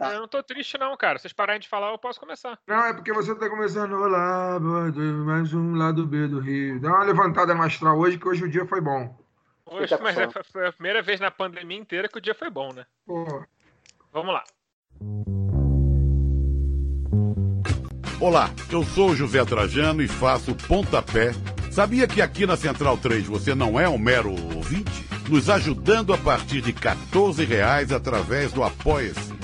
Tá. Eu não tô triste, não, cara. Vocês pararem de falar, eu posso começar. Não, é porque você tá começando. Olá, mais um lado B do Rio. Dá uma levantada no astral hoje, que hoje o dia foi bom. Hoje, mas é, foi a primeira vez na pandemia inteira que o dia foi bom, né? Pô. Vamos lá. Olá, eu sou o José Trajano e faço pontapé. Sabia que aqui na Central 3 você não é um mero ouvinte? Nos ajudando a partir de 14 reais através do Apoia-se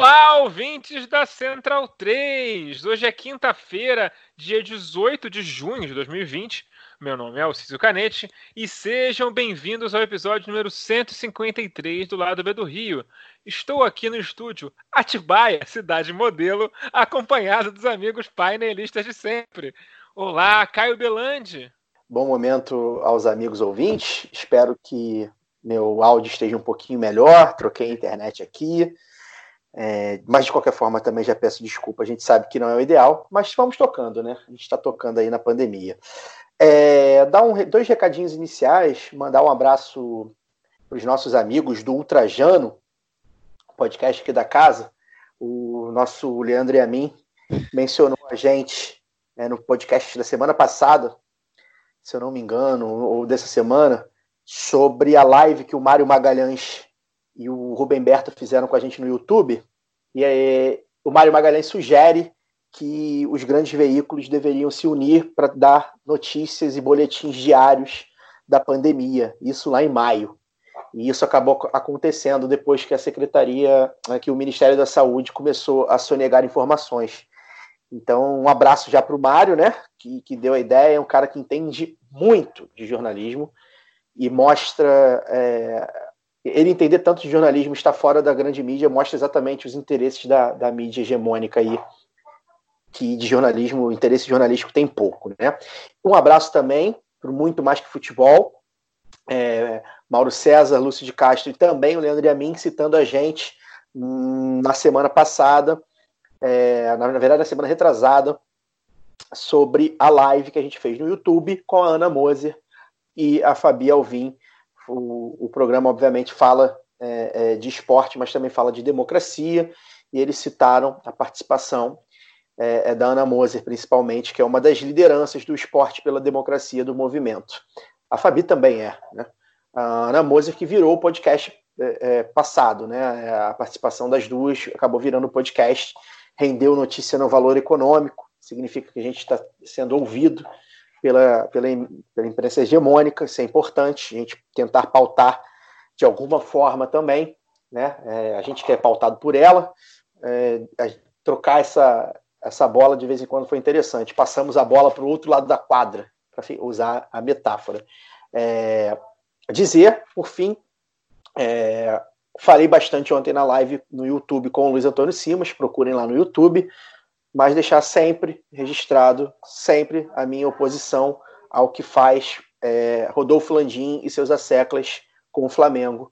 Olá, ouvintes da Central 3! Hoje é quinta-feira, dia 18 de junho de 2020. Meu nome é Alcísio Canete e sejam bem-vindos ao episódio número 153 do Lado B do Rio. Estou aqui no estúdio Atibaia, cidade modelo, acompanhado dos amigos painelistas de sempre. Olá, Caio Belandi. Bom momento aos amigos ouvintes. Espero que meu áudio esteja um pouquinho melhor. Troquei a internet aqui. É, mas de qualquer forma também já peço desculpa, a gente sabe que não é o ideal, mas vamos tocando, né? A gente está tocando aí na pandemia. É, dar um, dois recadinhos iniciais, mandar um abraço para os nossos amigos do Ultrajano, podcast aqui da casa. O nosso Leandro e a mim mencionou a gente é, no podcast da semana passada, se eu não me engano, ou dessa semana, sobre a live que o Mário Magalhães e o Rubem Berto fizeram com a gente no YouTube. E o Mário Magalhães sugere que os grandes veículos deveriam se unir para dar notícias e boletins diários da pandemia, isso lá em maio. E isso acabou acontecendo depois que a secretaria, né, que o Ministério da Saúde começou a sonegar informações. Então, um abraço já para o Mário, né, que, que deu a ideia, é um cara que entende muito de jornalismo e mostra é, ele entender tanto de jornalismo está fora da grande mídia mostra exatamente os interesses da, da mídia hegemônica aí, que de jornalismo, interesse jornalístico tem pouco. Né? Um abraço também para Muito Mais Que Futebol, é, Mauro César, Lúcio de Castro e também o Leandro Yamin citando a gente hum, na semana passada, é, na, na verdade na semana retrasada, sobre a live que a gente fez no YouTube com a Ana Moser e a Fabi Alvim, o, o programa, obviamente, fala é, é, de esporte, mas também fala de democracia, e eles citaram a participação é, é, da Ana Moser, principalmente, que é uma das lideranças do esporte pela democracia do movimento. A Fabi também é, né? A Ana Moser que virou o podcast é, é, passado, né? A participação das duas acabou virando podcast, rendeu notícia no valor econômico, significa que a gente está sendo ouvido pela, pela, pela imprensa hegemônica, isso é importante, a gente tentar pautar de alguma forma também, né? É, a gente quer pautado por ela, é, trocar essa, essa bola de vez em quando foi interessante. Passamos a bola para o outro lado da quadra, para usar a metáfora. É, dizer, por fim, é, falei bastante ontem na live no YouTube com o Luiz Antônio Simas, procurem lá no YouTube mas deixar sempre registrado, sempre a minha oposição ao que faz é, Rodolfo Landim e seus asseclas com o Flamengo,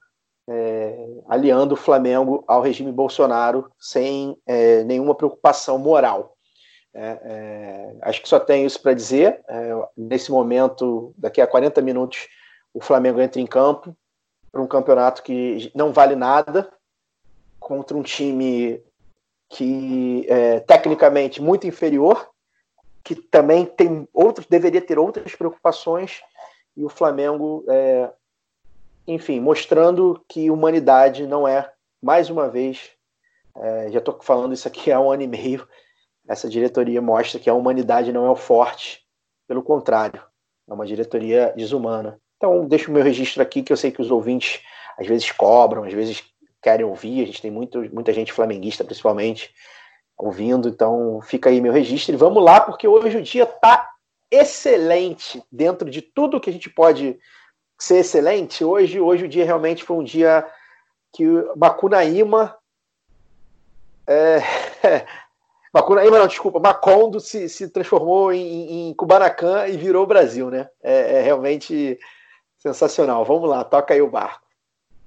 é, aliando o Flamengo ao regime Bolsonaro sem é, nenhuma preocupação moral. É, é, acho que só tenho isso para dizer. É, nesse momento, daqui a 40 minutos, o Flamengo entra em campo para um campeonato que não vale nada, contra um time que é tecnicamente muito inferior, que também tem outros, deveria ter outras preocupações, e o Flamengo, é, enfim, mostrando que humanidade não é, mais uma vez, é, já estou falando isso aqui há um ano e meio, essa diretoria mostra que a humanidade não é o forte, pelo contrário, é uma diretoria desumana. Então, deixo o meu registro aqui, que eu sei que os ouvintes às vezes cobram, às vezes querem ouvir. A gente tem muito, muita gente flamenguista, principalmente, ouvindo. Então, fica aí meu registro. E vamos lá, porque hoje o dia está excelente dentro de tudo que a gente pode ser excelente. Hoje, hoje o dia realmente foi um dia que Macunaíma. É, Macunaíma, não, desculpa, Macondo se, se transformou em, em Kubanacan e virou Brasil, né? É, é, realmente sensacional. Vamos lá, toca aí o barco.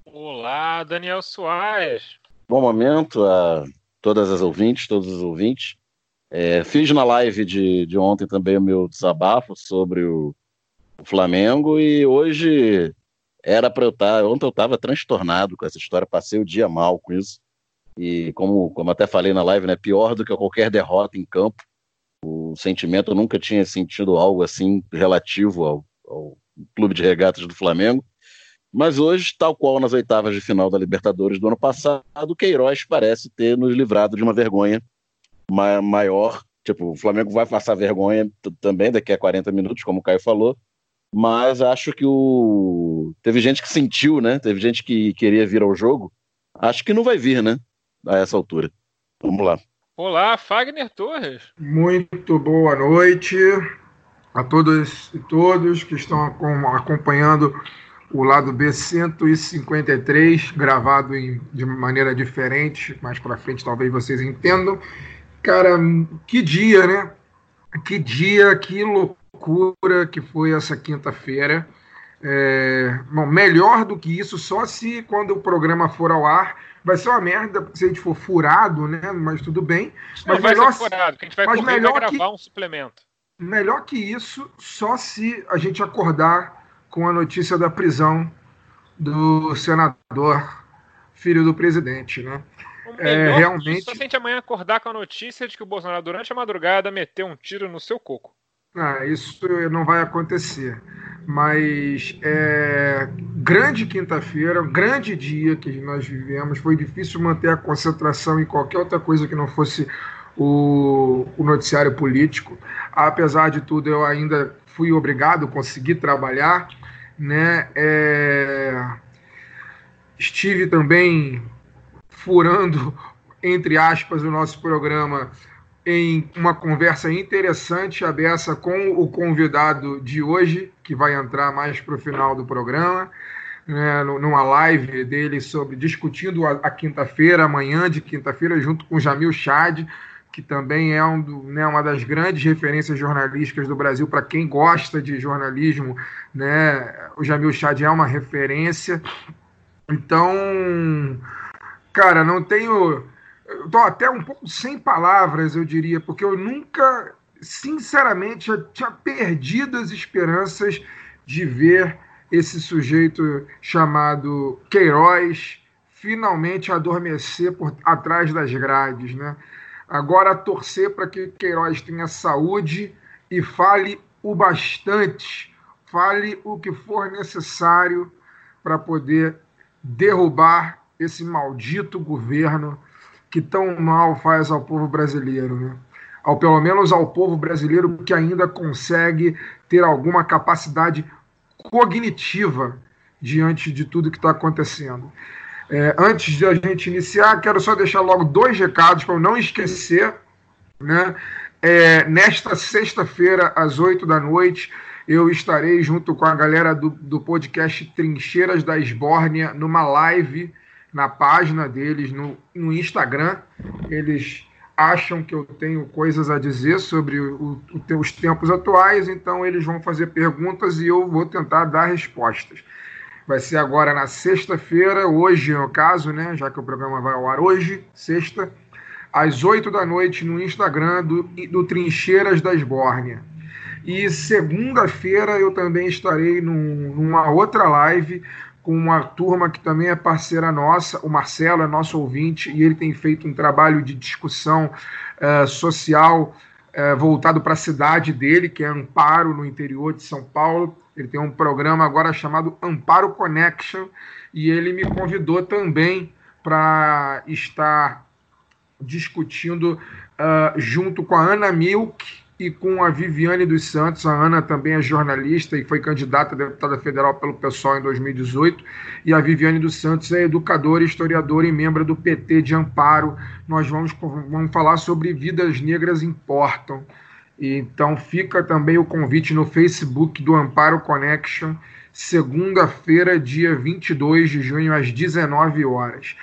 Olá, Daniel Soares. Bom momento a todas as ouvintes, todos os ouvintes. É, fiz na live de, de ontem também o meu desabafo sobre o, o Flamengo e hoje era para eu estar. Tá, ontem eu estava transtornado com essa história, passei o dia mal com isso. E como, como até falei na live, né, pior do que qualquer derrota em campo. O sentimento, eu nunca tinha sentido algo assim relativo ao, ao clube de regatas do Flamengo. Mas hoje, tal qual nas oitavas de final da Libertadores do ano passado, o Queiroz parece ter nos livrado de uma vergonha maior. Tipo, o Flamengo vai passar vergonha também daqui a 40 minutos, como o Caio falou. Mas acho que o. Teve gente que sentiu, né? Teve gente que queria vir ao jogo. Acho que não vai vir, né? A essa altura. Vamos lá. Olá, Fagner Torres. Muito boa noite a todos e todos que estão acompanhando o lado B 153, gravado em, de maneira diferente, mais para frente talvez vocês entendam. Cara, que dia, né? Que dia, que loucura que foi essa quinta-feira. É, bom, melhor do que isso, só se quando o programa for ao ar, vai ser uma merda se a gente for furado, né? Mas tudo bem. Mas melhor furado, que a gente vai mas correr melhor vai gravar que- um suplemento. Melhor que isso, só se a gente acordar com a notícia da prisão do senador, filho do presidente, né? É, realmente- disso se a gente amanhã acordar com a notícia de que o Bolsonaro, durante a madrugada, meteu um tiro no seu coco. Ah, isso não vai acontecer. Mas é, grande quinta-feira, grande dia que nós vivemos. Foi difícil manter a concentração em qualquer outra coisa que não fosse o, o noticiário político. Apesar de tudo, eu ainda fui obrigado, consegui trabalhar. Né? É, estive também furando, entre aspas, o nosso programa em uma conversa interessante, aberta com o convidado de hoje, que vai entrar mais para o final do programa, né, nu- numa live dele sobre discutindo a, a quinta-feira, amanhã de quinta-feira, junto com Jamil Chad, que também é um do- né, uma das grandes referências jornalísticas do Brasil para quem gosta de jornalismo, né? O Jamil Chad é uma referência. Então, cara, não tenho tô até um pouco sem palavras, eu diria, porque eu nunca, sinceramente, já tinha perdido as esperanças de ver esse sujeito chamado Queiroz finalmente adormecer por atrás das grades, né? Agora torcer para que Queiroz tenha saúde e fale o bastante, fale o que for necessário para poder derrubar esse maldito governo que tão mal faz ao povo brasileiro, né? Ao pelo menos ao povo brasileiro que ainda consegue ter alguma capacidade cognitiva diante de tudo que está acontecendo. É, antes de a gente iniciar, quero só deixar logo dois recados para eu não esquecer. Né? É, nesta sexta-feira, às oito da noite, eu estarei junto com a galera do, do podcast Trincheiras da Esbórnia numa live na página deles no, no Instagram. Eles acham que eu tenho coisas a dizer sobre o, o, os tempos atuais, então eles vão fazer perguntas e eu vou tentar dar respostas. Vai ser agora na sexta-feira, hoje no caso, né? Já que o programa vai ao ar hoje, sexta, às oito da noite, no Instagram do, do Trincheiras da Esbórnia. E segunda-feira eu também estarei num, numa outra live com uma turma que também é parceira nossa, o Marcelo é nosso ouvinte e ele tem feito um trabalho de discussão uh, social uh, voltado para a cidade dele, que é Amparo, no interior de São Paulo. Ele tem um programa agora chamado Amparo Connection e ele me convidou também para estar discutindo uh, junto com a Ana Milk e com a Viviane dos Santos. A Ana também é jornalista e foi candidata a deputada federal pelo PSOL em 2018. E a Viviane dos Santos é educadora, historiadora e membro do PT de Amparo. Nós vamos, vamos falar sobre Vidas Negras Importam. Então fica também o convite no Facebook do Amparo Connection, segunda-feira, dia 22 de junho, às 19 horas.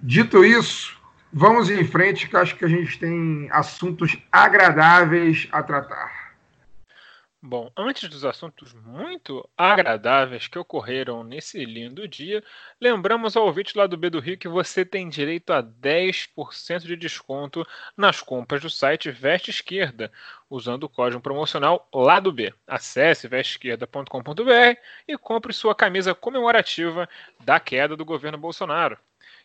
Dito isso, vamos em frente, que acho que a gente tem assuntos agradáveis a tratar. Bom, antes dos assuntos muito agradáveis que ocorreram nesse lindo dia, lembramos ao ouvinte lá do B do Rio que você tem direito a 10% de desconto nas compras do site Veste Esquerda, usando o código promocional lá do B. Acesse vesteesquerda.com.br e compre sua camisa comemorativa da queda do governo Bolsonaro.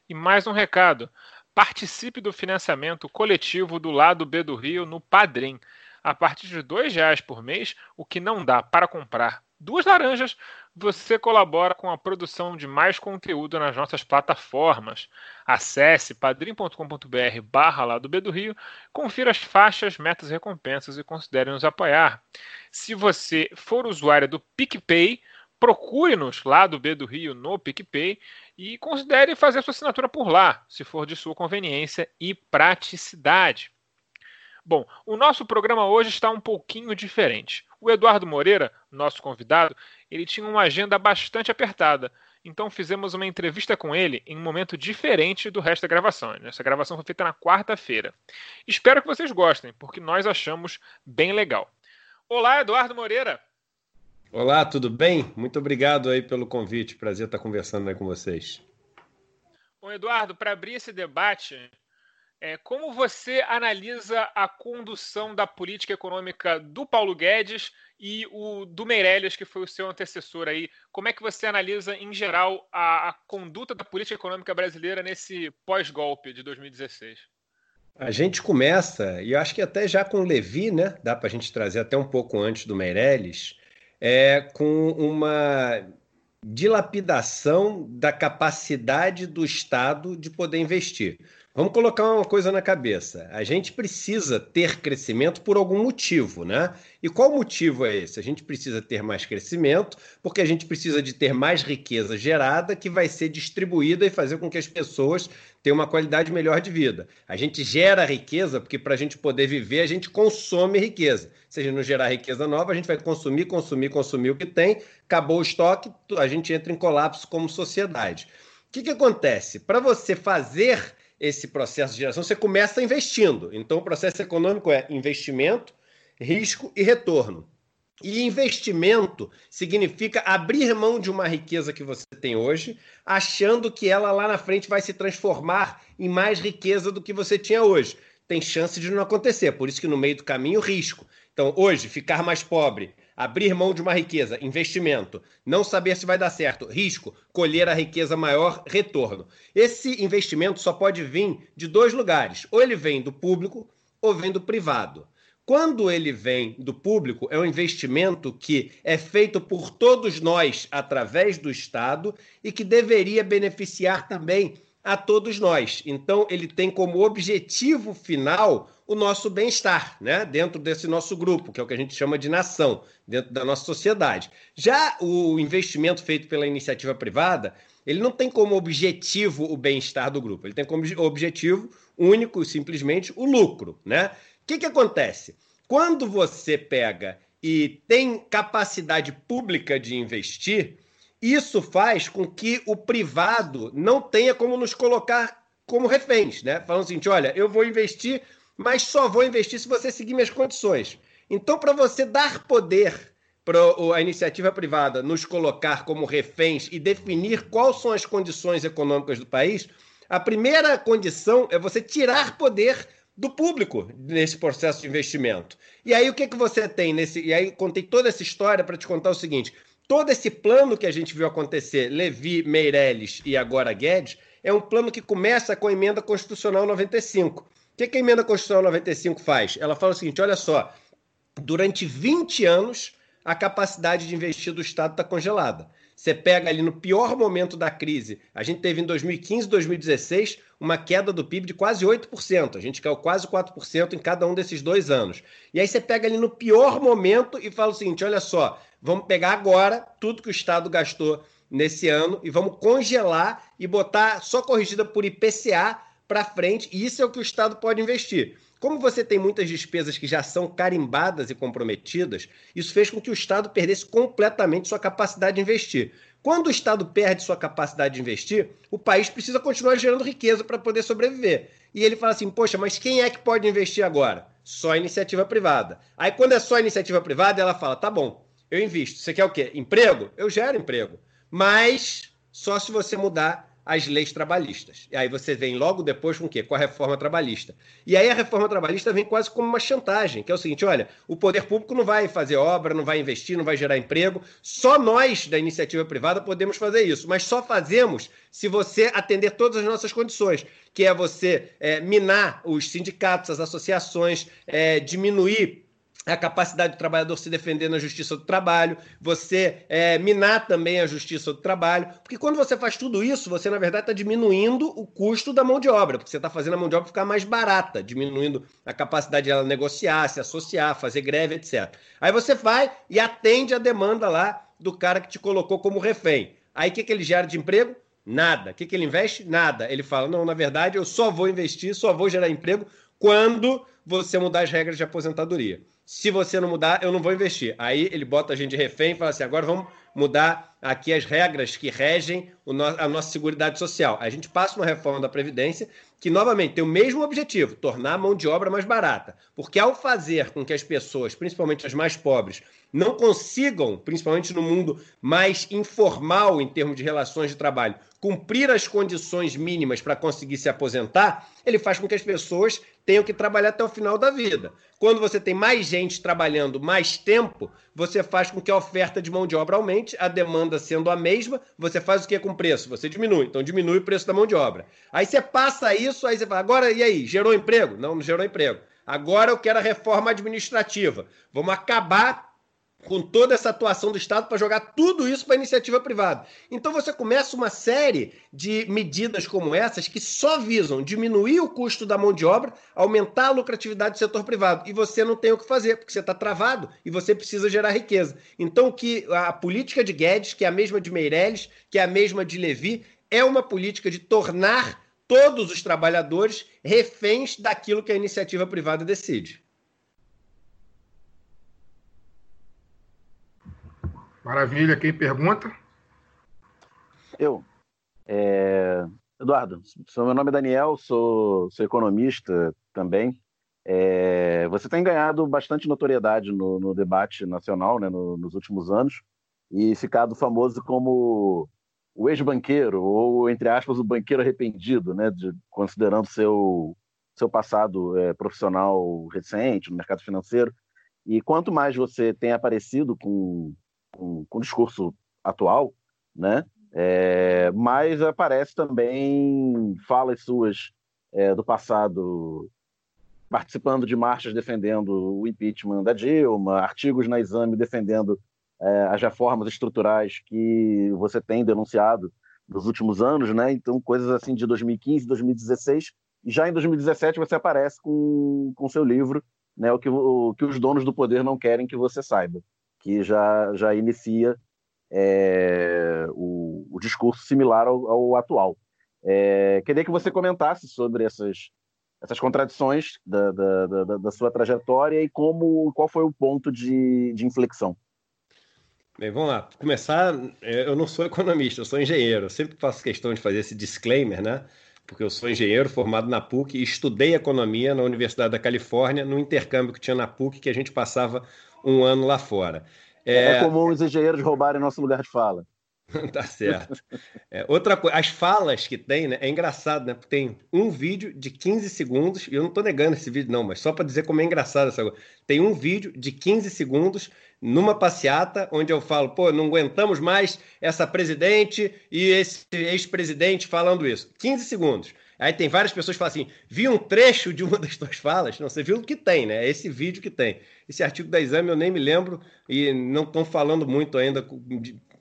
E mais um recado: participe do financiamento coletivo do lado B do Rio no Padrim a partir de R$ reais por mês, o que não dá para comprar duas laranjas, você colabora com a produção de mais conteúdo nas nossas plataformas. Acesse padrim.com.br barra lá do B do Rio, confira as faixas, metas e recompensas e considere nos apoiar. Se você for usuário do PicPay, procure-nos lá do B do Rio no PicPay e considere fazer sua assinatura por lá, se for de sua conveniência e praticidade. Bom, o nosso programa hoje está um pouquinho diferente. O Eduardo Moreira, nosso convidado, ele tinha uma agenda bastante apertada. Então fizemos uma entrevista com ele em um momento diferente do resto da gravação. Essa gravação foi feita na quarta-feira. Espero que vocês gostem, porque nós achamos bem legal. Olá, Eduardo Moreira. Olá, tudo bem? Muito obrigado aí pelo convite. Prazer estar conversando aí com vocês. Bom, Eduardo, para abrir esse debate, é, como você analisa a condução da política econômica do Paulo Guedes e o do Meirelles, que foi o seu antecessor aí? Como é que você analisa, em geral, a, a conduta da política econômica brasileira nesse pós-golpe de 2016? A gente começa, e eu acho que até já com o Levi, né? Dá para a gente trazer até um pouco antes do Meirelles, é, com uma dilapidação da capacidade do Estado de poder investir. Vamos colocar uma coisa na cabeça. A gente precisa ter crescimento por algum motivo, né? E qual motivo é esse? A gente precisa ter mais crescimento porque a gente precisa de ter mais riqueza gerada que vai ser distribuída e fazer com que as pessoas tenham uma qualidade melhor de vida. A gente gera riqueza porque para a gente poder viver, a gente consome riqueza. Se a gente não gerar riqueza nova, a gente vai consumir, consumir, consumir o que tem, acabou o estoque, a gente entra em colapso como sociedade. O que, que acontece? Para você fazer esse processo de geração, você começa investindo. Então, o processo econômico é investimento, risco e retorno. E investimento significa abrir mão de uma riqueza que você tem hoje, achando que ela lá na frente vai se transformar em mais riqueza do que você tinha hoje. Tem chance de não acontecer, por isso que no meio do caminho, risco. Então, hoje, ficar mais pobre abrir mão de uma riqueza, investimento, não saber se vai dar certo, risco, colher a riqueza maior, retorno. Esse investimento só pode vir de dois lugares: ou ele vem do público ou vem do privado. Quando ele vem do público, é um investimento que é feito por todos nós através do Estado e que deveria beneficiar também a todos nós. Então, ele tem como objetivo final o nosso bem-estar, né? Dentro desse nosso grupo, que é o que a gente chama de nação, dentro da nossa sociedade. Já o investimento feito pela iniciativa privada, ele não tem como objetivo o bem-estar do grupo, ele tem como objetivo único, simplesmente, o lucro, né? O que, que acontece? Quando você pega e tem capacidade pública de investir, isso faz com que o privado não tenha como nos colocar como reféns, né? Falando assim, olha, eu vou investir, mas só vou investir se você seguir minhas condições. Então, para você dar poder para a iniciativa privada nos colocar como reféns e definir quais são as condições econômicas do país, a primeira condição é você tirar poder do público nesse processo de investimento. E aí o que, que você tem nesse. E aí contei toda essa história para te contar o seguinte: todo esse plano que a gente viu acontecer, Levi, Meirelles e agora Guedes, é um plano que começa com a emenda constitucional 95. Que, que a emenda constitucional 95 faz? Ela fala o seguinte: olha só, durante 20 anos a capacidade de investir do Estado está congelada. Você pega ali no pior momento da crise, a gente teve em 2015 e 2016 uma queda do PIB de quase 8%. A gente caiu quase 4% em cada um desses dois anos. E aí você pega ali no pior momento e fala o seguinte: olha só, vamos pegar agora tudo que o Estado gastou nesse ano e vamos congelar e botar só corrigida por IPCA para frente. E isso é o que o Estado pode investir. Como você tem muitas despesas que já são carimbadas e comprometidas, isso fez com que o Estado perdesse completamente sua capacidade de investir. Quando o Estado perde sua capacidade de investir, o país precisa continuar gerando riqueza para poder sobreviver. E ele fala assim: poxa, mas quem é que pode investir agora? Só iniciativa privada. Aí, quando é só iniciativa privada, ela fala: tá bom, eu invisto. Você quer o quê? Emprego? Eu gero emprego. Mas só se você mudar as leis trabalhistas. E aí você vem logo depois com o quê? Com a reforma trabalhista. E aí a reforma trabalhista vem quase como uma chantagem, que é o seguinte: olha, o poder público não vai fazer obra, não vai investir, não vai gerar emprego. Só nós, da iniciativa privada, podemos fazer isso. Mas só fazemos se você atender todas as nossas condições, que é você é, minar os sindicatos, as associações, é, diminuir a capacidade do trabalhador se defender na justiça do trabalho, você é, minar também a justiça do trabalho, porque quando você faz tudo isso, você na verdade está diminuindo o custo da mão de obra, porque você está fazendo a mão de obra ficar mais barata, diminuindo a capacidade de ela negociar, se associar, fazer greve, etc. Aí você vai e atende a demanda lá do cara que te colocou como refém. Aí o que, que ele gera de emprego? Nada. O que, que ele investe? Nada. Ele fala: não, na verdade, eu só vou investir, só vou gerar emprego quando você mudar as regras de aposentadoria. Se você não mudar, eu não vou investir. Aí ele bota a gente de refém e fala assim: agora vamos mudar aqui as regras que regem a nossa seguridade social. A gente passa uma reforma da Previdência que, novamente, tem o mesmo objetivo: tornar a mão de obra mais barata. Porque ao fazer com que as pessoas, principalmente as mais pobres, não consigam, principalmente no mundo mais informal em termos de relações de trabalho, cumprir as condições mínimas para conseguir se aposentar, ele faz com que as pessoas tenham que trabalhar até o final da vida. Quando você tem mais gente trabalhando mais tempo, você faz com que a oferta de mão de obra aumente, a demanda sendo a mesma, você faz o que com o preço? Você diminui. Então diminui o preço da mão de obra. Aí você passa isso, aí você fala, agora e aí? Gerou emprego? Não, não gerou emprego. Agora eu quero a reforma administrativa. Vamos acabar com toda essa atuação do Estado para jogar tudo isso para iniciativa privada. Então você começa uma série de medidas como essas que só visam diminuir o custo da mão de obra, aumentar a lucratividade do setor privado. E você não tem o que fazer, porque você está travado e você precisa gerar riqueza. Então que a política de Guedes, que é a mesma de Meirelles, que é a mesma de Levi, é uma política de tornar todos os trabalhadores reféns daquilo que a iniciativa privada decide. Maravilha. Quem pergunta? Eu. É... Eduardo, meu nome é Daniel, sou, sou economista também. É... Você tem ganhado bastante notoriedade no, no debate nacional né, no, nos últimos anos e ficado famoso como o ex-banqueiro, ou, entre aspas, o banqueiro arrependido, né, de, considerando seu, seu passado é, profissional recente no mercado financeiro. E quanto mais você tem aparecido com com, com o discurso atual, né? É, mas aparece também falas suas é, do passado participando de marchas defendendo o impeachment da Dilma, artigos na exame defendendo é, as reformas estruturais que você tem denunciado nos últimos anos, né? Então, coisas assim de 2015, 2016. E já em 2017 você aparece com o seu livro, né? O que, o que os donos do poder não querem que você saiba que já, já inicia é, o, o, discurso similar ao, ao atual. É, queria que você comentasse sobre essas, essas contradições da, da, da, da, sua trajetória e como qual foi o ponto de, de inflexão. Bem, vamos lá. Começar, é, eu não sou economista, eu sou engenheiro. Eu sempre faço questão de fazer esse disclaimer, né? Porque eu sou engenheiro formado na PUC e estudei economia na Universidade da Califórnia, no intercâmbio que tinha na PUC, que a gente passava um ano lá fora. É, é comum os engenheiros roubarem nosso lugar de fala. tá certo. É, outra coisa, as falas que tem, né? É engraçado, né? Tem um vídeo de 15 segundos, e eu não tô negando esse vídeo, não, mas só para dizer como é engraçado essa coisa. Tem um vídeo de 15 segundos numa passeata, onde eu falo, pô, não aguentamos mais essa presidente e esse ex-presidente falando isso. 15 segundos. Aí tem várias pessoas que falam assim: vi um trecho de uma das tuas falas. Não, você viu o que tem, né? É esse vídeo que tem. Esse artigo da exame eu nem me lembro e não estão falando muito ainda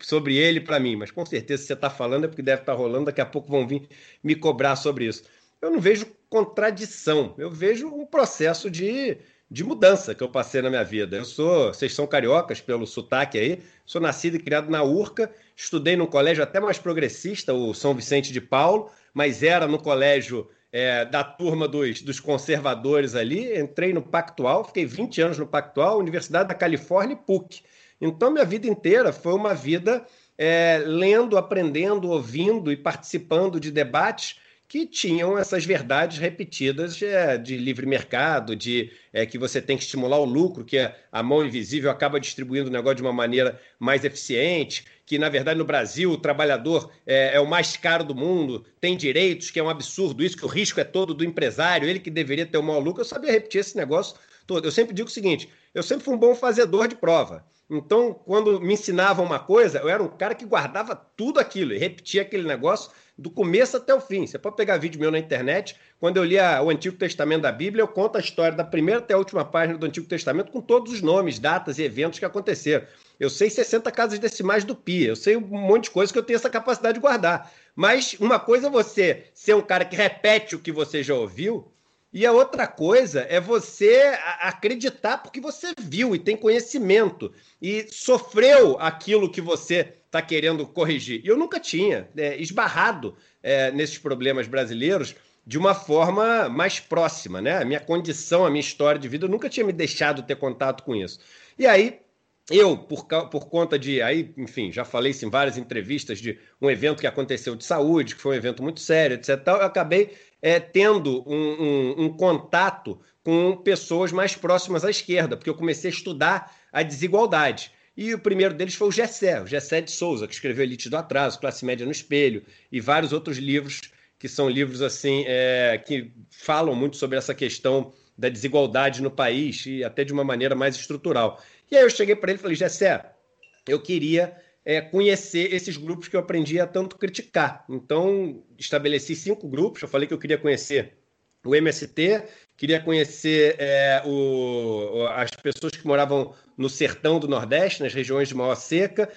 sobre ele para mim, mas com certeza se você está falando é porque deve estar tá rolando. Daqui a pouco vão vir me cobrar sobre isso. Eu não vejo contradição, eu vejo um processo de de mudança que eu passei na minha vida. Eu sou, vocês são cariocas pelo sotaque aí, sou nascido e criado na Urca, estudei num colégio até mais progressista, o São Vicente de Paulo, mas era no colégio é, da turma dos, dos conservadores ali. Entrei no Pactual, fiquei 20 anos no Pactual, Universidade da Califórnia e PUC. Então, minha vida inteira foi uma vida é, lendo, aprendendo, ouvindo e participando de debates que tinham essas verdades repetidas é, de livre mercado, de é, que você tem que estimular o lucro, que a mão invisível acaba distribuindo o negócio de uma maneira mais eficiente, que na verdade no Brasil o trabalhador é, é, o mais caro do mundo, tem direitos, que é um absurdo isso, que o risco é todo do empresário, ele que deveria ter o maior lucro. Eu sabia repetir esse negócio todo. Eu sempre digo o seguinte: eu sempre fui um bom fazedor de prova. Então, quando me ensinavam uma coisa, eu era um cara que guardava tudo aquilo e repetia aquele negócio do começo até o fim. Você pode pegar vídeo meu na internet. Quando eu li o Antigo Testamento da Bíblia, eu conto a história da primeira até a última página do Antigo Testamento com todos os nomes, datas e eventos que aconteceram. Eu sei 60 casas decimais do Pi, eu sei um monte de coisa que eu tenho essa capacidade de guardar. Mas uma coisa é você ser um cara que repete o que você já ouviu, e a outra coisa é você acreditar porque você viu e tem conhecimento e sofreu aquilo que você está querendo corrigir. E eu nunca tinha é, esbarrado é, nesses problemas brasileiros de uma forma mais próxima, né? A minha condição, a minha história de vida, eu nunca tinha me deixado ter contato com isso. E aí, eu, por, por conta de. Aí, enfim, já falei isso em várias entrevistas de um evento que aconteceu de saúde, que foi um evento muito sério, etc. Eu acabei é, tendo um, um, um contato com pessoas mais próximas à esquerda, porque eu comecei a estudar a desigualdade. E o primeiro deles foi o Gessé, o Gessé de Souza, que escreveu Elite do Atraso, Classe Média no Espelho e vários outros livros que são livros assim é, que falam muito sobre essa questão da desigualdade no país e até de uma maneira mais estrutural. E aí eu cheguei para ele e falei, Gessé, eu queria é, conhecer esses grupos que eu aprendi a tanto criticar. Então, estabeleci cinco grupos. Eu falei que eu queria conhecer o MST, queria conhecer é, o, as pessoas que moravam no sertão do Nordeste, nas regiões de maior seca,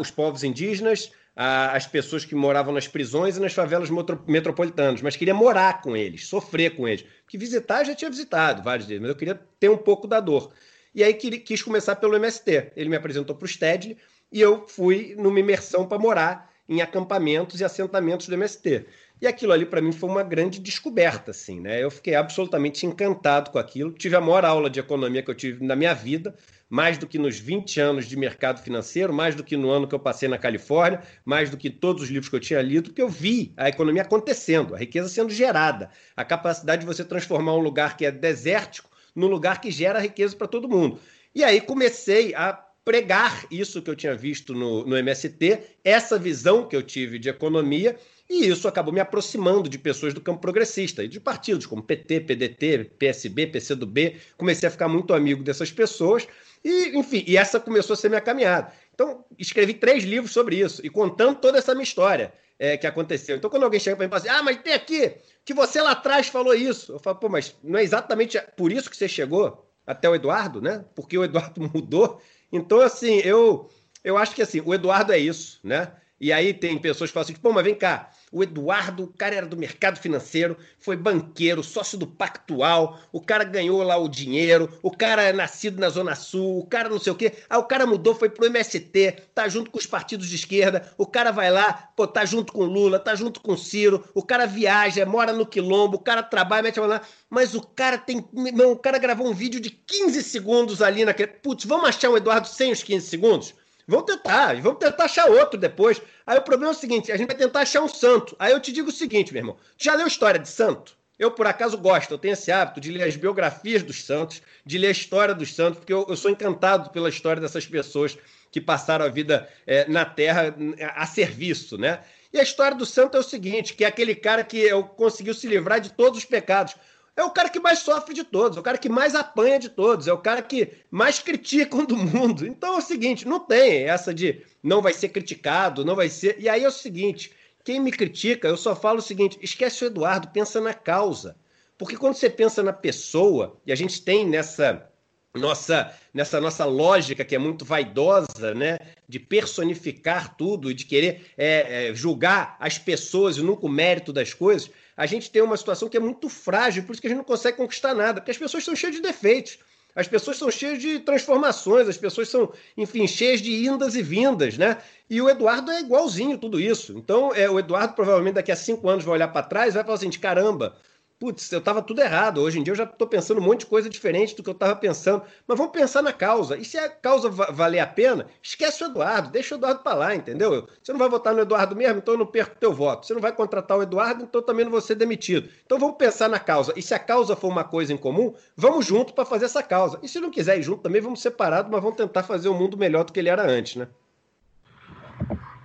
os povos indígenas, as pessoas que moravam nas prisões e nas favelas metropolitanas, mas queria morar com eles, sofrer com eles. Porque visitar já tinha visitado vários deles, mas eu queria ter um pouco da dor. E aí quis começar pelo MST. Ele me apresentou para o Stedley e eu fui numa imersão para morar em acampamentos e assentamentos do MST. E aquilo ali para mim foi uma grande descoberta, assim, né? Eu fiquei absolutamente encantado com aquilo. Tive a maior aula de economia que eu tive na minha vida, mais do que nos 20 anos de mercado financeiro, mais do que no ano que eu passei na Califórnia, mais do que todos os livros que eu tinha lido, porque eu vi a economia acontecendo, a riqueza sendo gerada, a capacidade de você transformar um lugar que é desértico num lugar que gera riqueza para todo mundo. E aí comecei a pregar isso que eu tinha visto no, no MST, essa visão que eu tive de economia e isso acabou me aproximando de pessoas do campo progressista e de partidos como PT, PDT, PSB, PCdoB. Comecei a ficar muito amigo dessas pessoas e, enfim, e essa começou a ser minha caminhada. Então, escrevi três livros sobre isso e contando toda essa minha história é, que aconteceu. Então, quando alguém chega para mim e fala assim, ah, mas tem aqui que você lá atrás falou isso. Eu falo, pô, mas não é exatamente por isso que você chegou até o Eduardo, né? Porque o Eduardo mudou. Então, assim, eu, eu acho que assim, o Eduardo é isso, né? E aí tem pessoas que falam assim, pô, mas vem cá, o Eduardo, o cara era do mercado financeiro, foi banqueiro, sócio do Pactual, o cara ganhou lá o dinheiro, o cara é nascido na Zona Sul, o cara não sei o quê. Aí o cara mudou, foi pro MST, tá junto com os partidos de esquerda, o cara vai lá, pô, tá junto com Lula, tá junto com Ciro, o cara viaja, mora no Quilombo, o cara trabalha, mete a mão lá, mas o cara tem. Não, o cara gravou um vídeo de 15 segundos ali naquele. Putz, vamos achar o Eduardo sem os 15 segundos? Vamos tentar, vamos tentar achar outro depois. Aí o problema é o seguinte: a gente vai tentar achar um santo. Aí eu te digo o seguinte, meu irmão: já leu história de santo? Eu, por acaso, gosto, eu tenho esse hábito de ler as biografias dos santos, de ler a história dos santos, porque eu, eu sou encantado pela história dessas pessoas que passaram a vida é, na Terra a serviço, né? E a história do santo é o seguinte, que é aquele cara que conseguiu se livrar de todos os pecados é o cara que mais sofre de todos, é o cara que mais apanha de todos, é o cara que mais critica do mundo. Então é o seguinte, não tem essa de não vai ser criticado, não vai ser. E aí é o seguinte, quem me critica, eu só falo o seguinte: esquece o Eduardo, pensa na causa. Porque quando você pensa na pessoa, e a gente tem nessa nossa nessa nossa lógica que é muito vaidosa, né, de personificar tudo e de querer é, é, julgar as pessoas e nunca o mérito das coisas, a gente tem uma situação que é muito frágil, por isso que a gente não consegue conquistar nada, porque as pessoas estão cheias de defeitos. As pessoas são cheias de transformações, as pessoas são, enfim, cheias de indas e vindas, né? E o Eduardo é igualzinho tudo isso. Então, é, o Eduardo provavelmente daqui a cinco anos vai olhar para trás e vai falar assim: caramba, putz, eu estava tudo errado. Hoje em dia eu já estou pensando um monte de coisa diferente do que eu estava pensando. Mas vamos pensar na causa. E se a causa valer a pena, esquece o Eduardo, deixa o Eduardo para lá, entendeu? Você não vai votar no Eduardo mesmo, então eu não perco teu voto. Você não vai contratar o Eduardo, então eu também não vou ser demitido. Então vamos pensar na causa. E se a causa for uma coisa em comum, vamos junto para fazer essa causa. E se não quiser ir junto também, vamos separados, mas vamos tentar fazer o um mundo melhor do que ele era antes, né?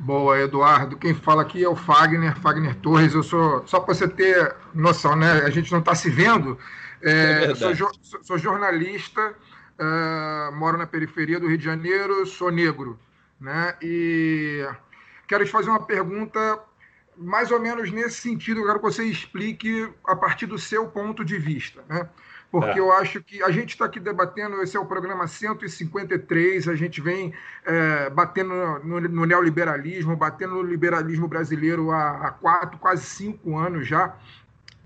Boa, Eduardo. Quem fala aqui é o Fagner, Fagner Torres. Eu sou, só para você ter noção, né? A gente não está se vendo. É, é sou, sou, jornalista, uh, moro na periferia do Rio de Janeiro, sou negro, né? E quero te fazer uma pergunta mais ou menos nesse sentido. Eu quero que você explique a partir do seu ponto de vista, né? Porque é. eu acho que a gente está aqui debatendo, esse é o programa 153, a gente vem é, batendo no, no, neoliberalismo, batendo no liberalismo brasileiro há, há quatro, quase cinco anos já.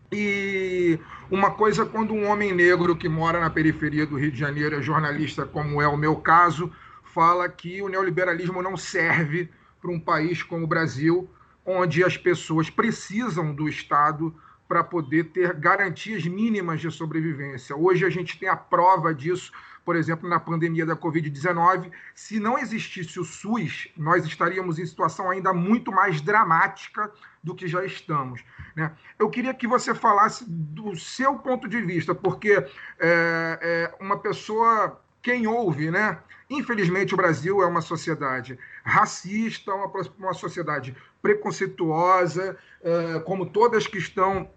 E uma coisa, quando um homem negro que mora na periferia do Rio de Janeiro, é jornalista, como é o meu caso, fala que o neoliberalismo não serve para um país como o Brasil, onde as pessoas precisam do Estado para poder ter garantias mínimas de sobrevivência. Hoje a gente tem a prova disso, por exemplo, na pandemia da Covid-19. Se não existisse o SUS, nós estaríamos em situação ainda muito mais dramática do que já estamos. Né? Eu queria que você falasse do seu ponto de vista, porque é, é, uma pessoa, quem ouve, né? Infelizmente, o Brasil é uma sociedade racista, uma, uma sociedade preconceituosa, é, como todas que estão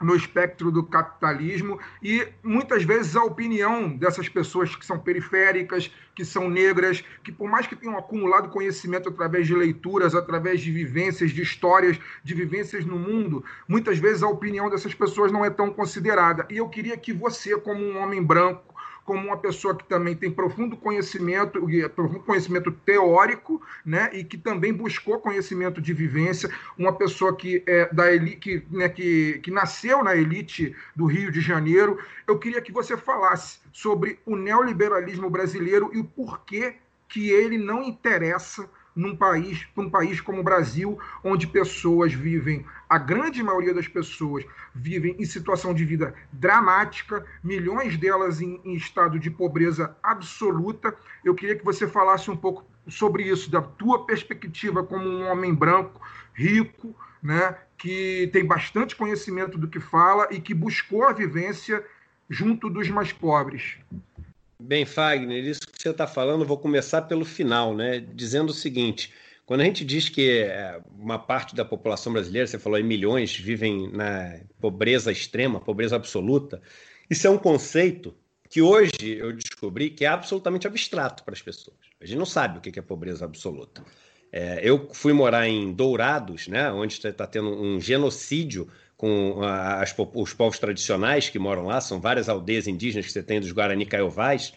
no espectro do capitalismo e muitas vezes a opinião dessas pessoas que são periféricas, que são negras, que por mais que tenham acumulado conhecimento através de leituras, através de vivências, de histórias, de vivências no mundo, muitas vezes a opinião dessas pessoas não é tão considerada. E eu queria que você, como um homem branco, como uma pessoa que também tem profundo conhecimento, profundo conhecimento teórico, né, e que também buscou conhecimento de vivência, uma pessoa que é da elite, que, né, que, que nasceu na elite do Rio de Janeiro. Eu queria que você falasse sobre o neoliberalismo brasileiro e o porquê que ele não interessa num país, num país como o Brasil, onde pessoas vivem, a grande maioria das pessoas vivem em situação de vida dramática, milhões delas em, em estado de pobreza absoluta. Eu queria que você falasse um pouco sobre isso, da tua perspectiva como um homem branco, rico, né, que tem bastante conhecimento do que fala e que buscou a vivência junto dos mais pobres. Bem, Fagner, isso que você está falando, vou começar pelo final, né? Dizendo o seguinte: quando a gente diz que é, uma parte da população brasileira, você falou aí milhões, vivem na pobreza extrema, pobreza absoluta, isso é um conceito que hoje eu descobri que é absolutamente abstrato para as pessoas. A gente não sabe o que é pobreza absoluta. É, eu fui morar em Dourados, né, onde está tendo um genocídio com as, os povos tradicionais que moram lá, são várias aldeias indígenas que você tem dos Guarani Caiovás,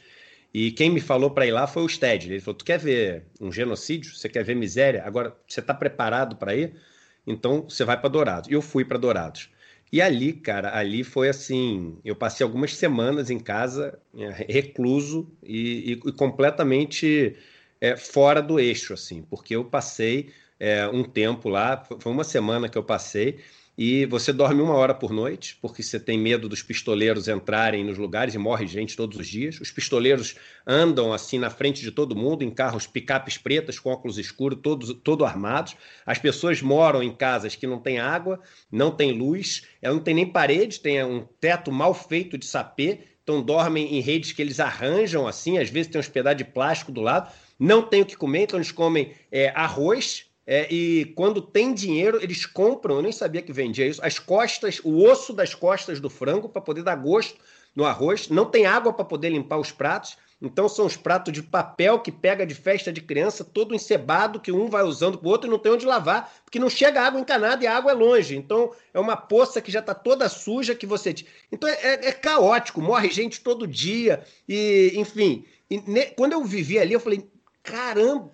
e quem me falou para ir lá foi o Sted. Ele falou: Tu quer ver um genocídio? Você quer ver miséria? Agora, você está preparado para ir? Então, você vai para Dourados. E eu fui para Dourados. E ali, cara, ali foi assim: eu passei algumas semanas em casa, é, recluso e, e, e completamente é, fora do eixo, assim, porque eu passei é, um tempo lá, foi uma semana que eu passei e você dorme uma hora por noite, porque você tem medo dos pistoleiros entrarem nos lugares e morre gente todos os dias. Os pistoleiros andam assim na frente de todo mundo, em carros picapes pretas com óculos escuros, todos todo armados. As pessoas moram em casas que não tem água, não tem luz, ela não tem nem parede, tem um teto mal feito de sapê, então dormem em redes que eles arranjam assim, às vezes tem uns pedaços de plástico do lado. Não tem o que comer, então eles comem é, arroz, é, e quando tem dinheiro, eles compram, eu nem sabia que vendia isso, as costas, o osso das costas do frango para poder dar gosto no arroz. Não tem água para poder limpar os pratos. Então são os pratos de papel que pega de festa de criança, todo encebado, que um vai usando pro outro e não tem onde lavar, porque não chega água encanada e a água é longe. Então é uma poça que já está toda suja que você. Então é, é, caótico, morre gente todo dia. E, enfim, e ne... quando eu vivi ali, eu falei: caramba,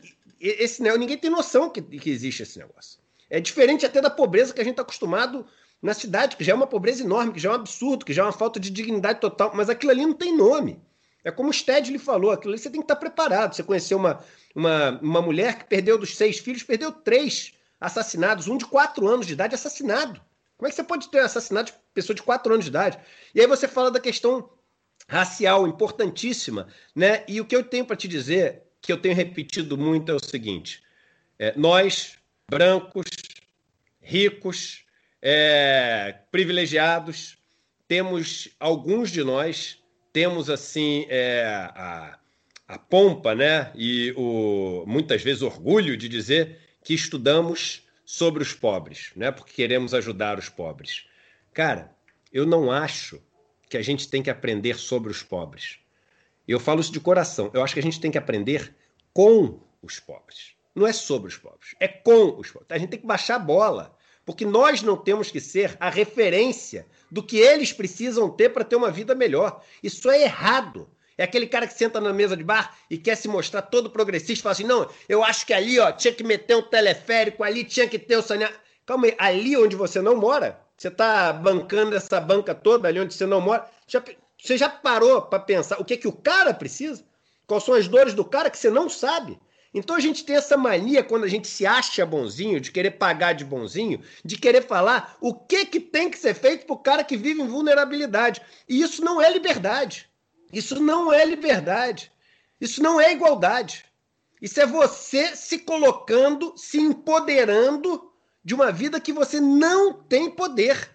esse ninguém tem noção que, que existe esse negócio. É diferente até da pobreza que a gente está acostumado na cidade, que já é uma pobreza enorme, que já é um absurdo, que já é uma falta de dignidade total, mas aquilo ali não tem nome. É como o Sted lhe falou, aquilo ali você tem que estar preparado. Você conheceu uma, uma, uma mulher que perdeu dos seis filhos, perdeu três assassinados, um de quatro anos de idade assassinado. Como é que você pode ter assassinado pessoa de quatro anos de idade? E aí você fala da questão racial importantíssima, né? E o que eu tenho para te dizer, que eu tenho repetido muito, é o seguinte: é, nós, brancos, ricos, é, privilegiados, temos alguns de nós temos assim é, a, a pompa, né? E o muitas vezes orgulho de dizer que estudamos sobre os pobres, né? Porque queremos ajudar os pobres. Cara, eu não acho que a gente tem que aprender sobre os pobres. Eu falo isso de coração. Eu acho que a gente tem que aprender com os pobres. Não é sobre os pobres, é com os pobres. A gente tem que baixar a bola, porque nós não temos que ser a referência do que eles precisam ter para ter uma vida melhor. Isso é errado. É aquele cara que senta na mesa de bar e quer se mostrar todo progressista fala assim: não, eu acho que ali ó, tinha que meter um teleférico, ali tinha que ter o saneamento. Calma aí, ali onde você não mora, você está bancando essa banca toda ali onde você não mora. Já, você já parou para pensar o que, que o cara precisa? Quais são as dores do cara que você não sabe? Então a gente tem essa mania quando a gente se acha bonzinho, de querer pagar de bonzinho, de querer falar o que que tem que ser feito para o cara que vive em vulnerabilidade. E isso não é liberdade. Isso não é liberdade. Isso não é igualdade. Isso é você se colocando, se empoderando de uma vida que você não tem poder.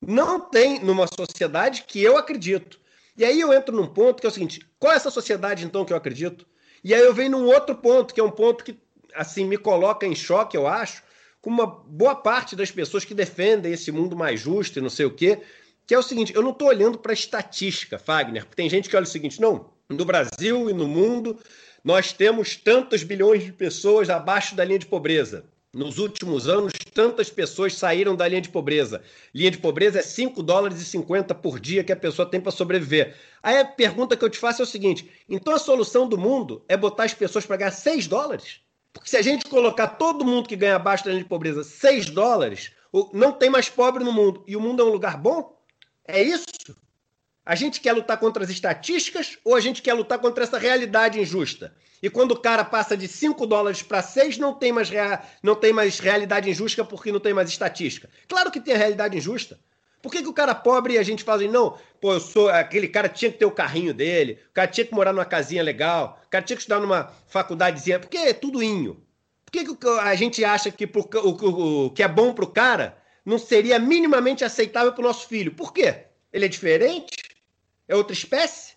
Não tem numa sociedade que eu acredito. E aí eu entro num ponto que é o seguinte: qual é essa sociedade então que eu acredito? E aí eu venho num outro ponto, que é um ponto que assim me coloca em choque, eu acho, com uma boa parte das pessoas que defendem esse mundo mais justo e não sei o quê, que é o seguinte, eu não estou olhando para estatística, Fagner, porque tem gente que olha o seguinte, não, no Brasil e no mundo nós temos tantos bilhões de pessoas abaixo da linha de pobreza. Nos últimos anos, tantas pessoas saíram da linha de pobreza. Linha de pobreza é 5 dólares e 50 por dia que a pessoa tem para sobreviver. Aí a pergunta que eu te faço é o seguinte: então a solução do mundo é botar as pessoas para ganhar 6 dólares? Porque se a gente colocar todo mundo que ganha abaixo da linha de pobreza 6 dólares, não tem mais pobre no mundo. E o mundo é um lugar bom? É isso? A gente quer lutar contra as estatísticas ou a gente quer lutar contra essa realidade injusta? E quando o cara passa de 5 dólares para 6, não tem mais rea... não tem mais realidade injusta porque não tem mais estatística. Claro que tem a realidade injusta. Por que, que o cara pobre e a gente fala assim, não, pô, eu sou. Aquele cara tinha que ter o carrinho dele, o cara tinha que morar numa casinha legal, o cara tinha que estudar numa faculdadezinha, porque é tudo inho. Por que, que a gente acha que pro, o, o, o que é bom pro cara não seria minimamente aceitável pro nosso filho? Por quê? Ele é diferente? É outra espécie?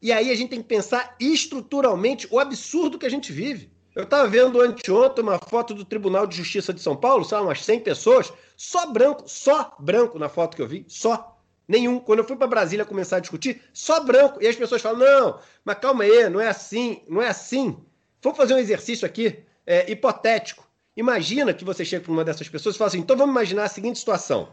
E aí a gente tem que pensar estruturalmente o absurdo que a gente vive. Eu estava vendo anteontem uma foto do Tribunal de Justiça de São Paulo, sabe, umas 100 pessoas, só branco, só branco na foto que eu vi, só. Nenhum. Quando eu fui para Brasília começar a discutir, só branco. E as pessoas falam: não, mas calma aí, não é assim, não é assim. Vamos fazer um exercício aqui é, hipotético. Imagina que você chega para uma dessas pessoas e fala assim: então vamos imaginar a seguinte situação.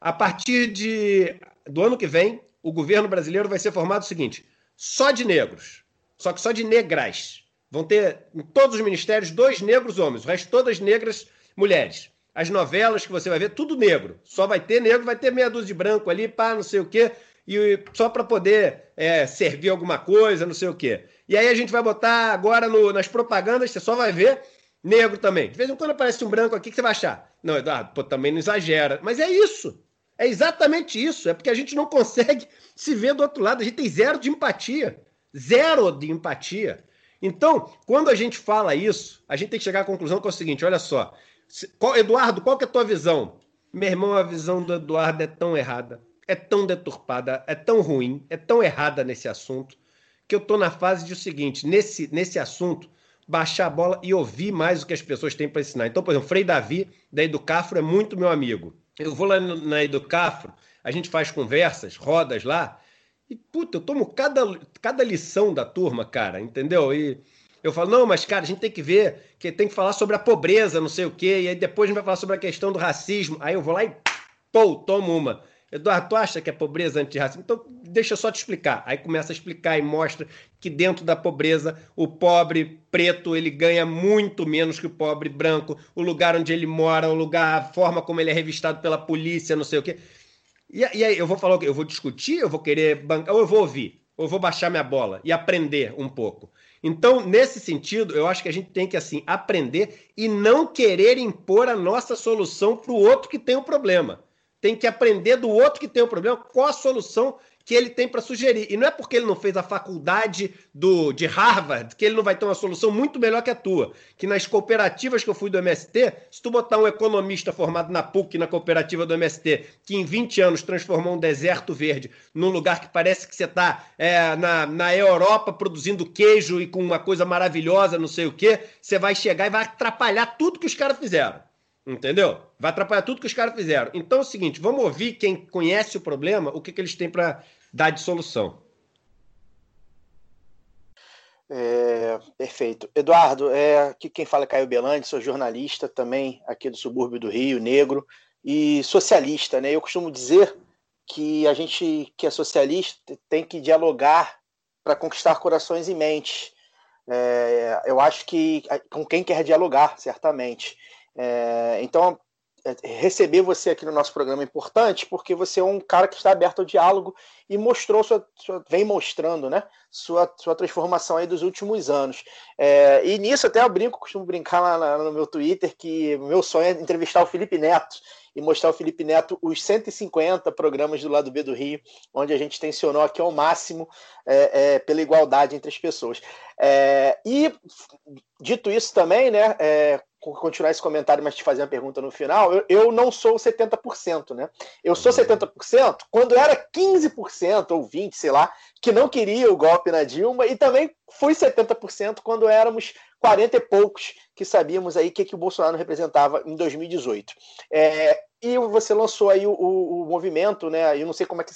A partir de, do ano que vem, o governo brasileiro vai ser formado o seguinte: só de negros, só que só de negras. Vão ter em todos os ministérios dois negros homens, o resto todas negras mulheres. As novelas que você vai ver, tudo negro. Só vai ter negro, vai ter meia dúzia de branco ali, pá, não sei o quê, e só para poder é, servir alguma coisa, não sei o quê. E aí a gente vai botar agora no, nas propagandas, você só vai ver negro também. De vez em quando aparece um branco aqui, que você vai achar? Não, Eduardo, pô, também não exagera. Mas é isso. É exatamente isso. É porque a gente não consegue se ver do outro lado. A gente tem zero de empatia. Zero de empatia. Então, quando a gente fala isso, a gente tem que chegar à conclusão que é o seguinte: olha só. Qual, Eduardo, qual que é a tua visão? Meu irmão, a visão do Eduardo é tão errada, é tão deturpada, é tão ruim, é tão errada nesse assunto, que eu estou na fase de o seguinte: nesse, nesse assunto, baixar a bola e ouvir mais o que as pessoas têm para ensinar. Então, por exemplo, Frei Davi, da Educafro, é muito meu amigo. Eu vou lá na Educafro, a gente faz conversas, rodas lá, E, puta, eu tomo cada, cada lição da turma, cara, entendeu? E eu falo, não, mas, cara, a gente tem que ver, que tem que falar sobre a pobreza, não sei o quê, e aí depois a gente vai falar sobre a questão do racismo. Aí eu vou lá e, pô, tomo uma. Eduardo, tu acha que é pobreza antirracista? Então, deixa eu só te explicar. Aí começa a explicar e mostra que dentro da pobreza, o pobre preto, ele ganha muito menos que o pobre branco. O lugar onde ele mora, o lugar, a forma como ele é revistado pela polícia, não sei o quê. E, e aí, eu vou falar o quê? Eu vou discutir, eu vou querer bancar, ou eu vou ouvir, ou eu vou baixar minha bola e aprender um pouco. Então, nesse sentido, eu acho que a gente tem que assim aprender e não querer impor a nossa solução para o outro que tem o um problema tem que aprender do outro que tem o um problema qual a solução que ele tem para sugerir. E não é porque ele não fez a faculdade do, de Harvard que ele não vai ter uma solução muito melhor que a tua. Que nas cooperativas que eu fui do MST, se tu botar um economista formado na PUC, na cooperativa do MST, que em 20 anos transformou um deserto verde num lugar que parece que você está é, na, na Europa produzindo queijo e com uma coisa maravilhosa, não sei o quê, você vai chegar e vai atrapalhar tudo que os caras fizeram. Entendeu? Vai atrapalhar tudo que os caras fizeram. Então é o seguinte, vamos ouvir quem conhece o problema, o que, que eles têm para dar de solução. É, perfeito. Eduardo, é, aqui quem fala é Caio Belandi, sou jornalista também aqui do subúrbio do Rio, negro e socialista. Né? Eu costumo dizer que a gente que é socialista tem que dialogar para conquistar corações e mentes. É, eu acho que com quem quer dialogar, certamente. É, então, é, receber você aqui no nosso programa é importante porque você é um cara que está aberto ao diálogo e mostrou sua, sua vem mostrando né sua, sua transformação aí dos últimos anos é, e nisso até eu brinco costumo brincar lá, lá no meu Twitter que meu sonho é entrevistar o Felipe Neto e mostrar ao Felipe Neto os 150 programas do lado B do Rio, onde a gente tensionou aqui ao máximo é, é, pela igualdade entre as pessoas. É, e dito isso também, né, é, continuar esse comentário, mas te fazer uma pergunta no final, eu, eu não sou 70%, né? Eu sou 70% quando era 15% ou 20%, sei lá, que não queria o golpe na Dilma, e também fui 70% quando éramos 40 e poucos que sabíamos aí o que, que o Bolsonaro representava em 2018. É, e você lançou aí o, o, o, movimento, né? Eu não sei como é que,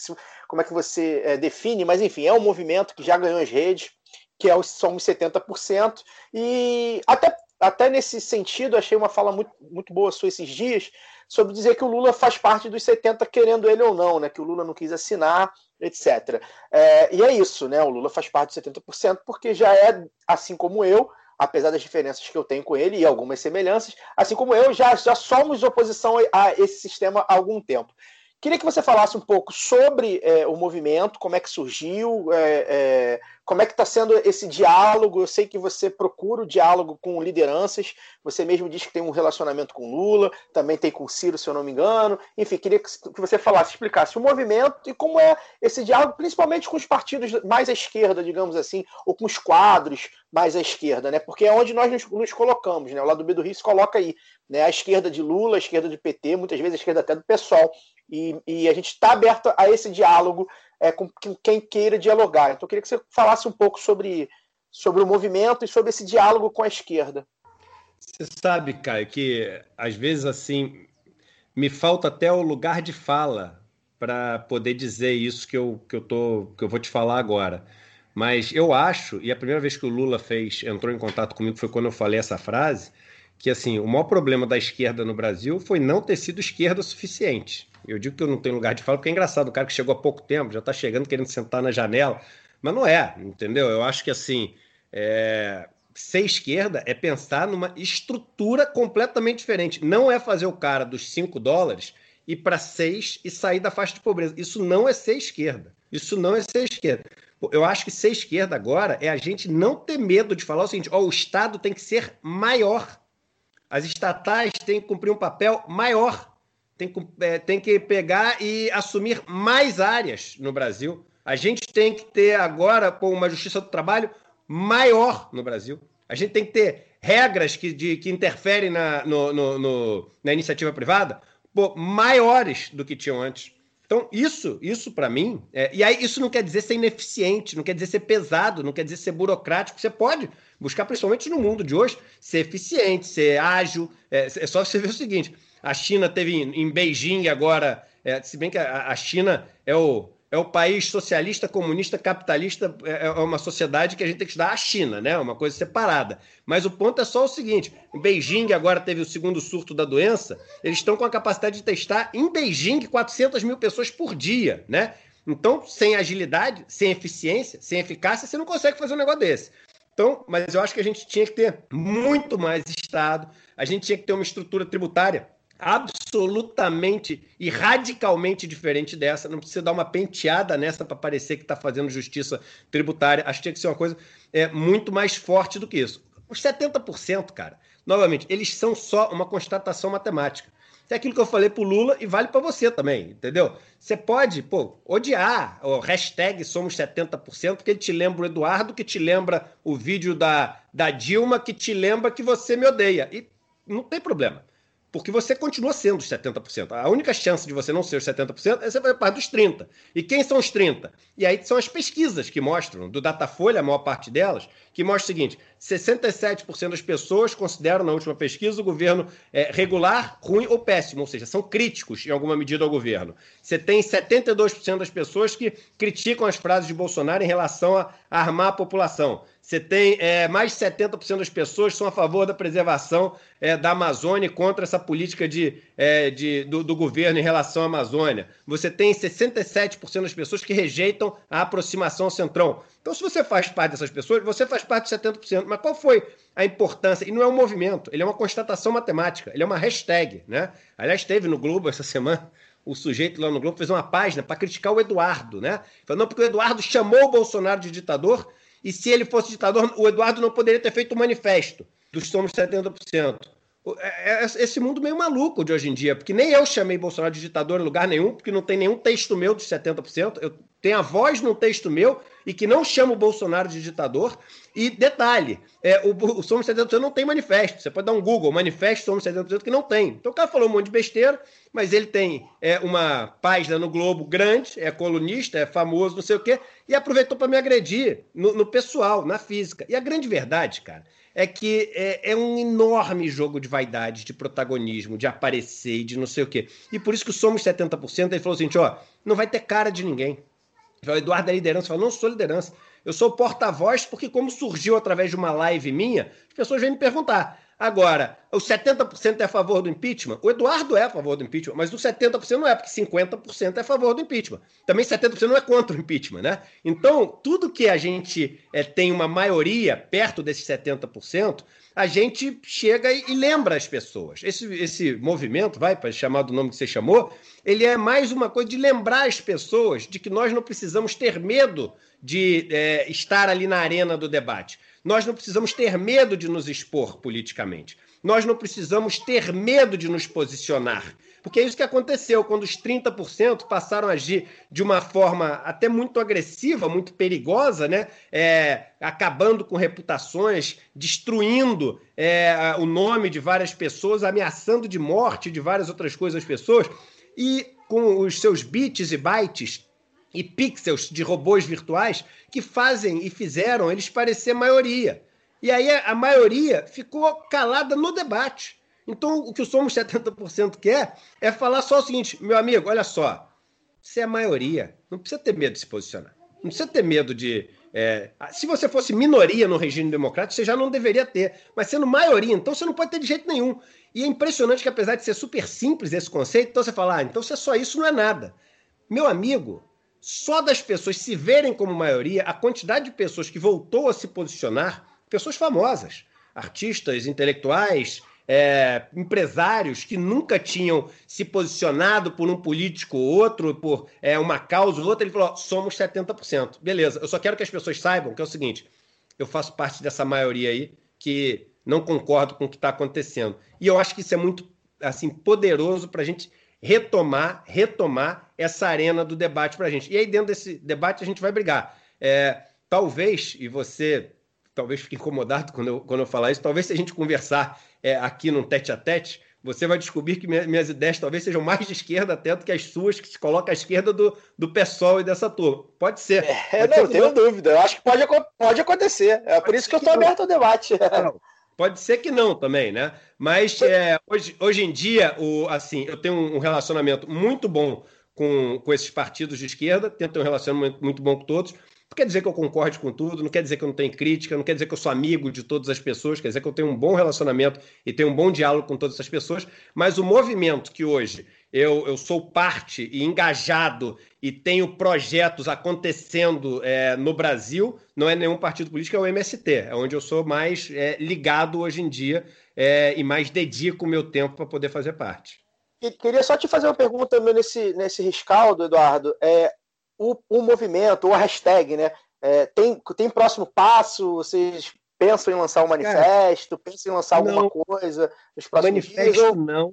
como é que você é, define, mas enfim, é um movimento que já ganhou as redes, que é, são os 70%, e até até nesse sentido, achei uma fala muito, muito boa sua esses dias, sobre dizer que o Lula faz parte dos 70, querendo ele ou não, né? Que o Lula não quis assinar, etc. É, e é isso, né? O Lula faz parte dos 70%, porque já é, assim como eu, apesar das diferenças que eu tenho com ele e algumas semelhanças, assim como eu, já, já somos oposição a esse sistema há algum tempo. Queria que você falasse um pouco sobre é, o movimento, como é que surgiu, é, é, como é que está sendo esse diálogo. Eu sei que você procura o diálogo com lideranças, você mesmo diz que tem um relacionamento com Lula, também tem com Ciro, se eu não me engano. Enfim, queria que você falasse, explicasse o movimento e como é esse diálogo, principalmente com os partidos mais à esquerda, digamos assim, ou com os quadros mais à esquerda, né? Porque é onde nós nos, nos colocamos, né? O lado B do Rio se coloca aí, né? A esquerda de Lula, a esquerda de PT, muitas vezes a esquerda até do PSOL. E, e a gente está aberto a esse diálogo é, com quem queira dialogar. Então, eu queria que você falasse um pouco sobre, sobre o movimento e sobre esse diálogo com a esquerda. Você sabe, Caio, que às vezes assim me falta até o lugar de fala para poder dizer isso que eu, que, eu tô, que eu vou te falar agora. Mas eu acho, e a primeira vez que o Lula fez, entrou em contato comigo foi quando eu falei essa frase, que assim, o maior problema da esquerda no Brasil foi não ter sido esquerda o suficiente. Eu digo que eu não tenho lugar de fala, porque é engraçado, o cara que chegou há pouco tempo, já está chegando querendo sentar na janela, mas não é, entendeu? Eu acho que assim, é... ser esquerda é pensar numa estrutura completamente diferente. Não é fazer o cara dos 5 dólares ir para 6 e sair da faixa de pobreza. Isso não é ser esquerda. Isso não é ser esquerda. Eu acho que ser esquerda agora é a gente não ter medo de falar o seguinte: ó, o Estado tem que ser maior. As estatais têm que cumprir um papel maior tem que, é, tem que pegar e assumir mais áreas no Brasil. A gente tem que ter agora uma justiça do trabalho maior no Brasil. A gente tem que ter regras que, de, que interferem na, no, no, no, na iniciativa privada pô, maiores do que tinham antes. Então, isso, isso para mim, é, e aí isso não quer dizer ser ineficiente, não quer dizer ser pesado, não quer dizer ser burocrático. Você pode buscar, principalmente no mundo de hoje, ser eficiente, ser ágil. É, é só você ver o seguinte: a China teve em Beijing agora, é, se bem que a, a China é o, é o país socialista, comunista, capitalista, é, é uma sociedade que a gente tem que estudar a China, né? Uma coisa separada. Mas o ponto é só o seguinte: Beijing agora teve o segundo surto da doença, eles estão com a capacidade de testar em Beijing 400 mil pessoas por dia, né? Então, sem agilidade, sem eficiência, sem eficácia, você não consegue fazer um negócio desse. Então, mas eu acho que a gente tinha que ter muito mais Estado, a gente tinha que ter uma estrutura tributária absolutamente e radicalmente diferente dessa. Não precisa dar uma penteada nessa para parecer que está fazendo justiça tributária. Acho que tinha que ser uma coisa é, muito mais forte do que isso. Os 70%, cara, novamente, eles são só uma constatação matemática. É aquilo que eu falei pro Lula e vale para você também, entendeu? Você pode, pô, odiar o hashtag somos 70%, porque ele te lembra o Eduardo, que te lembra o vídeo da, da Dilma, que te lembra que você me odeia. E não tem problema porque você continua sendo os 70%. A única chance de você não ser os 70% é você fazer parte dos 30%. E quem são os 30%? E aí são as pesquisas que mostram, do Datafolha, a maior parte delas, que mostra o seguinte: 67% das pessoas consideram, na última pesquisa, o governo é, regular, ruim ou péssimo, ou seja, são críticos em alguma medida ao governo. Você tem 72% das pessoas que criticam as frases de Bolsonaro em relação a armar a população. Você tem é, mais de 70% das pessoas são a favor da preservação é, da Amazônia contra essa política de, é, de do, do, governo em relação à Amazônia. Você tem 67% das pessoas que rejeitam a aproximação ao centrão. Então, se você faz parte dessas pessoas, você faz parte de 70%. Mas qual foi a importância? E não é um movimento, ele é uma constatação matemática, ele é uma hashtag. Né? Aliás, teve no Globo essa semana o sujeito lá no Globo fez uma página para criticar o Eduardo, né? Falou, não, porque o Eduardo chamou o Bolsonaro de ditador e se ele fosse ditador, o Eduardo não poderia ter feito o manifesto dos somos 70%. É, é, esse mundo meio maluco de hoje em dia, porque nem eu chamei Bolsonaro de ditador em lugar nenhum, porque não tem nenhum texto meu dos 70%. Eu tenho a voz num texto meu e que não chama o Bolsonaro de ditador. E detalhe, é, o, o Somos 70% não tem manifesto. Você pode dar um Google, manifesto Somos 70% que não tem. Então o cara falou um monte de besteira, mas ele tem é, uma página no Globo grande, é colunista, é famoso, não sei o quê, e aproveitou para me agredir no, no, pessoal, na física. E a grande verdade, cara, é que é, é, um enorme jogo de vaidade, de protagonismo, de aparecer e de não sei o quê. E por isso que o Somos 70%, ele falou assim, ó, não vai ter cara de ninguém. O Eduardo é liderança, falou, não sou liderança. Eu sou porta-voz porque, como surgiu através de uma live minha, as pessoas vêm me perguntar. Agora, os 70% é a favor do impeachment? O Eduardo é a favor do impeachment, mas os 70% não é, porque 50% é a favor do impeachment. Também 70% não é contra o impeachment, né? Então, tudo que a gente é, tem uma maioria perto desses 70%, a gente chega e, e lembra as pessoas. Esse, esse movimento, vai, para chamar do nome que você chamou, ele é mais uma coisa de lembrar as pessoas de que nós não precisamos ter medo de é, estar ali na arena do debate. Nós não precisamos ter medo de nos expor politicamente. Nós não precisamos ter medo de nos posicionar. Porque é isso que aconteceu quando os 30% passaram a agir de uma forma até muito agressiva, muito perigosa, né? É, acabando com reputações, destruindo é, o nome de várias pessoas, ameaçando de morte de várias outras coisas as pessoas. E com os seus bits e bytes e pixels de robôs virtuais que fazem e fizeram eles parecer maioria. E aí a maioria ficou calada no debate. Então, o que o Somos 70% quer é falar só o seguinte: meu amigo, olha só, você é maioria, não precisa ter medo de se posicionar. Não precisa ter medo de. É... se você fosse minoria no regime democrático, você já não deveria ter. Mas sendo maioria, então você não pode ter de jeito nenhum. E é impressionante que, apesar de ser super simples esse conceito, então você fala, ah, então se é só isso, não é nada. Meu amigo, só das pessoas se verem como maioria, a quantidade de pessoas que voltou a se posicionar, pessoas famosas, artistas, intelectuais, é, empresários que nunca tinham se posicionado por um político ou outro, por é, uma causa ou outra, ele falou: somos 70%. Beleza, eu só quero que as pessoas saibam que é o seguinte: eu faço parte dessa maioria aí que não concordo com o que está acontecendo. E eu acho que isso é muito assim poderoso para a gente retomar, retomar essa arena do debate para a gente. E aí, dentro desse debate, a gente vai brigar. É, talvez, e você talvez fique incomodado quando eu, quando eu falar isso, talvez se a gente conversar é, aqui num tete a tete, você vai descobrir que minhas ideias talvez sejam mais de esquerda até do que as suas, que se coloca à esquerda do, do PSOL e dessa turma. Pode ser. É, pode não, ser tenho não. dúvida. Eu acho que pode, pode acontecer. É pode por isso que eu estou aberto ao debate. Não. Pode ser que não também, né? Mas é, hoje, hoje em dia, o, assim, eu tenho um relacionamento muito bom com, com esses partidos de esquerda, tento ter um relacionamento muito bom com todos. Não quer dizer que eu concorde com tudo, não quer dizer que eu não tenho crítica, não quer dizer que eu sou amigo de todas as pessoas, quer dizer que eu tenho um bom relacionamento e tenho um bom diálogo com todas essas pessoas, mas o movimento que hoje eu, eu sou parte e engajado e tenho projetos acontecendo é, no Brasil, não é nenhum partido político, é o MST, é onde eu sou mais é, ligado hoje em dia é, e mais dedico o meu tempo para poder fazer parte. Queria só te fazer uma pergunta nesse, nesse rescaldo, Eduardo. É, o, o movimento, ou a hashtag, né? É, tem, tem próximo passo? Vocês pensam em lançar um manifesto? Cara, pensam em lançar alguma não, coisa nos próximos manifesto dias? Ou... Não.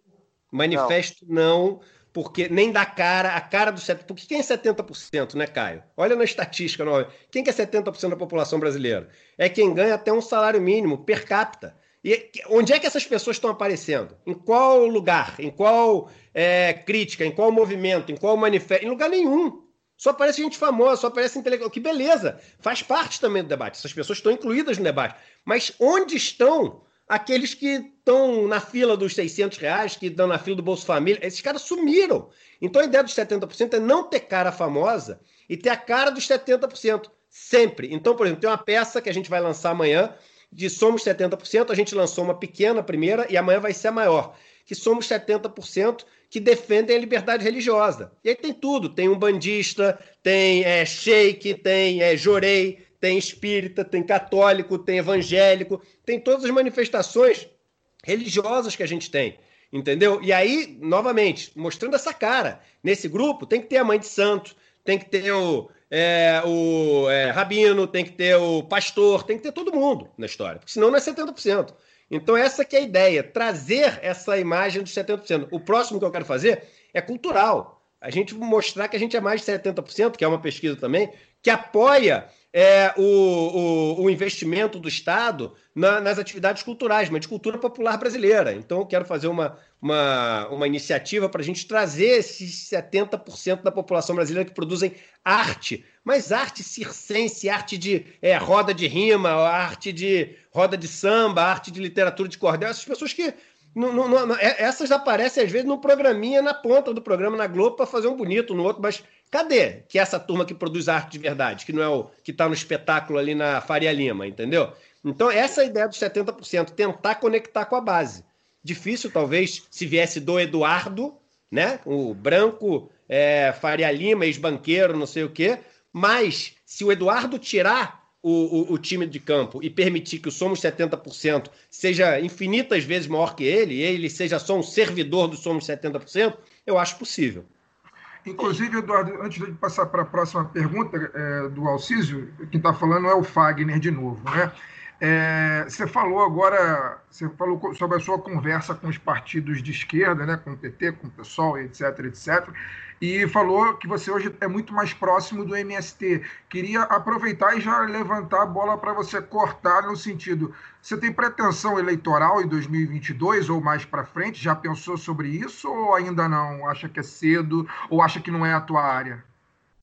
Manifesto não. não, porque nem dá cara, a cara do 70%. Porque quem é 70%, né, Caio? Olha na estatística, não. quem que é 70% da população brasileira? É quem ganha até um salário mínimo per capita. E onde é que essas pessoas estão aparecendo? Em qual lugar? Em qual é, crítica? Em qual movimento? Em qual manifesto? Em lugar nenhum. Só aparece gente famosa, só aparece intelectual. Que beleza! Faz parte também do debate. Essas pessoas estão incluídas no debate. Mas onde estão aqueles que estão na fila dos 600 reais, que estão na fila do Bolsa Família? Esses caras sumiram. Então a ideia dos 70% é não ter cara famosa e ter a cara dos 70%. Sempre. Então, por exemplo, tem uma peça que a gente vai lançar amanhã de Somos 70%. A gente lançou uma pequena primeira e amanhã vai ser a maior. Que somos 70% que defendem a liberdade religiosa. E aí tem tudo: tem um bandista, tem é, sheik, tem é, jorei, tem espírita, tem católico, tem evangélico, tem todas as manifestações religiosas que a gente tem. Entendeu? E aí, novamente, mostrando essa cara. Nesse grupo tem que ter a mãe de santo, tem que ter o, é, o é, rabino, tem que ter o pastor, tem que ter todo mundo na história, porque senão não é 70%. Então, essa que é a ideia, trazer essa imagem dos 70%. O próximo que eu quero fazer é cultural. A gente mostrar que a gente é mais de 70%, que é uma pesquisa também, que apoia é, o, o, o, investimento do Estado na, nas atividades culturais, mas de cultura popular brasileira. Então, eu quero fazer uma, uma, uma iniciativa para a gente trazer esses 70% da população brasileira que produzem arte, mas arte circense, arte de é, roda de rima, arte de roda de samba, arte de literatura de cordel, essas pessoas que. Não, não, não, é, essas aparecem às vezes no programinha na ponta do programa na Globo para fazer um bonito no outro, mas Cadê que é essa turma que produz arte de verdade, que não é o que está no espetáculo ali na Faria Lima, entendeu? Então, essa é a ideia dos 70%, tentar conectar com a base. Difícil, talvez, se viesse do Eduardo, né? O branco é, Faria Lima, ex-banqueiro, não sei o quê. Mas, se o Eduardo tirar o, o, o, time de campo e permitir que o Somos 70% seja infinitas vezes maior que ele, e ele seja só um servidor do Somos 70%, eu acho possível. Inclusive, Eduardo, antes de passar para a próxima pergunta é, do Alcísio, quem está falando é o Fagner de novo, né? É, você falou agora, você falou sobre a sua conversa com os partidos de esquerda, né, com o PT, com o PSOL, etc, etc e falou que você hoje é muito mais próximo do MST. Queria aproveitar e já levantar a bola para você cortar no sentido, você tem pretensão eleitoral em 2022 ou mais para frente? Já pensou sobre isso ou ainda não? Acha que é cedo ou acha que não é a tua área?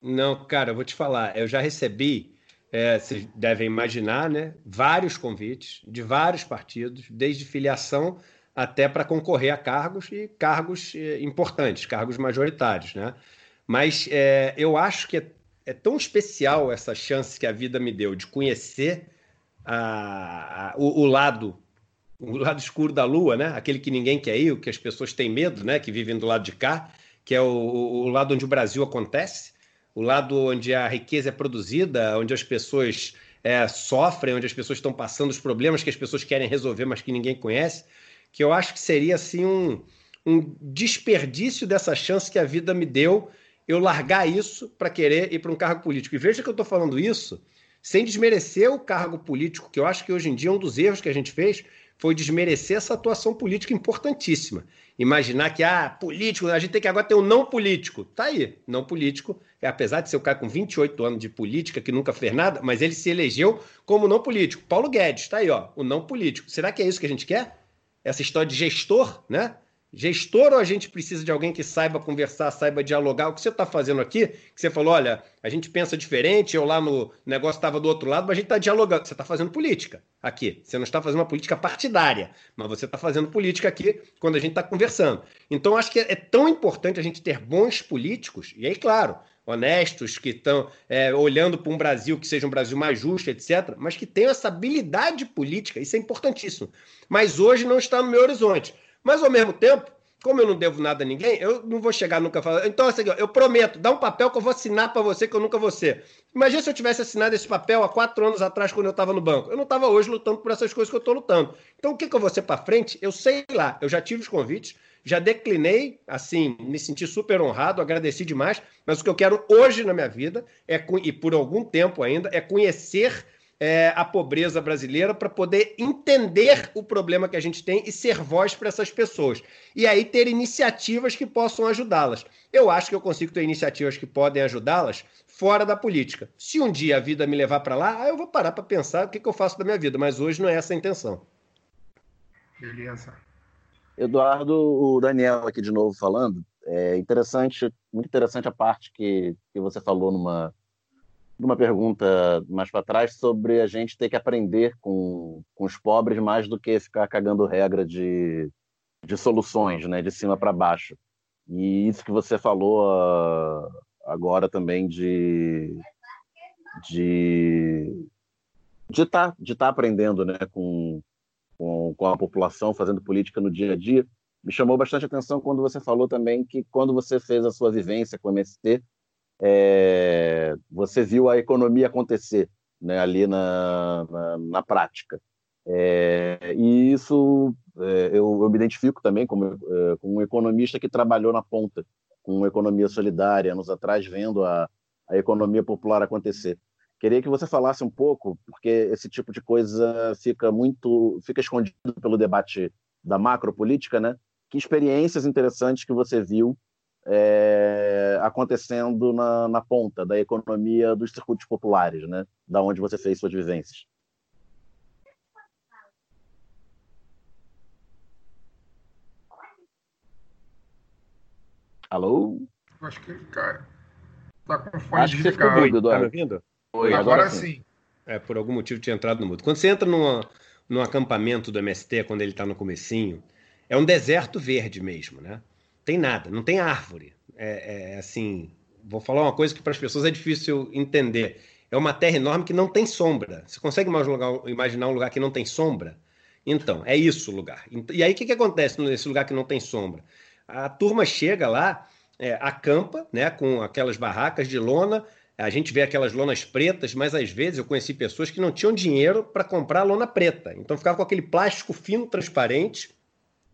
Não, cara, eu vou te falar, eu já recebi, é, vocês devem imaginar, né, vários convites de vários partidos, desde filiação até para concorrer a cargos e cargos eh, importantes, cargos majoritários, né? Mas é, eu acho que é, é, tão especial essa chance que a vida me deu de conhecer a, a, o, o, lado o lado escuro da lua, né? Aquele que ninguém quer ir, o que as pessoas têm medo, né? Que vivem do lado de cá, que é o, o lado onde o Brasil acontece, o lado onde a riqueza é produzida, onde as pessoas é, sofrem, onde as pessoas estão passando os problemas que as pessoas querem resolver, mas que ninguém conhece que eu acho que seria assim um, um desperdício dessa chance que a vida me deu eu largar isso para querer ir para um cargo político. E veja que eu estou falando isso sem desmerecer o cargo político, que eu acho que hoje em dia um dos erros que a gente fez foi desmerecer essa atuação política importantíssima. Imaginar que, ah, político, a gente tem que agora ter um não político. Tá aí, não político. É, apesar de ser o cara com 28 anos de política, que nunca fez nada, mas ele se elegeu como não político. Paulo Guedes, tá aí, ó, o não político. Será que é isso que a gente quer? Essa história de gestor, né? gestor ou a gente precisa de alguém que saiba conversar, saiba dialogar? O que você está fazendo aqui, que você falou, olha, a gente pensa diferente, eu lá no negócio estava do outro lado, mas a gente está dialogando. Você está fazendo política aqui. Você não está fazendo uma política partidária, mas você está fazendo política aqui quando a gente está conversando. Então, acho que é tão importante a gente ter bons políticos, e aí, claro, honestos, que estão é, olhando para um Brasil que seja um Brasil mais justo, etc., mas que tenham essa habilidade política, isso é importantíssimo. Mas hoje não está no meu horizonte. Mas, ao mesmo tempo, como eu não devo nada a ninguém, eu não vou chegar nunca a falar. Então, assim, eu prometo, dá um papel que eu vou assinar para você que eu nunca vou ser. Imagina se eu tivesse assinado esse papel há quatro anos atrás, quando eu estava no banco. Eu não estava hoje lutando por essas coisas que eu estou lutando. Então, o que, que eu vou ser para frente? Eu sei lá, eu já tive os convites, já declinei, assim, me senti super honrado, agradeci demais, mas o que eu quero hoje na minha vida, é e por algum tempo ainda, é conhecer é, a pobreza brasileira para poder entender o problema que a gente tem e ser voz para essas pessoas. E aí ter iniciativas que possam ajudá-las. Eu acho que eu consigo ter iniciativas que podem ajudá-las fora da política. Se um dia a vida me levar para lá, aí eu vou parar para pensar o que, que eu faço da minha vida, mas hoje não é essa a intenção. Beleza. Eduardo, o Daniel aqui de novo falando. É interessante, muito interessante a parte que, que você falou numa, numa pergunta mais para trás sobre a gente ter que aprender com, com os pobres mais do que ficar cagando regra de, de soluções, né, de cima para baixo. E isso que você falou uh, agora também de de de estar tá, de tá aprendendo, né, com, com, com a população, fazendo política no dia a dia. Me chamou bastante atenção quando você falou também que quando você fez a sua vivência com o MST, é, você viu a economia acontecer né, ali na, na, na prática. É, e isso é, eu, eu, me identifico também como, é, como um economista que trabalhou na ponta, com economia solidária, anos atrás, vendo a, a economia popular acontecer. Queria que você falasse um pouco, porque esse tipo de coisa fica muito, fica escondido pelo debate da macropolítica, né? Que experiências interessantes que você viu é, acontecendo na, na, ponta da economia dos circuitos populares, né? Da onde você fez suas vivências. Alô? Acho que ele cai. Tá com fone Acho que você ficou mudo, Eduardo. Tá me ouvindo? Agora, agora sim. É, por algum motivo tinha entrado no mudo. Quando você entra numa, num acampamento do MST, quando ele está no comecinho, é um deserto verde mesmo, né? Tem nada, não tem árvore. É, é assim, vou falar uma coisa que para as pessoas é difícil entender. É uma terra enorme que não tem sombra. Você consegue imaginar um lugar que não tem sombra? Então, é isso o lugar. E aí o que, que acontece nesse lugar que não tem sombra? A turma chega lá, é, acampa, né, com aquelas barracas de lona, a gente vê aquelas lonas pretas, mas às vezes eu conheci pessoas que não tinham dinheiro para comprar lona preta. Então ficava com aquele plástico fino, transparente,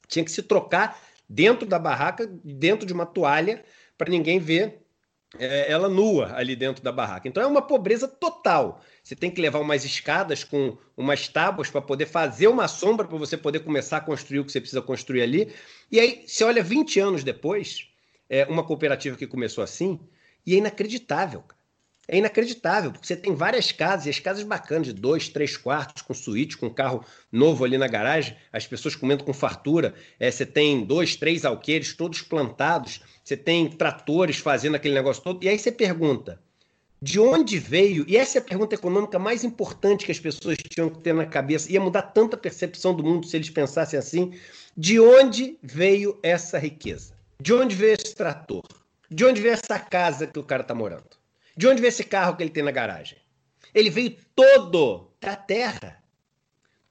tinha que se trocar dentro da barraca, dentro de uma toalha, para ninguém ver é, ela nua ali dentro da barraca. Então é uma pobreza total. Você tem que levar umas escadas com umas tábuas para poder fazer uma sombra para você poder começar a construir o que você precisa construir ali. E aí, você olha 20 anos depois, é uma cooperativa que começou assim, e é inacreditável. Cara. É inacreditável, porque você tem várias casas, e as casas bacanas, de dois, três quartos, com suíte, com carro novo ali na garagem, as pessoas comendo com fartura. É, você tem dois, três alqueires todos plantados, você tem tratores fazendo aquele negócio todo. E aí você pergunta: de onde veio? E essa é a pergunta econômica mais importante que as pessoas tinham que ter na cabeça. Ia mudar tanta percepção do mundo se eles pensassem assim. De onde veio essa riqueza? De onde veio esse trator? De onde veio essa casa que o cara está morando? De onde veio esse carro que ele tem na garagem? Ele veio todo da terra.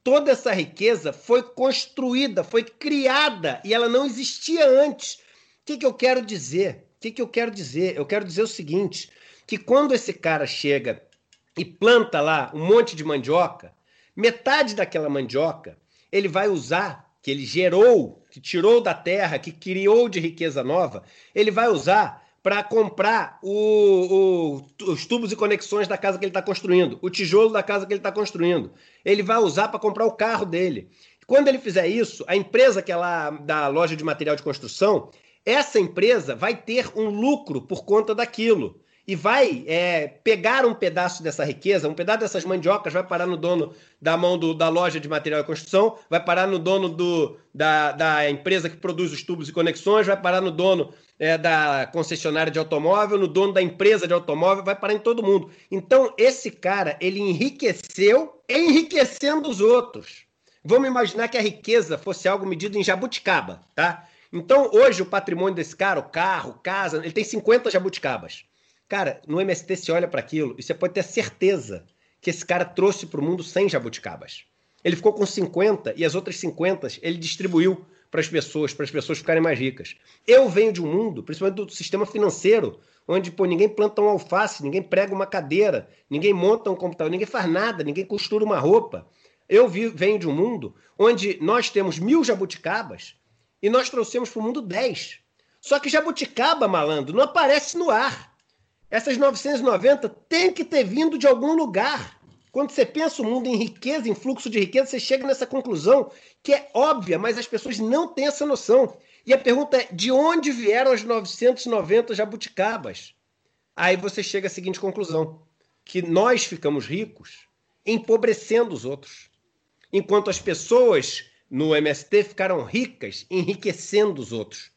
Toda essa riqueza foi construída, foi criada e ela não existia antes. O que, que eu quero dizer? O que, que eu quero dizer? Eu quero dizer o seguinte: que quando esse cara chega e planta lá um monte de mandioca, metade daquela mandioca ele vai usar, que ele gerou, que tirou da terra, que criou de riqueza nova, ele vai usar para comprar o, o, os tubos e conexões da casa que ele está construindo, o tijolo da casa que ele está construindo. Ele vai usar para comprar o carro dele. Quando ele fizer isso, a empresa que é lá da loja de material de construção, essa empresa vai ter um lucro por conta daquilo. E vai é, pegar um pedaço dessa riqueza, um pedaço dessas mandiocas vai parar no dono da mão do, da loja de material de construção, vai parar no dono do, da, da empresa que produz os tubos e conexões, vai parar no dono é, da concessionária de automóvel, no dono da empresa de automóvel, vai parar em todo mundo. Então, esse cara, ele enriqueceu enriquecendo os outros. Vamos imaginar que a riqueza fosse algo medido em jabuticaba, tá? Então, hoje, o patrimônio desse cara, o carro, casa, ele tem 50 jabuticabas. Cara, no MST você olha para aquilo e você pode ter certeza que esse cara trouxe para o mundo 100 jabuticabas. Ele ficou com 50 e as outras 50 ele distribuiu para as pessoas, para as pessoas ficarem mais ricas. Eu venho de um mundo, principalmente do sistema financeiro, onde pô, ninguém planta um alface, ninguém prega uma cadeira, ninguém monta um computador, ninguém faz nada, ninguém costura uma roupa. Eu vi, venho de um mundo onde nós temos mil jabuticabas e nós trouxemos para o mundo 10. Só que jabuticaba, malandro, não aparece no ar. Essas 990 tem que ter vindo de algum lugar. Quando você pensa o mundo em riqueza, em fluxo de riqueza, você chega nessa conclusão que é óbvia, mas as pessoas não têm essa noção. E a pergunta é: de onde vieram as 990 jabuticabas? Aí você chega à seguinte conclusão: que nós ficamos ricos empobrecendo os outros, enquanto as pessoas no MST ficaram ricas, enriquecendo os outros.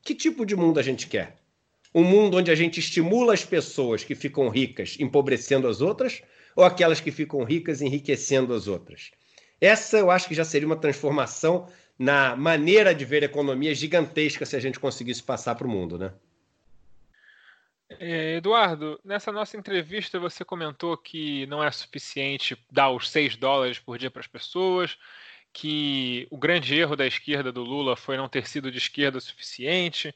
Que tipo de mundo a gente quer? Um mundo onde a gente estimula as pessoas que ficam ricas, empobrecendo as outras, ou aquelas que ficam ricas, enriquecendo as outras? Essa eu acho que já seria uma transformação na maneira de ver economia gigantesca se a gente conseguisse passar para o mundo, né? É, Eduardo, nessa nossa entrevista você comentou que não é suficiente dar os 6 dólares por dia para as pessoas, que o grande erro da esquerda do Lula foi não ter sido de esquerda o suficiente.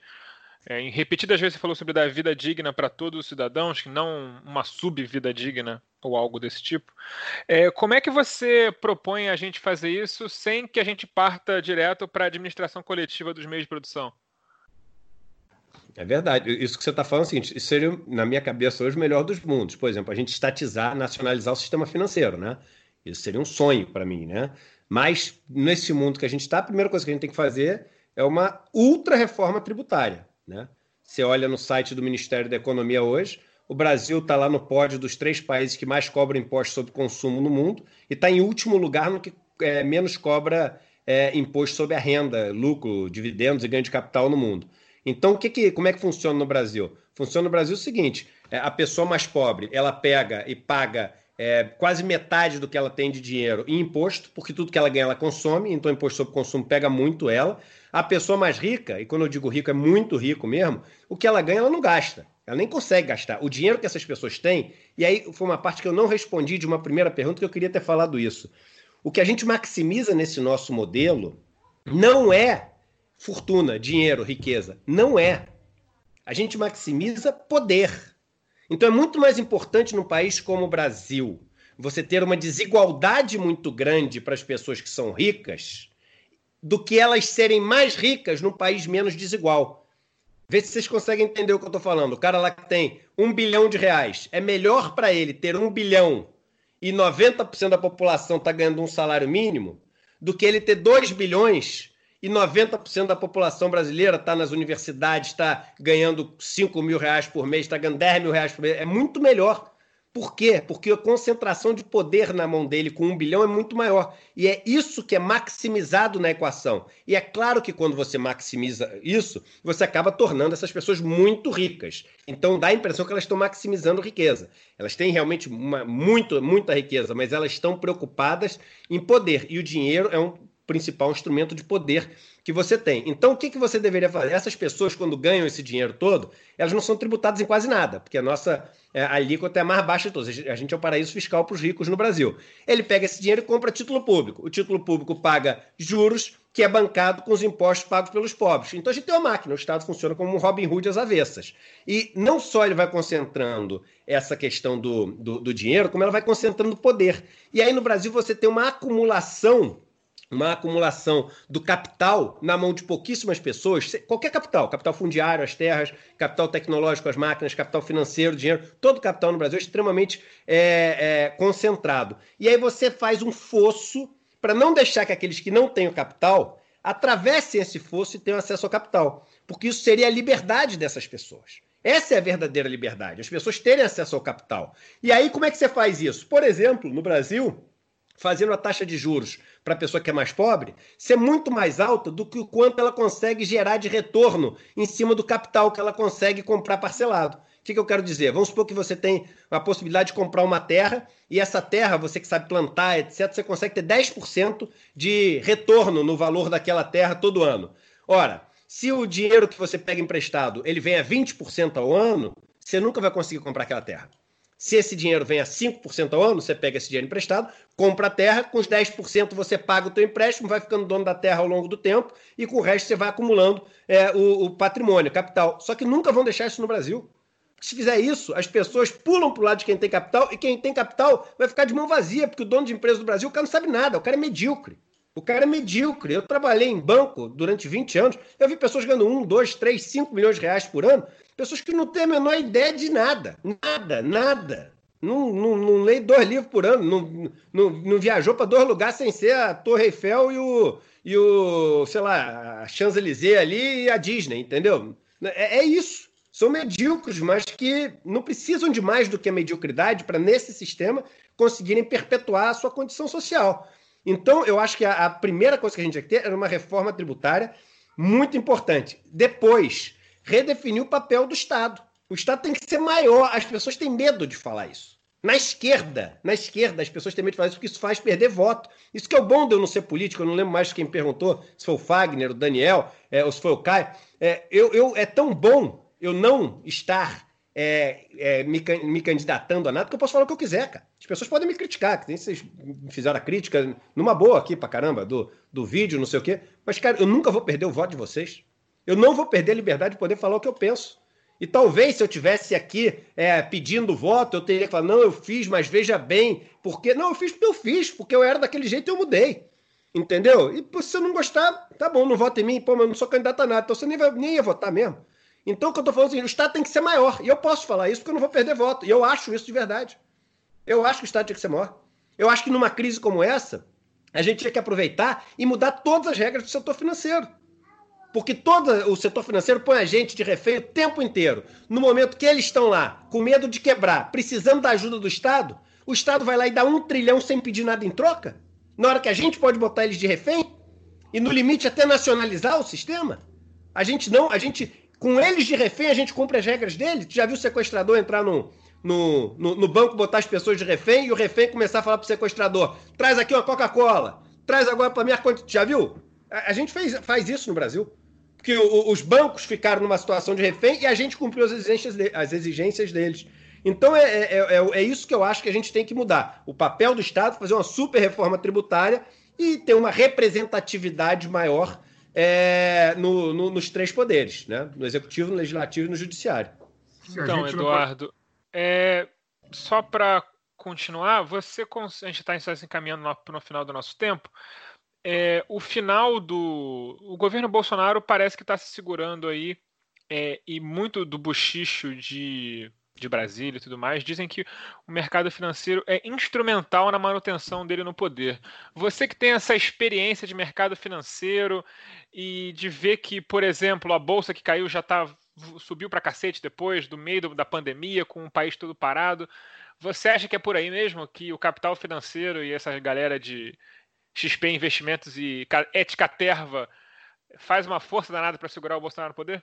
É, em repetidas vezes você falou sobre dar vida digna para todos os cidadãos, que não uma sub-vida digna ou algo desse tipo. É, como é que você propõe a gente fazer isso sem que a gente parta direto para a administração coletiva dos meios de produção? É verdade. Isso que você está falando é o seguinte: isso seria, na minha cabeça, hoje o melhor dos mundos. Por exemplo, a gente estatizar, nacionalizar o sistema financeiro, né? Isso seria um sonho para mim, né? Mas, nesse mundo que a gente está, a primeira coisa que a gente tem que fazer é uma ultra reforma tributária. Né? Você olha no site do Ministério da Economia hoje, o Brasil está lá no pódio dos três países que mais cobram impostos sobre consumo no mundo e está em último lugar no que é, menos cobra é, imposto sobre a renda, lucro, dividendos e ganho de capital no mundo. Então, o que que, como é que funciona no Brasil? Funciona no Brasil o seguinte: é, a pessoa mais pobre ela pega e paga é, quase metade do que ela tem de dinheiro em imposto, porque tudo que ela ganha ela consome, então o imposto sobre consumo pega muito ela. A pessoa mais rica, e quando eu digo rico é muito rico mesmo, o que ela ganha ela não gasta. Ela nem consegue gastar. O dinheiro que essas pessoas têm, e aí foi uma parte que eu não respondi de uma primeira pergunta que eu queria ter falado isso. O que a gente maximiza nesse nosso modelo não é fortuna, dinheiro, riqueza. Não é. A gente maximiza poder. Então é muito mais importante num país como o Brasil você ter uma desigualdade muito grande para as pessoas que são ricas do que elas serem mais ricas num país menos desigual. Vê se vocês conseguem entender o que eu estou falando. O cara lá que tem um bilhão de reais, é melhor para ele ter um bilhão e 90% da população está ganhando um salário mínimo do que ele ter 2 bilhões e 90% da população brasileira está nas universidades, está ganhando 5 mil reais por mês, está ganhando 10 mil reais por mês. É muito melhor. Por quê? Porque a concentração de poder na mão dele com um bilhão é muito maior. E é isso que é maximizado na equação. E é claro que quando você maximiza isso, você acaba tornando essas pessoas muito ricas. Então dá a impressão que elas estão maximizando riqueza. Elas têm realmente uma, muito, muita riqueza, mas elas estão preocupadas em poder. E o dinheiro é um principal instrumento de poder que você tem. Então, o que, que você deveria fazer? Essas pessoas, quando ganham esse dinheiro todo, elas não são tributadas em quase nada, porque a nossa é, alíquota é a mais baixa de todas. A gente é o paraíso fiscal para os ricos no Brasil. Ele pega esse dinheiro e compra título público. O título público paga juros, que é bancado com os impostos pagos pelos pobres. Então, a gente tem uma máquina. O Estado funciona como um Robin Hood às avessas. E não só ele vai concentrando essa questão do, do, do dinheiro, como ela vai concentrando poder. E aí, no Brasil, você tem uma acumulação uma acumulação do capital na mão de pouquíssimas pessoas, qualquer capital, capital fundiário, as terras, capital tecnológico, as máquinas, capital financeiro, dinheiro, todo capital no Brasil é extremamente é, é, concentrado. E aí você faz um fosso para não deixar que aqueles que não têm o capital atravessem esse fosso e tenham acesso ao capital, porque isso seria a liberdade dessas pessoas. Essa é a verdadeira liberdade, as pessoas terem acesso ao capital. E aí, como é que você faz isso? Por exemplo, no Brasil, fazendo a taxa de juros para a pessoa que é mais pobre ser muito mais alta do que o quanto ela consegue gerar de retorno em cima do capital que ela consegue comprar parcelado. O que, que eu quero dizer? Vamos supor que você tem a possibilidade de comprar uma terra e essa terra, você que sabe plantar, etc., você consegue ter 10% de retorno no valor daquela terra todo ano. Ora, se o dinheiro que você pega emprestado ele vem a 20% ao ano, você nunca vai conseguir comprar aquela terra. Se esse dinheiro vem a 5% ao ano, você pega esse dinheiro emprestado, compra a terra, com os 10% você paga o teu empréstimo, vai ficando dono da terra ao longo do tempo e com o resto você vai acumulando é, o, o patrimônio, capital. Só que nunca vão deixar isso no Brasil. Se fizer isso, as pessoas pulam para o lado de quem tem capital e quem tem capital vai ficar de mão vazia, porque o dono de empresa do Brasil, o cara não sabe nada, o cara é medíocre. O cara é medíocre. Eu trabalhei em banco durante 20 anos, eu vi pessoas ganhando 1, 2, 3, 5 milhões de reais por ano, pessoas que não têm a menor ideia de nada. Nada, nada. Não, não, não lê dois livros por ano, não, não, não viajou para dois lugares sem ser a Torre Eiffel e o, e o sei lá, a Champs-Élysées ali e a Disney, entendeu? É, é isso são medíocres, mas que não precisam de mais do que a mediocridade para, nesse sistema, conseguirem perpetuar a sua condição social. Então, eu acho que a, a primeira coisa que a gente tinha que ter era uma reforma tributária muito importante. Depois, redefinir o papel do Estado. O Estado tem que ser maior. As pessoas têm medo de falar isso. Na esquerda, na esquerda, as pessoas têm medo de falar isso porque isso faz perder voto. Isso que é o bom de eu não ser político, eu não lembro mais quem perguntou, se foi o Fagner, o Daniel, é, ou se foi o Caio. É, eu, eu, é tão bom eu não estar é, é, me, me, candidatando a nada, porque eu posso falar o que eu quiser, cara. As pessoas podem me criticar, que vocês me fizeram a crítica numa boa aqui pra caramba, do, do vídeo, não sei o quê. Mas, cara, eu nunca vou perder o voto de vocês. Eu não vou perder a liberdade de poder falar o que eu penso. E talvez se eu tivesse aqui é, pedindo voto, eu teria que falar, não, eu fiz, mas veja bem, porque. Não, eu fiz porque eu fiz, porque eu era daquele jeito e eu mudei. Entendeu? E se você não gostar, tá bom, não vota em mim, pô, mas eu não sou candidato a nada, então você nem, vai, nem ia votar mesmo. Então, o que eu estou falando é assim, o Estado tem que ser maior. E eu posso falar isso porque eu não vou perder voto. E eu acho isso de verdade. Eu acho que o Estado tinha que ser maior. Eu acho que numa crise como essa, a gente tinha que aproveitar e mudar todas as regras do setor financeiro. Porque todo o setor financeiro põe a gente de refém o tempo inteiro. No momento que eles estão lá, com medo de quebrar, precisando da ajuda do Estado, o Estado vai lá e dá um trilhão sem pedir nada em troca? Na hora que a gente pode botar eles de refém? E no limite até nacionalizar o sistema? A gente não, a gente com eles de refém, a gente cumpre as regras dele. Tu já viu o sequestrador entrar no, no, no, no, banco, botar as pessoas de refém e o refém começar a falar pro sequestrador: traz aqui uma Coca-Cola, traz agora para minha conta. Já viu? A, a gente fez, faz isso no Brasil. Porque o, os bancos ficaram numa situação de refém e a gente cumpriu as exigências, de, as exigências deles. Então é, é, é, é, isso que eu acho que a gente tem que mudar. O papel do Estado, fazer uma super reforma tributária e ter uma representatividade maior é, no, no, nos três poderes, né? no executivo, no legislativo e no judiciário. Então, Eduardo, pode... é, só para continuar, você a gente está se encaminhando no, no final do nosso tempo. É, o final do o governo Bolsonaro parece que está se segurando aí é, e muito do bochicho de de Brasília e tudo mais, dizem que o mercado financeiro é instrumental na manutenção dele no poder. Você que tem essa experiência de mercado financeiro e de ver que, por exemplo, a bolsa que caiu já tá, subiu para cacete depois, do meio da pandemia, com o país todo parado. Você acha que é por aí mesmo que o capital financeiro e essa galera de XP Investimentos e Ética Terva faz uma força danada para segurar o Bolsonaro no poder?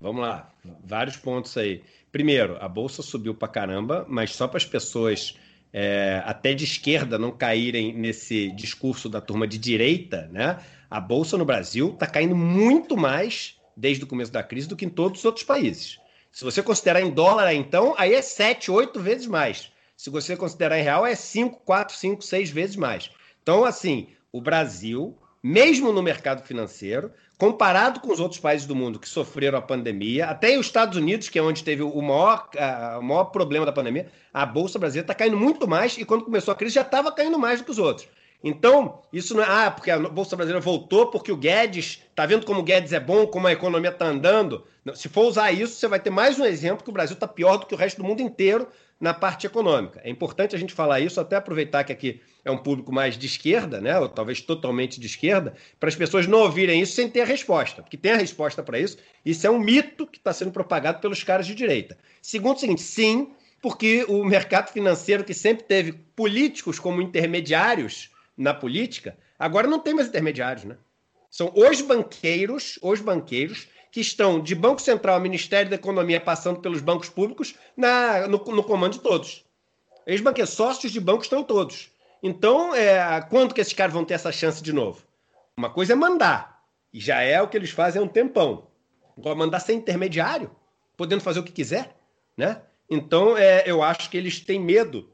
Vamos lá, vários pontos aí. Primeiro, a bolsa subiu para caramba, mas só para as pessoas é, até de esquerda não caírem nesse discurso da turma de direita, né? A bolsa no Brasil está caindo muito mais desde o começo da crise do que em todos os outros países. Se você considerar em dólar, então, aí é 7, 8 vezes mais. Se você considerar em real, é 5, 4, 5, 6 vezes mais. Então, assim, o Brasil, mesmo no mercado financeiro, comparado com os outros países do mundo que sofreram a pandemia, até os Estados Unidos, que é onde teve o maior, o maior problema da pandemia, a Bolsa Brasileira está caindo muito mais e quando começou a crise já estava caindo mais do que os outros. Então, isso não é, ah, porque a Bolsa Brasileira voltou porque o Guedes, tá vendo como o Guedes é bom, como a economia está andando? Se for usar isso, você vai ter mais um exemplo que o Brasil está pior do que o resto do mundo inteiro na parte econômica. É importante a gente falar isso, até aproveitar que aqui é um público mais de esquerda, né, ou talvez totalmente de esquerda, para as pessoas não ouvirem isso sem ter a resposta, porque tem a resposta para isso. Isso é um mito que está sendo propagado pelos caras de direita. Segundo o seguinte, sim, porque o mercado financeiro, que sempre teve políticos como intermediários na política, agora não tem mais intermediários, né? São os banqueiros, os banqueiros que estão de Banco Central Ministério da Economia, passando pelos bancos públicos, na, no, no comando de todos. Eles banqueiros, sócios de bancos estão todos. Então, é, quando que esses caras vão ter essa chance de novo? Uma coisa é mandar, e já é o que eles fazem há um tempão. Agora, mandar sem intermediário, podendo fazer o que quiser, né? Então, é, eu acho que eles têm medo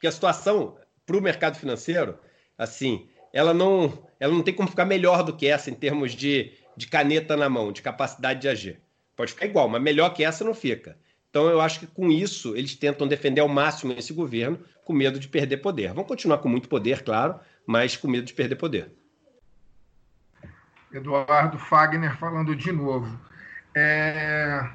que a situação para o mercado financeiro, assim, ela não, ela não tem como ficar melhor do que essa em termos de, de caneta na mão, de capacidade de agir. Pode ficar igual, mas melhor que essa não fica. Então, eu acho que com isso eles tentam defender ao máximo esse governo, com medo de perder poder. Vão continuar com muito poder, claro, mas com medo de perder poder. Eduardo Fagner falando de novo. É...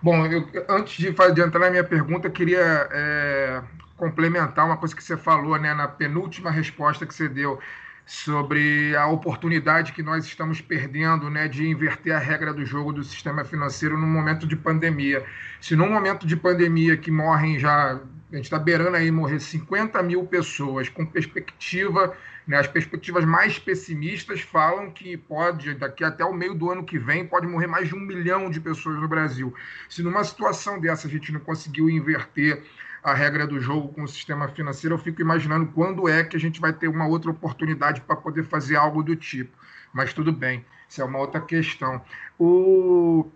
Bom, eu, antes de, de, entrar na minha pergunta, queria é, complementar uma coisa que você falou né, na penúltima resposta que você deu sobre a oportunidade que nós estamos perdendo né, de inverter a regra do jogo do sistema financeiro no momento de pandemia. Se num momento de pandemia que morrem já, a gente está beirando aí morrer 50 mil pessoas, com perspectiva, né, as perspectivas mais pessimistas falam que pode, daqui até o meio do ano que vem, pode morrer mais de um milhão de pessoas no Brasil. Se numa situação dessa a gente não conseguiu inverter a regra do jogo com o sistema financeiro, eu fico imaginando quando é que a gente vai ter uma outra oportunidade para poder fazer algo do tipo. Mas tudo bem, isso é uma outra questão. O...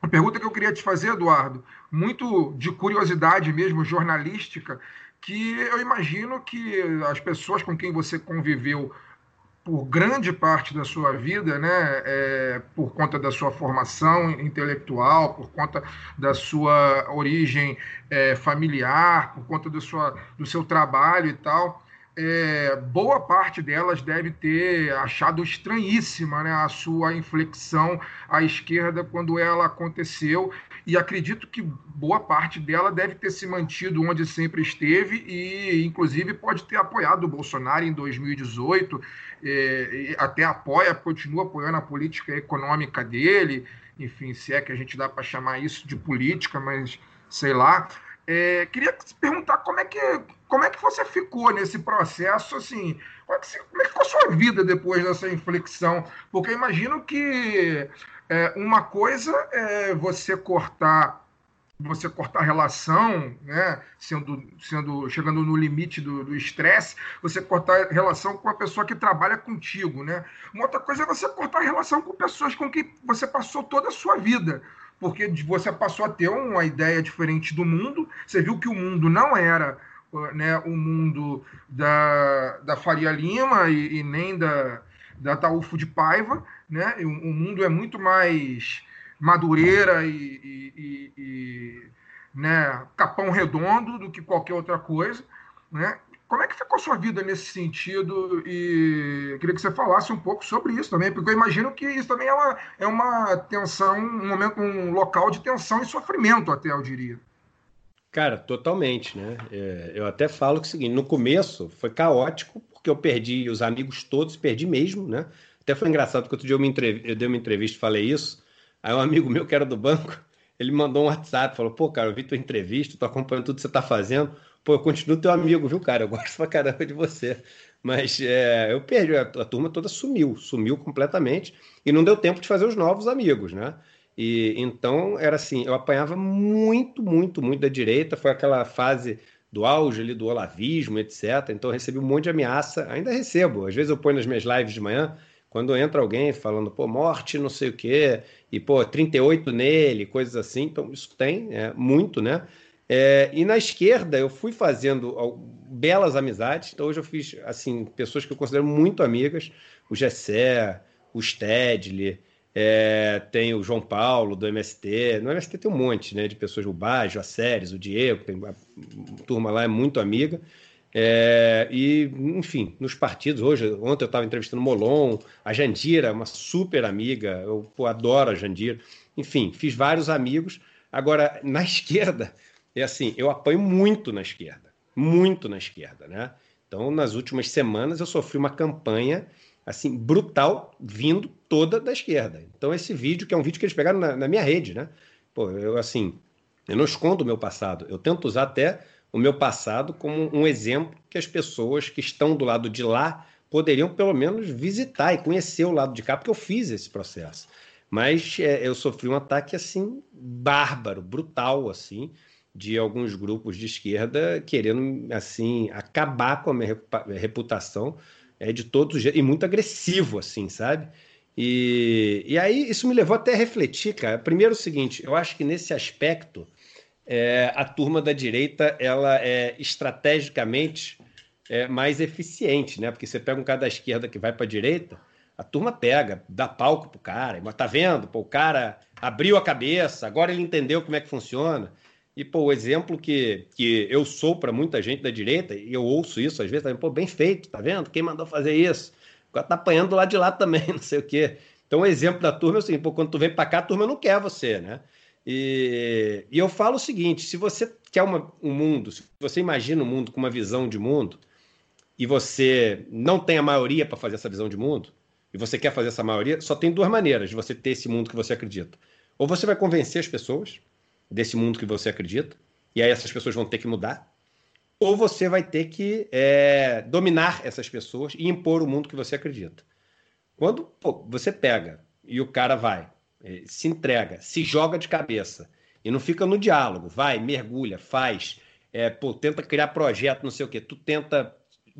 A pergunta que eu queria te fazer, Eduardo, muito de curiosidade mesmo, jornalística, que eu imagino que as pessoas com quem você conviveu por grande parte da sua vida, né, é, por conta da sua formação intelectual, por conta da sua origem é, familiar, por conta do, sua, do seu trabalho e tal, é, boa parte delas deve ter achado estranhíssima né, a sua inflexão à esquerda quando ela aconteceu, e acredito que boa parte dela deve ter se mantido onde sempre esteve, e inclusive pode ter apoiado o Bolsonaro em 2018 é, até apoia, continua apoiando a política econômica dele, enfim, se é que a gente dá para chamar isso de política, mas sei lá. É, queria te perguntar como é que como é que você ficou nesse processo, assim, como é que, como é que ficou a sua vida depois dessa inflexão? Porque imagino que é, uma coisa é você cortar você cortar relação, né, sendo, sendo chegando no limite do estresse, você cortar relação com a pessoa que trabalha contigo, né? Uma outra coisa é você cortar relação com pessoas com quem você passou toda a sua vida, porque você passou a ter uma ideia diferente do mundo, você viu que o mundo não era né, o mundo da, da Faria Lima e, e nem da, da Taúfo de Paiva, né? O, o mundo é muito mais Madureira e, e, e, né, Capão Redondo do que qualquer outra coisa. Né? Como é que ficou sua vida nesse sentido? E queria que você falasse um pouco sobre isso também, porque eu imagino que isso também é uma, é uma tensão, um momento, um local de tensão e sofrimento, até eu diria. Cara, totalmente, né? É, eu até falo que é o seguinte: no começo foi caótico, porque eu perdi os amigos todos, perdi mesmo, né? Até foi engraçado, porque outro dia eu, me entrev... eu dei uma entrevista e falei isso. Aí um amigo meu que era do banco, ele mandou um WhatsApp, falou, pô, cara, eu vi tua entrevista, tô acompanhando tudo que você tá fazendo. Pô, eu continuo teu amigo, viu, cara? Eu gosto pra caramba de você. Mas é, eu perdi, a, a turma toda sumiu, sumiu completamente e não deu tempo de fazer os novos amigos, né? E então era assim, eu apanhava muito, muito, muito da direita, foi aquela fase do auge ali do olavismo, etc. Então eu recebi um monte de ameaça, ainda recebo. Às vezes eu ponho nas minhas lives de manhã, quando entra alguém falando, pô, morte, não sei o quê, e, pô, 38 nele, coisas assim, então isso tem é, muito, né? É, e na esquerda eu fui fazendo belas amizades, então hoje eu fiz, assim, pessoas que eu considero muito amigas, o Gessé, o Stedley, é, tem o João Paulo do MST, no MST tem um monte, né, de pessoas, o Bajo, a Séries, o Diego, tem, a turma lá é muito amiga, é, e, enfim, nos partidos, hoje, ontem eu estava entrevistando Molon, a Jandira, uma super amiga, eu pô, adoro a Jandira. Enfim, fiz vários amigos. Agora, na esquerda, é assim, eu apanho muito na esquerda, muito na esquerda, né? Então, nas últimas semanas eu sofri uma campanha assim brutal vindo toda da esquerda. Então, esse vídeo que é um vídeo que eles pegaram na, na minha rede, né? Pô, eu assim, eu não escondo o meu passado. Eu tento usar até o meu passado como um exemplo que as pessoas que estão do lado de lá poderiam pelo menos visitar e conhecer o lado de cá, porque eu fiz esse processo. Mas é, eu sofri um ataque assim bárbaro, brutal assim, de alguns grupos de esquerda querendo assim acabar com a minha reputação é, de todos e muito agressivo assim, sabe? E, e aí isso me levou até a refletir, cara. Primeiro o seguinte, eu acho que nesse aspecto é, a turma da direita ela é estrategicamente é, mais eficiente, né? Porque você pega um cara da esquerda que vai para a direita, a turma pega, dá palco pro cara, mas tá vendo? Pô, o cara abriu a cabeça, agora ele entendeu como é que funciona. E, pô, o exemplo que, que eu sou para muita gente da direita, e eu ouço isso às vezes, tá, pô, bem feito, tá vendo? Quem mandou fazer isso? O cara tá apanhando lá de lá também, não sei o quê. Então, o exemplo da turma é seguinte, pô, quando tu vem para cá, a turma não quer você, né? E, e eu falo o seguinte: se você quer uma, um mundo, se você imagina um mundo com uma visão de mundo, e você não tem a maioria para fazer essa visão de mundo, e você quer fazer essa maioria, só tem duas maneiras de você ter esse mundo que você acredita. Ou você vai convencer as pessoas desse mundo que você acredita, e aí essas pessoas vão ter que mudar, ou você vai ter que é, dominar essas pessoas e impor o mundo que você acredita. Quando pô, você pega e o cara vai se entrega, se joga de cabeça e não fica no diálogo, vai, mergulha, faz, é, pô, tenta criar projeto, não sei o quê, tu tenta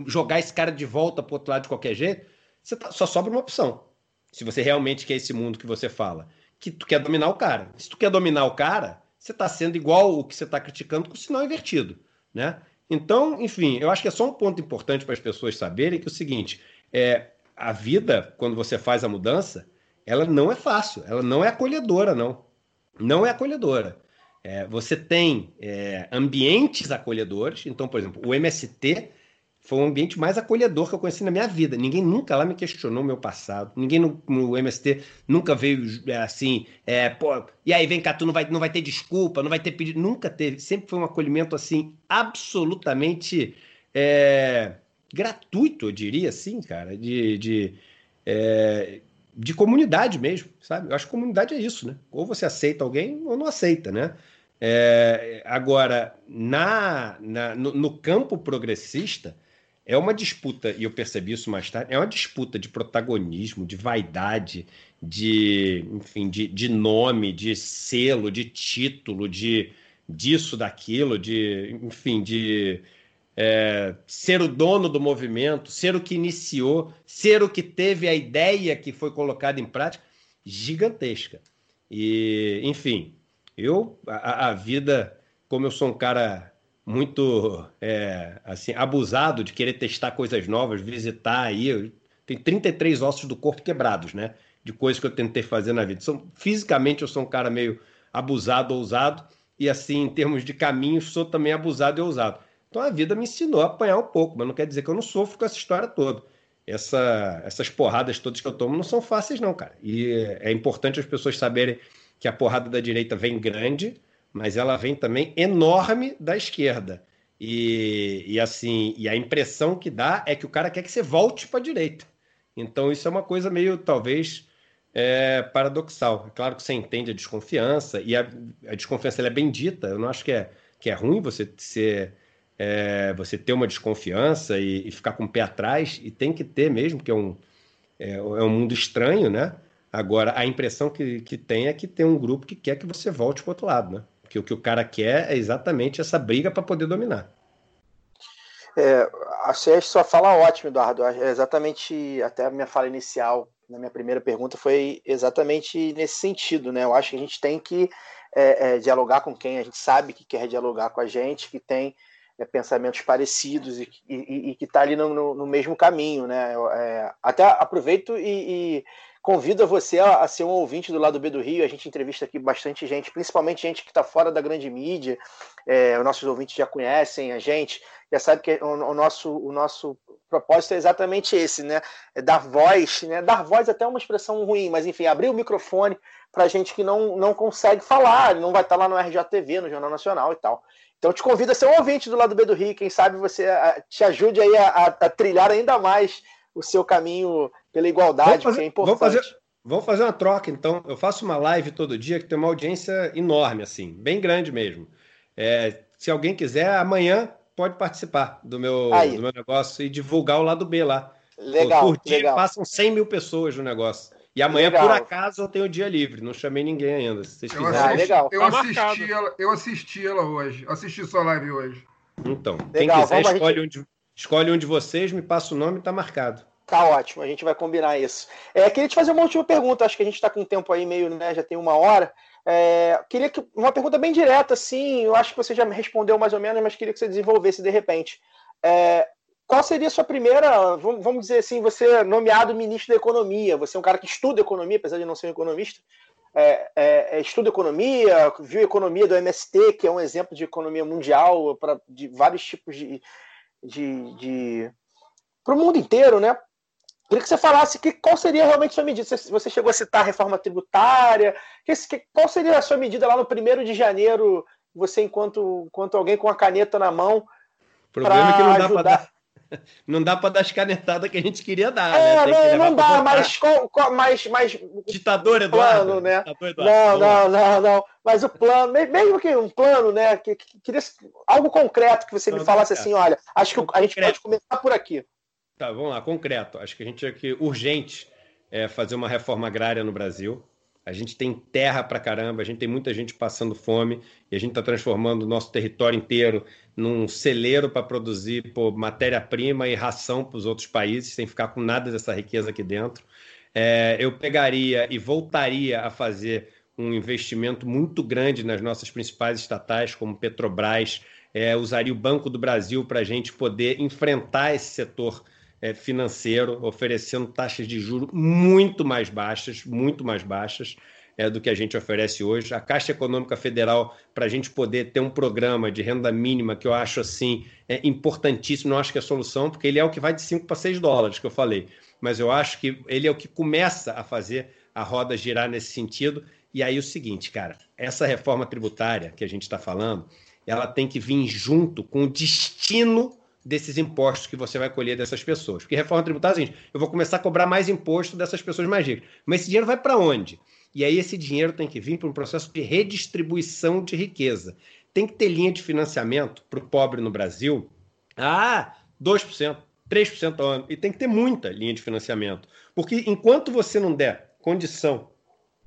jogar esse cara de volta pro outro lado de qualquer jeito, você tá, só sobra uma opção. Se você realmente quer esse mundo que você fala, que tu quer dominar o cara. Se tu quer dominar o cara, você está sendo igual o que você está criticando com o sinal invertido, né? Então, enfim, eu acho que é só um ponto importante para as pessoas saberem que é o seguinte, é, a vida, quando você faz a mudança, ela não é fácil, ela não é acolhedora, não. Não é acolhedora. É, você tem é, ambientes acolhedores, então, por exemplo, o MST foi o ambiente mais acolhedor que eu conheci na minha vida. Ninguém nunca lá me questionou meu passado. Ninguém no, no MST nunca veio é, assim, é, pô, e aí vem cá, tu não vai, não vai ter desculpa, não vai ter pedido. Nunca teve. Sempre foi um acolhimento assim, absolutamente é, gratuito, eu diria assim, cara, de, de é, de comunidade mesmo, sabe? Eu acho que comunidade é isso, né? Ou você aceita alguém ou não aceita, né? É, agora, na, na no, no, campo progressista, é uma disputa, e eu percebi isso mais tarde, é uma disputa de protagonismo, de vaidade, de, enfim, de, de nome, de selo, de título, de disso, daquilo, de, enfim, de é, ser o dono do movimento, ser o que iniciou, ser o que teve a ideia que foi colocada em prática, gigantesca. E, enfim, eu, a, a vida, como eu sou um cara muito é, assim abusado de querer testar coisas novas, visitar aí, eu tenho 33 ossos do corpo quebrados, né? De coisas que eu tentei fazer na vida. São, fisicamente eu sou um cara meio abusado, ousado, e assim, em termos de caminhos, sou também abusado e ousado. Então a vida me ensinou a apanhar um pouco, mas não quer dizer que eu não sofro com essa história toda. Essa, essas porradas todas que eu tomo não são fáceis, não, cara. E é importante as pessoas saberem que a porrada da direita vem grande, mas ela vem também enorme da esquerda. E, e assim, e a impressão que dá é que o cara quer que você volte para a direita. Então isso é uma coisa meio, talvez, é, paradoxal. É claro que você entende a desconfiança, e a, a desconfiança é bendita. Eu não acho que é, que é ruim você ser é, você ter uma desconfiança e, e, ficar com o pé atrás, e tem que ter mesmo, porque é um, é, é, um mundo estranho, né? Agora, a impressão que, que tem é que tem um grupo que quer que você volte para o outro lado, né? Que o que o cara quer é exatamente essa briga para poder dominar. É, a Sérgio só fala ótimo, Eduardo. É exatamente, até a minha fala inicial, na minha primeira pergunta, foi exatamente nesse sentido, né? Eu acho que a gente tem que é, é, dialogar com quem a gente sabe que quer dialogar com a gente, que tem é, pensamentos parecidos e, e, e que está ali no, no, no, mesmo caminho, né? É, até aproveito e, e convido você a, a, ser um ouvinte do lado B do Rio. A gente entrevista aqui bastante gente, principalmente gente que está fora da grande mídia. É, os nossos ouvintes já conhecem a gente, já sabe que o, o nosso, o nosso propósito é exatamente esse, né? É dar voz, né? Dar voz até é uma expressão ruim, mas enfim, abrir o microfone para gente que não, não consegue falar, não vai estar lá no RJTV, no Jornal Nacional e tal. Então te convido a ser um ouvinte do lado B do Rio, quem sabe você a, te ajude aí a, a, a, trilhar ainda mais o seu caminho pela igualdade, fazer, que é importante. Vamos fazer, vamos fazer uma troca, então. Eu faço uma live todo dia que tem uma audiência enorme, assim, bem grande mesmo. É, se alguém quiser, amanhã pode participar do meu, do meu negócio e divulgar o lado B lá. Legal. Por dia legal. passam 100 mil pessoas no negócio. E amanhã, Legal. por acaso, eu tenho dia livre. Não chamei ninguém ainda. Se vocês Eu quiserem. Ah, legal. Eu Tá assisti, marcado. ela, eu assisti ela hoje. Assisti sua live hoje. Então, quem Legal, quiser, vamos, a escolhe, um de, escolhe um de vocês, me passa o nome e tá marcado. Tá ótimo, a gente vai combinar isso. É, queria te fazer uma última pergunta, acho que a gente está com um tempo aí meio, né, já tem uma hora. É, queria que uma pergunta bem direta, assim, eu acho que você já me respondeu mais ou menos, mas queria que você desenvolvesse de repente. É, qual seria a sua primeira, vamos dizer assim, você é nomeado ministro da Economia, você é um cara que estuda economia, apesar de não ser um economista, é, é, é, estuda economia, viu economia do MST, que é um exemplo de economia mundial para de vários tipos de, de, de para o mundo inteiro, né? Queria que você falasse que, qual seria realmente a sua medida. Você, chegou a citar a reforma tributária. Que, que, qual seria a sua medida lá no 1 de janeiro, você, enquanto, enquanto alguém com a caneta na mão, O problema é que não dá para dar. Não dá para dar as canetadas que a gente queria dar, É, né? Que não, não dá, mas, qual- qual- mas, mas Ditador, Eduardo. plano, né? Ditador, Eduardo. Não, não, não, não. Mas o plano, me- mesmo que um plano, né? Que, que- queria algo concreto que você me falasse concreto. assim, olha, acho que a gente Concreto. pode começar por aqui. Tá, vamos lá, concreto. Acho que a gente tinha que urgente é, fazer uma reforma agrária no Brasil. A gente tem terra pra caramba, a gente tem muita gente passando fome e a gente está transformando o nosso território inteiro num celeiro para produzir matéria-prima e ração para os outros países, sem ficar com nada dessa riqueza aqui dentro. É, eu pegaria e voltaria a fazer um investimento muito grande nas nossas principais estatais, como Petrobras, é, usaria o Banco do Brasil para a gente poder enfrentar esse setor financeiro, oferecendo taxas de juros muito mais baixas, muito mais baixas é, do que a gente oferece hoje. A Caixa Econômica Federal, para a gente poder ter um programa de renda mínima, que eu acho assim é importantíssimo, não acho que é a solução, porque ele é o que vai de 5 para 6 dólares, que eu falei. Mas eu acho que ele é o que começa a fazer a roda girar nesse sentido. E aí o seguinte, cara, essa reforma tributária que a gente está falando, ela tem que vir junto com o destino desses impostos que você vai colher dessas pessoas. Porque reforma tributária é seguinte, eu vou começar a cobrar mais imposto dessas pessoas mais ricas. Mas esse dinheiro vai para onde? E aí esse dinheiro tem que vir para um processo de redistribuição de riqueza. Tem que ter linha de financiamento para o pobre no Brasil. Ah, 2%, 3% ao ano. E tem que ter muita linha de financiamento. Porque enquanto você não der condição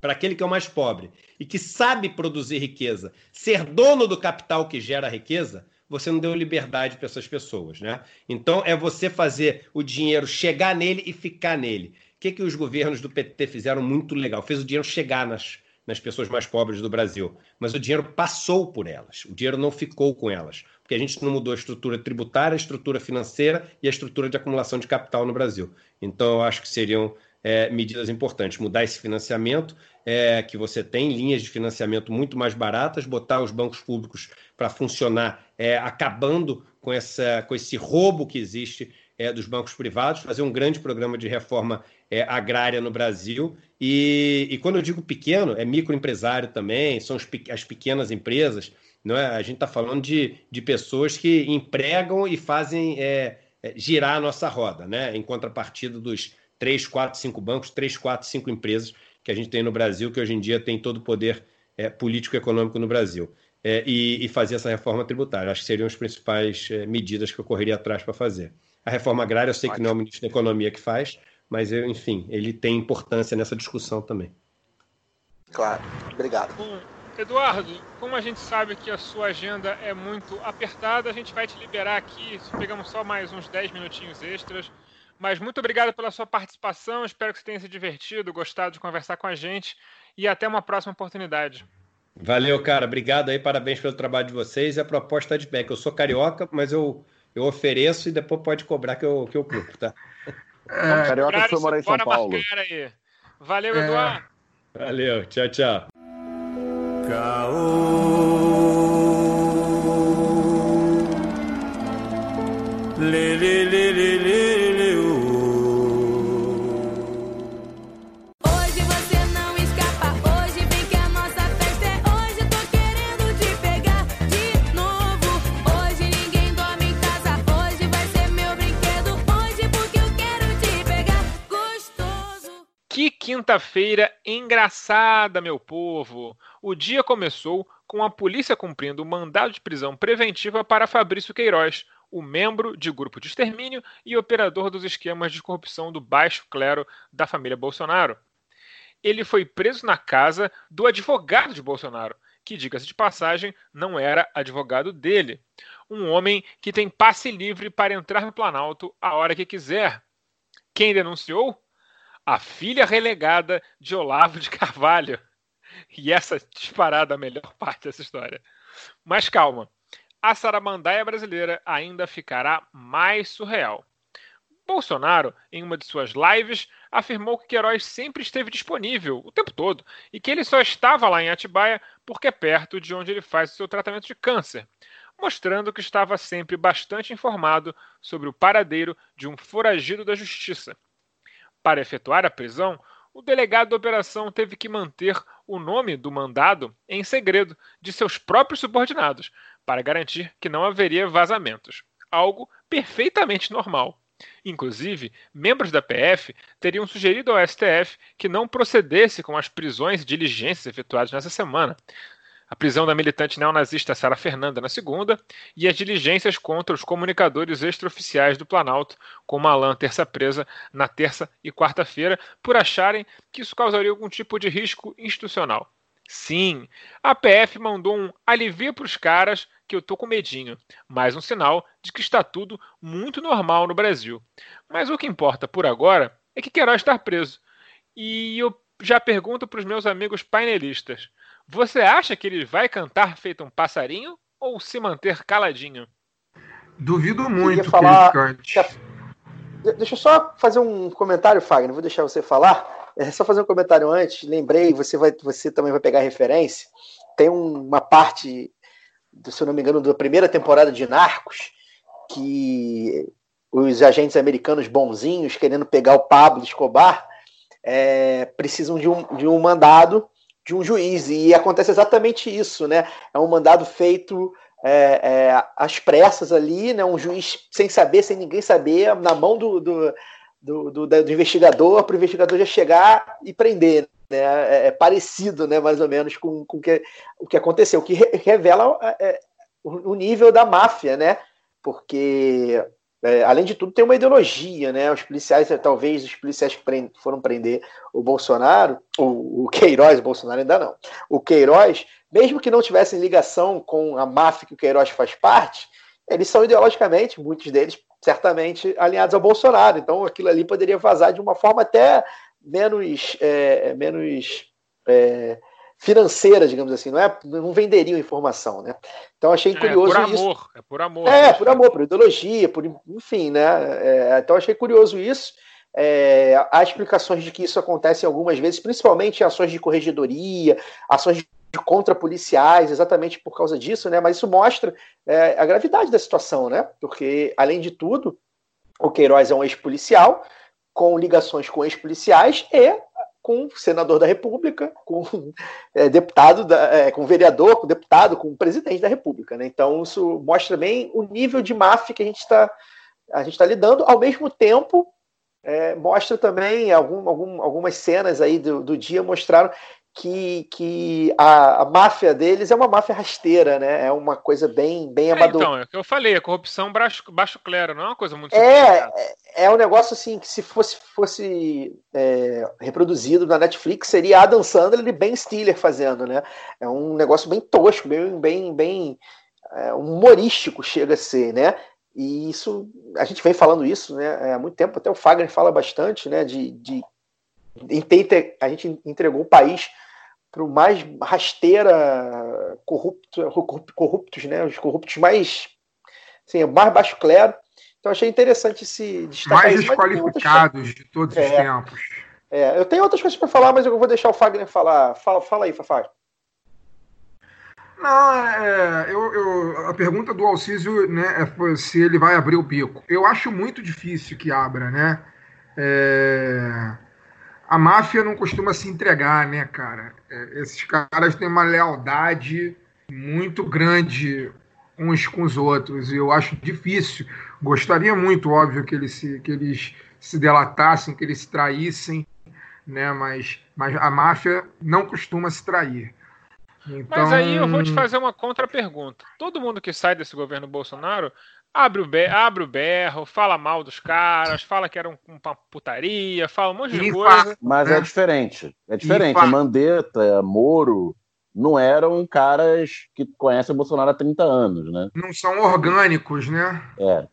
para aquele que é o mais pobre e que sabe produzir riqueza, ser dono do capital que gera riqueza, você não deu liberdade para essas pessoas, né? Então é você fazer o dinheiro chegar nele e ficar nele. O que, que os governos do PT fizeram muito legal? Fez o dinheiro chegar nas, nas pessoas mais pobres do Brasil, mas o dinheiro passou por elas, o dinheiro não ficou com elas, porque a gente não mudou a estrutura tributária, a estrutura financeira e a estrutura de acumulação de capital no Brasil. Então eu acho que seriam é, medidas importantes, mudar esse financiamento, é, que você tem linhas de financiamento muito mais baratas, botar os bancos públicos para funcionar, é, acabando com, essa, com esse roubo que existe é, dos bancos privados, fazer um grande programa de reforma é, agrária no Brasil. E, e, quando eu digo pequeno, é microempresário também, são as pequenas empresas. Não é? A gente está falando de, de pessoas que empregam e fazem é, girar a nossa roda, né? em contrapartida dos 3, 4, 5 bancos, 3, 4, 5 empresas que a gente tem no Brasil, que hoje em dia tem todo o poder é, político e econômico no Brasil. É, e, e, fazer essa reforma tributária. Acho que seriam as principais é, medidas que eu correria atrás para fazer. A reforma agrária, eu sei que não é o ministro da Economia que faz, mas, eu, enfim, ele tem importância nessa discussão também. Claro. Obrigado. Eduardo, como a gente sabe que a sua agenda é muito apertada, a gente vai te liberar aqui, pegamos só mais uns 10 minutinhos extras. Mas muito obrigado pela sua participação. Espero que você tenha se divertido, gostado de conversar com a gente e até uma próxima oportunidade. Valeu, cara. Obrigado aí, parabéns pelo trabalho de vocês. E a proposta é de back. Eu sou carioca, mas eu, eu ofereço e depois pode cobrar que eu, que eu cumpro, tá? É, carioca que foi morar em São Paulo. Aí. Valeu, Eduardo. É. Valeu, tchau, tchau. Caô. Quinta-feira engraçada, meu povo! O dia começou com a polícia cumprindo o mandado de prisão preventiva para Fabrício Queiroz, o membro de grupo de extermínio e operador dos esquemas de corrupção do baixo clero da família Bolsonaro. Ele foi preso na casa do advogado de Bolsonaro, que, diga-se de passagem, não era advogado dele. Um homem que tem passe livre para entrar no Planalto a hora que quiser. Quem denunciou? A filha relegada de Olavo de Carvalho. E essa disparada a melhor parte dessa história. Mas calma, a saramandaia brasileira ainda ficará mais surreal. Bolsonaro, em uma de suas lives, afirmou que Queiroz sempre esteve disponível o tempo todo e que ele só estava lá em Atibaia porque é perto de onde ele faz o seu tratamento de câncer, mostrando que estava sempre bastante informado sobre o paradeiro de um foragido da justiça. Para efetuar a prisão, o delegado da operação teve que manter o nome do mandado em segredo de seus próprios subordinados, para garantir que não haveria vazamentos, algo perfeitamente normal. Inclusive, membros da PF teriam sugerido ao STF que não procedesse com as prisões e diligências efetuadas nessa semana. A prisão da militante neonazista Sara Fernanda na segunda e as diligências contra os comunicadores extraoficiais do Planalto, como Alain terça presa na terça e quarta-feira, por acharem que isso causaria algum tipo de risco institucional. Sim, a PF mandou um alivio para os caras que eu tô com medinho. Mais um sinal de que está tudo muito normal no Brasil. Mas o que importa por agora é que Queiroz está preso. E eu já pergunto para os meus amigos painelistas: você acha que ele vai cantar feito um passarinho ou se manter caladinho? Duvido muito falar... que ele cante. Deixa eu só fazer um comentário, Fagner. Vou deixar você falar. É só fazer um comentário antes. Lembrei, você, vai, você também vai pegar referência. Tem uma parte se eu não me engano, da primeira temporada de Narcos, que os agentes americanos bonzinhos, querendo pegar o Pablo Escobar, é, precisam de um, de um mandado de um juiz. E acontece exatamente isso, né? É um mandado feito é, é, às pressas ali, né? Um juiz sem saber, sem ninguém saber, na mão do, do, do, do, do investigador, para o investigador já chegar e prender né, é, é, parecido, né, mais ou menos, com, com que, o que aconteceu, o que re revela é, é, o, o, nível da máfia, né? Porque, é, além de tudo, tem uma ideologia, né? Os policiais, talvez os policiais que prend foram prender o Bolsonaro, o, o Queiroz, o Bolsonaro ainda não, o Queiroz, mesmo que não tivessem ligação com a máfia que o Queiroz faz parte, eles são ideologicamente, muitos deles, certamente alinhados ao Bolsonaro. Então, aquilo ali poderia vazar de uma forma até menos, é, menos é, financeira, digamos assim, não é? Não venderiam informação, né? Então achei é, curioso é, por isso. Amor, é por amor. É, por amor, por ideologia, por enfim, né? É, então achei curioso isso. É, há explicações de que isso acontece algumas vezes, principalmente em ações de corregedoria, ações de contra policiais, exatamente por causa disso, né? Mas isso mostra é, a gravidade da situação, né? Porque, além de tudo, o Queiroz é um ex-policial, com ligações com ex-policiais e com senador da República, com é, deputado, da, é, com vereador, com deputado, com presidente da República. Né? Então isso mostra bem o nível de máfia que a gente está a gente está lidando. Ao mesmo tempo, é, mostra também algum, algum, algumas cenas aí do, do dia mostraram que, que a, a, máfia deles é uma máfia rasteira, né? É uma coisa bem, bem é, Então, é o que eu falei, a corrupção baixo, baixo clero, não é uma coisa muito é, é, é um negócio assim que se fosse, fosse é, reproduzido na Netflix, seria Adam Sandler e Ben Stiller fazendo, né? É um negócio bem tosco, bem, bem, bem é, humorístico chega a ser, né? E isso, a gente vem falando isso né, há muito tempo, até o Fagner fala bastante, né? De, de a gente entregou o país para o mais rasteira corrupto, corruptos, né? Os corruptos mais, assim, mais baixo clero. Então achei interessante se destacar mais desqualificados de todos é, os tempos. É, eu tenho outras coisas para falar, mas eu vou deixar o Fagner falar. Fala, fala aí, Fafá. Não, é, eu, eu, a pergunta do Alcísio né, é se ele vai abrir o bico. Eu acho muito difícil que abra, né? É, a máfia não costuma se entregar, né, cara? É, esses caras têm uma lealdade muito grande uns com os outros e eu acho difícil. Gostaria muito, óbvio, que eles se, que eles se delatassem, que eles se traíssem, né? Mas, mas a máfia não costuma se trair. Então... Mas aí eu vou te fazer uma contra-pergunta. Todo mundo que sai desse governo Bolsonaro abre o, be abre o berro, fala mal dos caras, fala que era um, uma putaria, fala um monte de coisa. Mas é, é diferente. É diferente. Mandetta, Moro, não eram caras que conhecem o Bolsonaro há 30 anos, né? Não são orgânicos, né? É.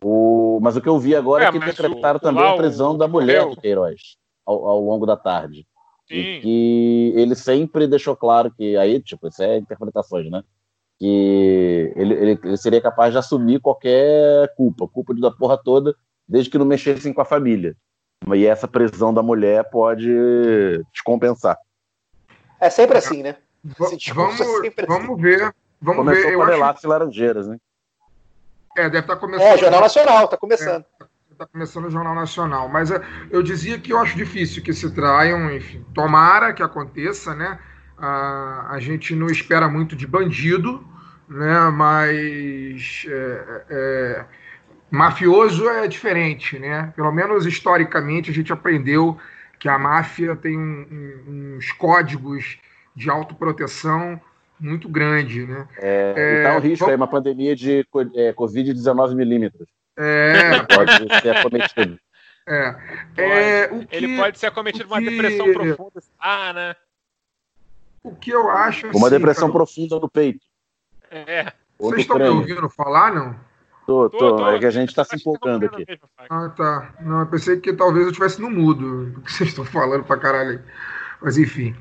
O... Mas o que eu vi agora é, é que decretaram o, também a prisão da mulher do Queiroz ao, ao longo da tarde. Sim. E que ele sempre deixou claro que aí, tipo, isso é interpretações, né? Que ele, ele, ele seria capaz de assumir qualquer culpa, culpa da porra toda, desde que não mexessem com a família. E essa prisão da mulher pode descompensar. É sempre assim, né? vamos, é vamos assim. ver. Vamos Começou ver. com eu acho... e Laranjeiras, né? É, deve estar tá começando. É, Jornal Nacional, está começando. É está começando o Jornal Nacional. Mas é, eu dizia que eu acho difícil que se traiam, enfim. Tomara que aconteça, né? A, a gente não espera muito de bandido, né? Mas é, é, mafioso é diferente, né? Pelo menos historicamente a gente aprendeu que a máfia tem um, um, uns códigos de autoproteção muito grande, né? É, é, e tá o risco aí, uma pandemia de é, Covid-19 milímetros. É. Pode ser acometido. É. é o que, Ele pode ser acometido por uma depressão profunda. Ah, né? O que eu acho. Uma assim, depressão cara... profunda no peito. É. Vocês estão me ouvindo falar, não? Tô, tô, tô, é que a gente está se empolgando aqui. ah, tá. Não, eu pensei que talvez eu estivesse no mudo, do que vocês estão falando pra caralho. Mas enfim.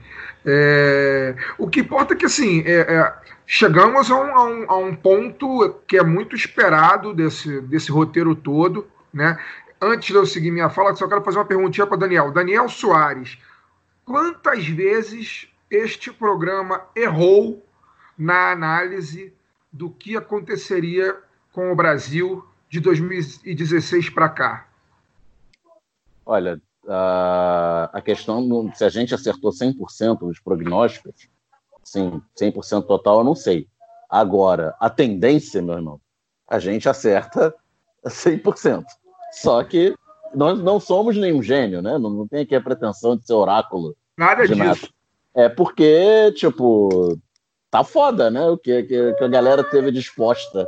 É... O que importa é que, assim, é, é chegamos a um, a, um, a um, ponto que é muito esperado desse, desse roteiro todo, né? Antes de eu seguir minha fala, só quero fazer uma perguntinha para Daniel. Daniel Soares, quantas vezes este programa errou na análise do que aconteceria com o Brasil de 2016 para cá? Olha, a questão, se a gente acertou 100% dos prognósticos, sim, 100% total, eu não sei. Agora, a tendência, meu irmão, a gente acerta 100%. Só que nós não somos nenhum gênio, né? Não, não tem aqui a pretensão de ser oráculo. Nada disso. Nada. É porque, tipo, tá foda, né? O que, que, que a galera teve disposta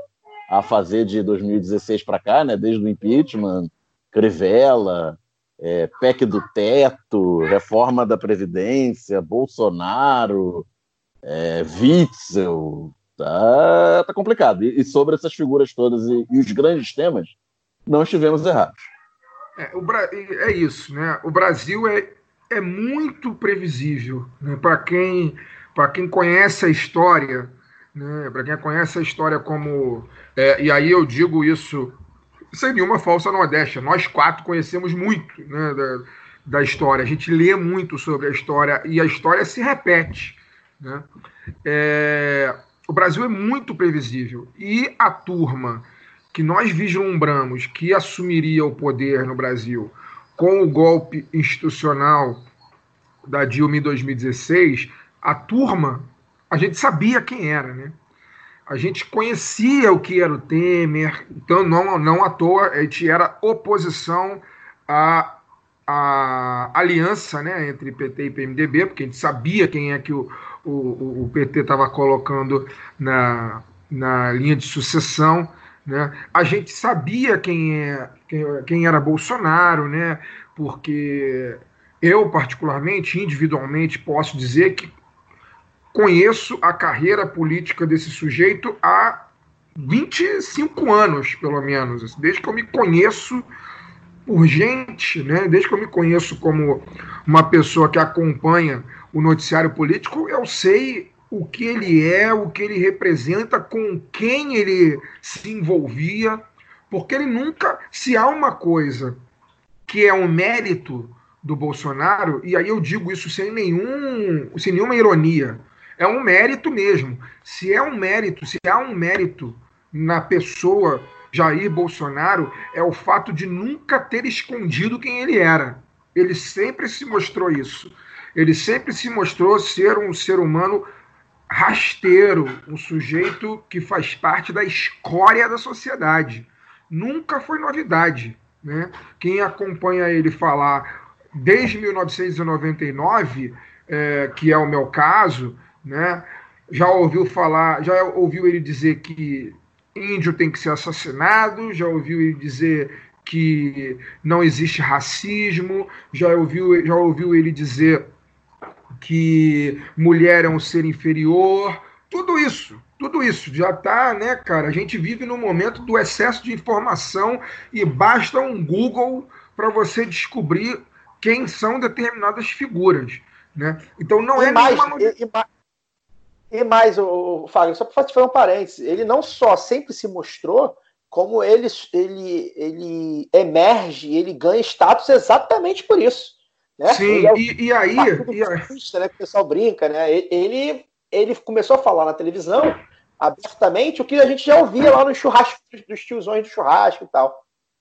a fazer de 2016 para cá, né? Desde o impeachment, Crivella, é, PEC do teto, reforma da Previdência, Bolsonaro, é, Witzel, tá, tá complicado. E, e, sobre essas figuras todas e, e, os grandes temas, não estivemos errados. É, o, é isso, né? O Brasil é, é muito previsível. Né? Para quem, quem conhece a história, né? para quem conhece a história como. É, e aí eu digo isso sem nenhuma falsa modéstia. Nós quatro conhecemos muito né, da, da história. A gente lê muito sobre a história e a história se repete. Né? É, o Brasil é muito previsível. E a turma que nós vislumbramos que assumiria o poder no Brasil com o golpe institucional da Dilma em 2016, a turma, a gente sabia quem era, né? A gente conhecia o que era o Temer, então não, não à toa a gente era oposição à, à aliança né, entre PT e PMDB, porque a gente sabia quem é que o, o, o PT estava colocando na, na linha de sucessão. Né? A gente sabia quem, é, quem, quem era Bolsonaro, né? porque eu, particularmente, individualmente, posso dizer que conheço a carreira política desse sujeito há 25 anos, pelo menos, desde que eu me conheço por gente, né? desde que eu me conheço como uma pessoa que acompanha o noticiário político, eu sei o que ele é, o que ele representa, com quem ele se envolvia, porque ele nunca, se há uma coisa que é um mérito do Bolsonaro, e aí eu digo isso sem nenhum, sem nenhuma ironia, é um mérito mesmo. Se é um mérito, se há um mérito na pessoa Jair Bolsonaro, é o fato de nunca ter escondido quem ele era. Ele sempre se mostrou isso. Ele sempre se mostrou ser um ser humano rasteiro, um sujeito que faz parte da escória da sociedade. Nunca foi novidade. Né? Quem acompanha ele falar desde 1999, é, que é o meu caso, né, já ouviu falar, já ouviu ele dizer que índio tem que ser assassinado, já ouviu ele dizer que não existe racismo, já ouviu, já ouviu ele dizer que mulher é um ser inferior, tudo isso, tudo isso já está, né, cara? A gente vive no momento do excesso de informação e basta um Google para você descobrir quem são determinadas figuras, né? Então não e é mais, nenhuma... e, e, e mais, o, Fábio, só para fazer um parênteses, ele não só sempre se mostrou como ele, ele, ele emerge, ele ganha status exatamente por isso. Né? Sim, é o, e, e, aí. E aí... Né, que o pessoal brinca, né? Ele, ele começou a falar na televisão abertamente o que a gente já ouvia lá no churrasco dos tiozões do churrasco e tal.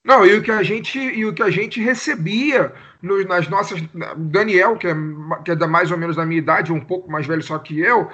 Não, e o que a gente, e o que a gente recebia nos, nas nossas. Daniel, que é, que é da mais ou menos da minha idade, um pouco mais velho só que eu,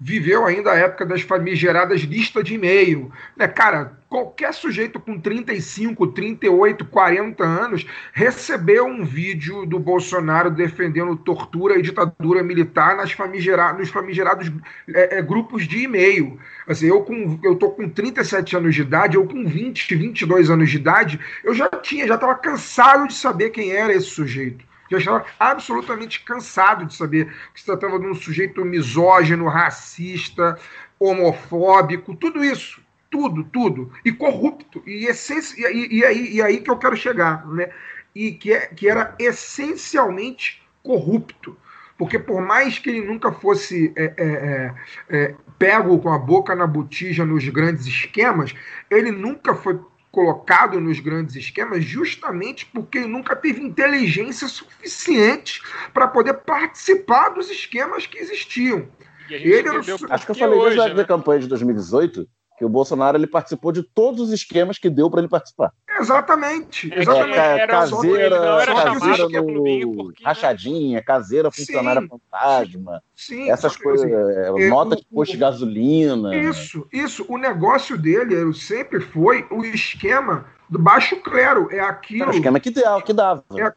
viveu ainda a época das famigeradas listas de e-mail. Né? Cara, qualquer sujeito com 35, 38, 40 anos recebeu um vídeo do Bolsonaro defendendo tortura e ditadura militar nas famigera nos famigerados é, é, grupos de e-mail. Assim, eu, com, eu tô com 37 anos de idade, eu com 20, 22 anos de idade, eu já tinha, já estava cansado de saber quem era esse sujeito já estava absolutamente cansado de saber que se tratava de um sujeito misógino, racista, homofóbico, tudo isso. Tudo, tudo. E corrupto. E, essência, e, e, aí, e aí que eu quero chegar. Né? E que, é, que era essencialmente corrupto. Porque por mais que ele nunca fosse é, é, é, é pego com a boca na botija nos grandes esquemas, ele nunca foi colocado nos grandes esquemas justamente porque ele nunca teve inteligência suficiente para poder participar dos esquemas que existiam. Ele era... Acho que eu falei hoje, desde né? a campanha de 2018 que o Bolsonaro ele participou de todos os esquemas que deu para ele participar. Exatamente. É, exatamente. É, era caseira, não era caseira no... porque, né? rachadinha, caseira funcionária sim, fantasma, sim, essas coisas, assim, é, nota de posto de gasolina. Isso, isso. O negócio dele sempre foi o esquema do baixo clero. É aquilo. Era o esquema que, deu, que dava. É,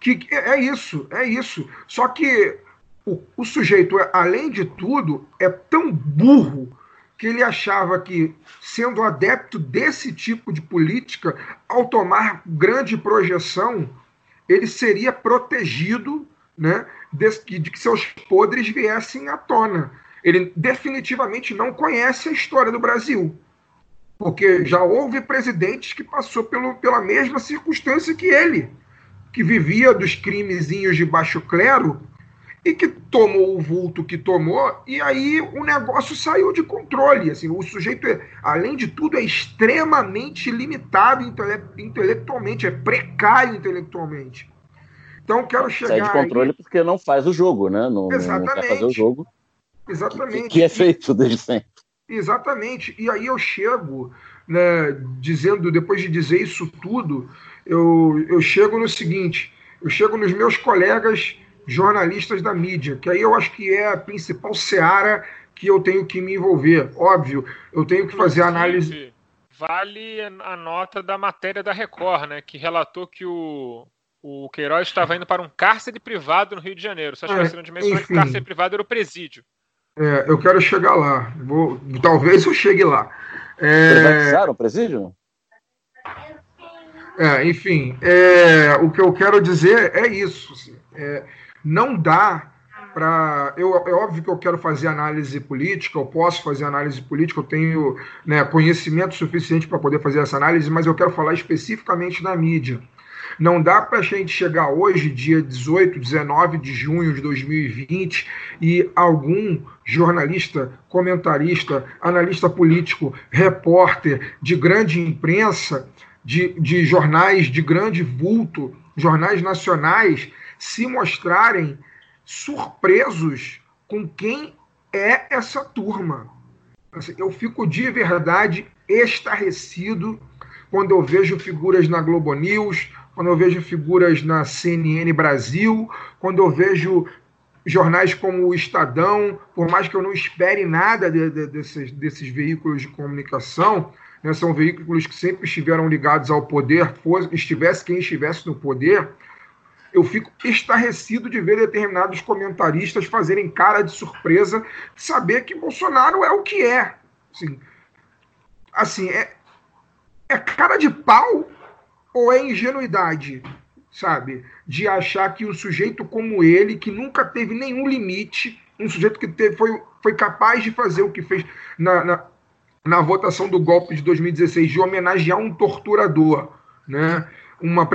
que, é isso, é isso. Só que o, o sujeito, além de tudo, é tão burro que ele achava que, sendo adepto desse tipo de política, ao tomar grande projeção, ele seria protegido né, de, de que seus podres viessem à tona. Ele definitivamente não conhece a história do Brasil, porque já houve presidentes que passou pelo, pela mesma circunstância que ele, que vivia dos crimezinhos de baixo clero e que tomou o vulto que tomou, e aí o negócio saiu de controle. Assim, o sujeito, é, além de tudo, é extremamente limitado intele intelectualmente, é precário intelectualmente. Então, quero chegar. Sai de controle aí... porque não faz o jogo, né? Não, Exatamente. não quer fazer o jogo. Exatamente. Que, que é feito desde sempre. Exatamente. E aí eu chego, né, dizendo, depois de dizer isso tudo, eu, eu chego no seguinte: eu chego nos meus colegas jornalistas da mídia, que aí eu acho que é a principal seara que eu tenho que me envolver. Óbvio, eu tenho que fazer análise. Vale a nota da matéria da Record, né? Que relatou que o, o Queiroz estava indo para um cárcere privado no Rio de Janeiro. Só acho é, não mencionou que cárcere privado era o presídio. É, eu quero chegar lá. Vou, talvez eu chegue lá. É... Privatizaram o presídio? É, enfim, é, o que eu quero dizer é isso. Assim, é, não dá para. Eu, é óbvio que eu quero fazer análise política, eu posso fazer análise política, eu tenho né, conhecimento suficiente para poder fazer essa análise, mas eu quero falar especificamente da mídia. Não dá para a gente chegar hoje, dia 18, 19 de junho de 2020, e algum jornalista, comentarista, analista político, repórter de grande imprensa, de, de jornais de grande vulto, jornais nacionais, se mostrarem surpresos com quem é essa turma. Assim, eu fico de verdade estarrecido quando eu vejo figuras na Globo News, quando eu vejo figuras na CNN Brasil, quando eu vejo jornais como o Estadão, por mais que eu não espere nada de, de, desses, desses veículos de comunicação, né, são veículos que sempre estiveram ligados ao poder, estivesse quem estivesse no poder, eu fico estarrecido de ver determinados comentaristas fazerem cara de surpresa saber que Bolsonaro é o que é. Assim, assim é, é cara de pau ou é ingenuidade, sabe? De achar que um sujeito como ele, que nunca teve nenhum limite, um sujeito que teve, foi, foi capaz de fazer o que fez na, na, na votação do golpe de 2016, de homenagear um torturador, né? Uma,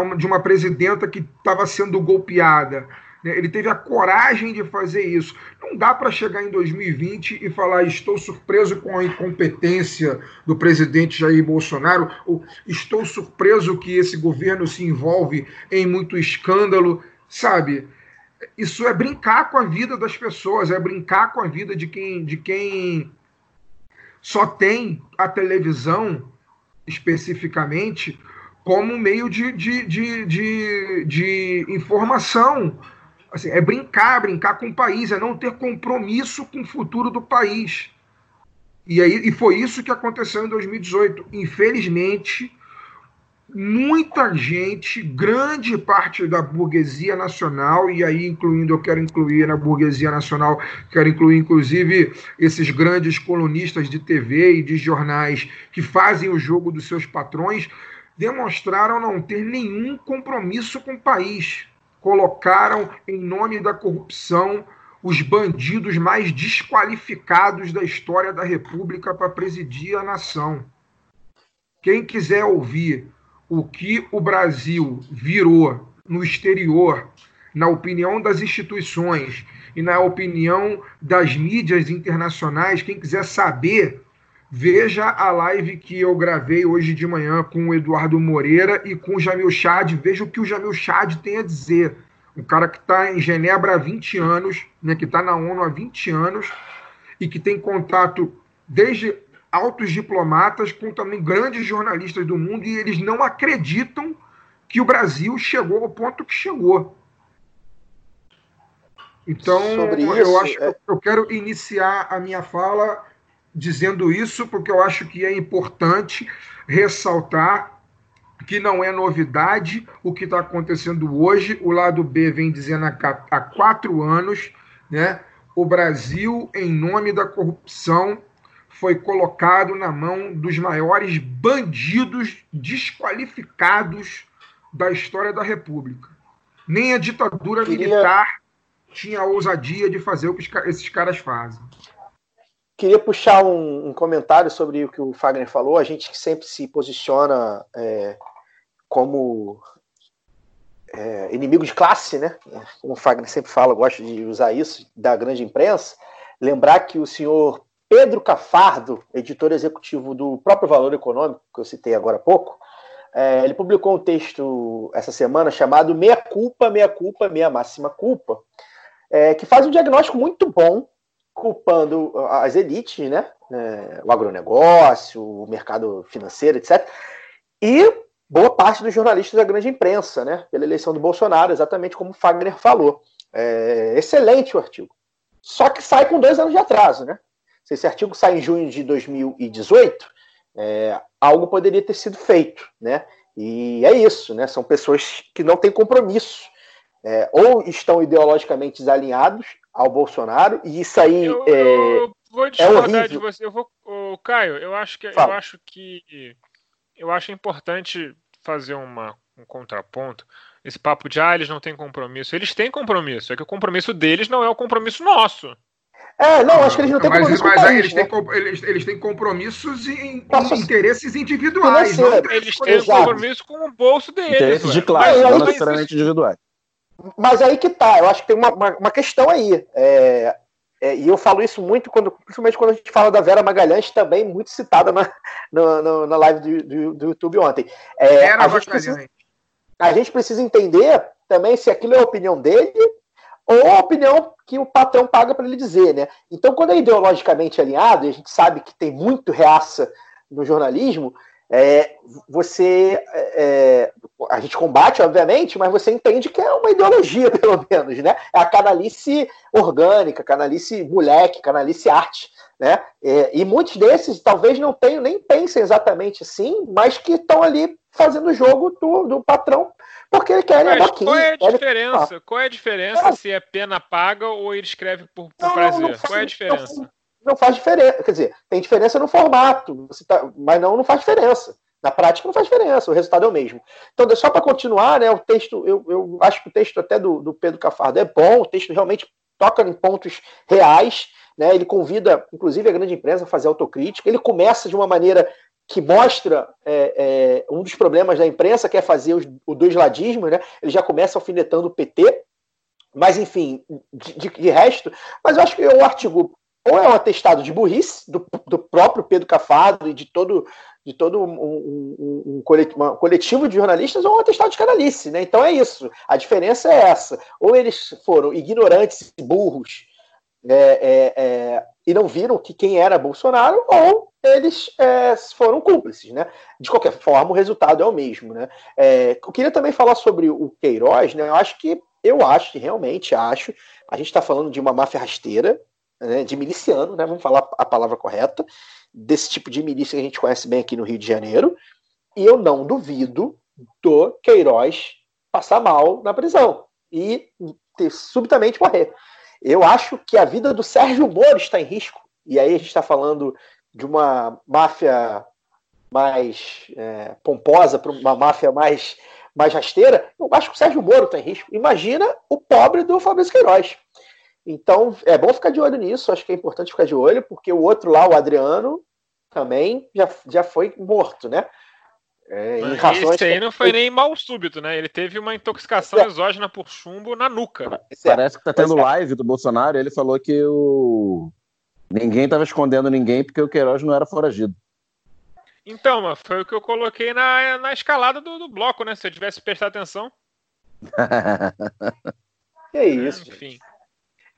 uma, de uma presidenta que estava sendo golpeada. Né? Ele teve a coragem de fazer isso. Não dá para chegar em 2020 e falar estou surpreso com a incompetência do presidente Jair Bolsonaro, ou estou surpreso que esse governo se envolve em muito escândalo, sabe? Isso é brincar com a vida das pessoas, é brincar com a vida de quem, de quem só tem a televisão especificamente como meio de, de, de, de, de informação. Assim, é brincar, brincar com o país, é não ter compromisso com o futuro do país. E, aí, e foi isso que aconteceu em 2018. Infelizmente, muita gente, grande parte da burguesia nacional, e aí incluindo, eu quero incluir na burguesia nacional, quero incluir inclusive esses grandes colunistas de TV e de jornais que fazem o jogo dos seus patrões, demonstraram não ter nenhum compromisso com o país. Colocaram, em nome da corrupção, os bandidos mais desqualificados da história da República para presidir a nação. Quem quiser ouvir o que o Brasil virou no exterior, na opinião das instituições e na opinião das mídias internacionais, quem quiser saber Veja a live que eu gravei hoje de manhã com o Eduardo Moreira e com o Jamil Chad. Veja o que o Jamil Chad tem a dizer. Um cara que está em Genebra há 20 anos, né, que está na ONU há 20 anos e que tem contato desde altos diplomatas com também grandes jornalistas do mundo e eles não acreditam que o Brasil chegou ao ponto que chegou. Então, isso, eu acho é... que eu quero iniciar a minha fala dizendo isso porque eu acho que é importante ressaltar que não é novidade o que está acontecendo hoje. O lado B vem dizendo há quatro anos, né? O Brasil, em nome da corrupção, foi colocado na mão dos maiores bandidos desqualificados da história da República. Nem a ditadura militar tinha a ousadia de fazer o que esses caras fazem queria puxar um, um, comentário sobre o que o Fagner falou. A gente sempre se posiciona é, como é, inimigo de classe, né? Como o Fagner sempre fala, gosta de usar isso, da grande imprensa. Lembrar que o senhor Pedro Cafardo, editor executivo do próprio Valor Econômico, que eu citei agora há pouco, é, ele publicou um texto essa semana chamado Meia Culpa, Meia Culpa, Meia Máxima Culpa, é, que faz um diagnóstico muito bom culpando as elites, né? É, o agronegócio, o mercado financeiro, etc. E boa parte dos jornalistas da grande imprensa, né? Pela eleição do Bolsonaro, exatamente como o Fagner falou. É, excelente o artigo. Só que sai com dois anos de atraso, né? Se esse artigo sai em junho de 2018, é, algo poderia ter sido feito, né? E é isso, né? São pessoas que não têm compromisso, é, ou estão ideologicamente desalinhados, ao Bolsonaro, e isso aí eu, é, eu vou é discordar é de você. Eu vou, oh, Caio, eu acho que Fala. eu acho que eu acho importante fazer uma, um contraponto. Esse papo de ah, eles não têm compromisso. Eles têm compromisso, é que o compromisso deles não é o compromisso nosso. É, não, acho que eles não têm mas, compromisso mas, com aí eles, né? têm, eles, eles têm compromissos em, Nossa, interesses individuais. Não, eles têm compromisso com o bolso deles. Interesses de classe, não necessariamente individuais. Mas aí que tá, eu acho que tem uma, uma, uma questão aí. É, é, e eu falo isso muito, quando, principalmente quando a gente fala da Vera Magalhães, também muito citada na, na, na live do, do, do, YouTube ontem. É, a, gente precisa, a gente precisa entender também se aquilo é a opinião dele ou a opinião que o patrão paga para ele dizer, né? Então, quando é ideologicamente alinhado, e a gente sabe que tem muito reaça no jornalismo, é, você, é, a gente combate, obviamente, mas você entende que é uma ideologia, pelo menos, né? É a canalice orgânica, canalice moleque, canalice arte, né? E, e muitos desses talvez não tenham, nem pensem exatamente assim, mas que estão ali fazendo o jogo do, do patrão porque ele quer mas qual é a diferença? Qual é a diferença é. se é pena paga ou ele escreve por, por não, prazer? Não, qual é a diferença? Não, não, faz diferença. Quer dizer, tem diferença no formato, tá, mas não, não faz diferença. Na prática não faz diferença, o resultado é o mesmo. Então, só para continuar, né, o texto, eu, eu acho que o texto até do, do Pedro Cafardo é bom, o texto realmente toca em pontos reais, né, ele convida, inclusive, a grande imprensa a fazer autocrítica, ele começa de uma maneira que mostra é, é, um dos problemas da imprensa, que é fazer os, o dois ladismos, né, ele já começa alfinetando o PT, mas enfim, de, de, de resto, mas eu acho que o artigo ou é um atestado de burrice do, do próprio Pedro Cafado e de todo de todo um, um, um, coletivo de jornalistas ou um atestado de canalice, né? Então é isso. A diferença é essa. Ou eles foram ignorantes e burros é, é, é, e não viram que quem era Bolsonaro, ou eles é, foram cúmplices, né? De qualquer forma, o resultado é o mesmo, né? É, eu queria também falar sobre o Queiroz, né? Eu acho que eu acho, realmente acho, a gente está falando de uma máfia rasteira, né, de miliciano, né? Vamos falar a palavra correta desse tipo de milícia que a gente conhece bem aqui no Rio de Janeiro. E eu não duvido do Queiroz passar mal na prisão e ter, subitamente morrer. Eu acho que a vida do Sérgio Moro está em risco. E aí a gente está falando de uma máfia mais é, pomposa para uma máfia mais, mais rasteira. Eu acho que o Sérgio Moro está em risco. Imagina o pobre do Fabrício Queiroz. Então, é bom ficar de olho nisso, acho que é importante ficar de olho, porque o outro lá, o Adriano, também já, já foi morto, né? É, em razões Esse aí não foi nem mal súbito, né? Ele teve uma intoxicação é. exógena por chumbo na nuca. Parece que tá tendo é. live do Bolsonaro, ele falou que o... ninguém tava escondendo ninguém porque o Queiroz não era foragido. Então, foi o que eu coloquei na, na escalada do, do bloco, né? Se eu tivesse prestado atenção. que isso. Enfim.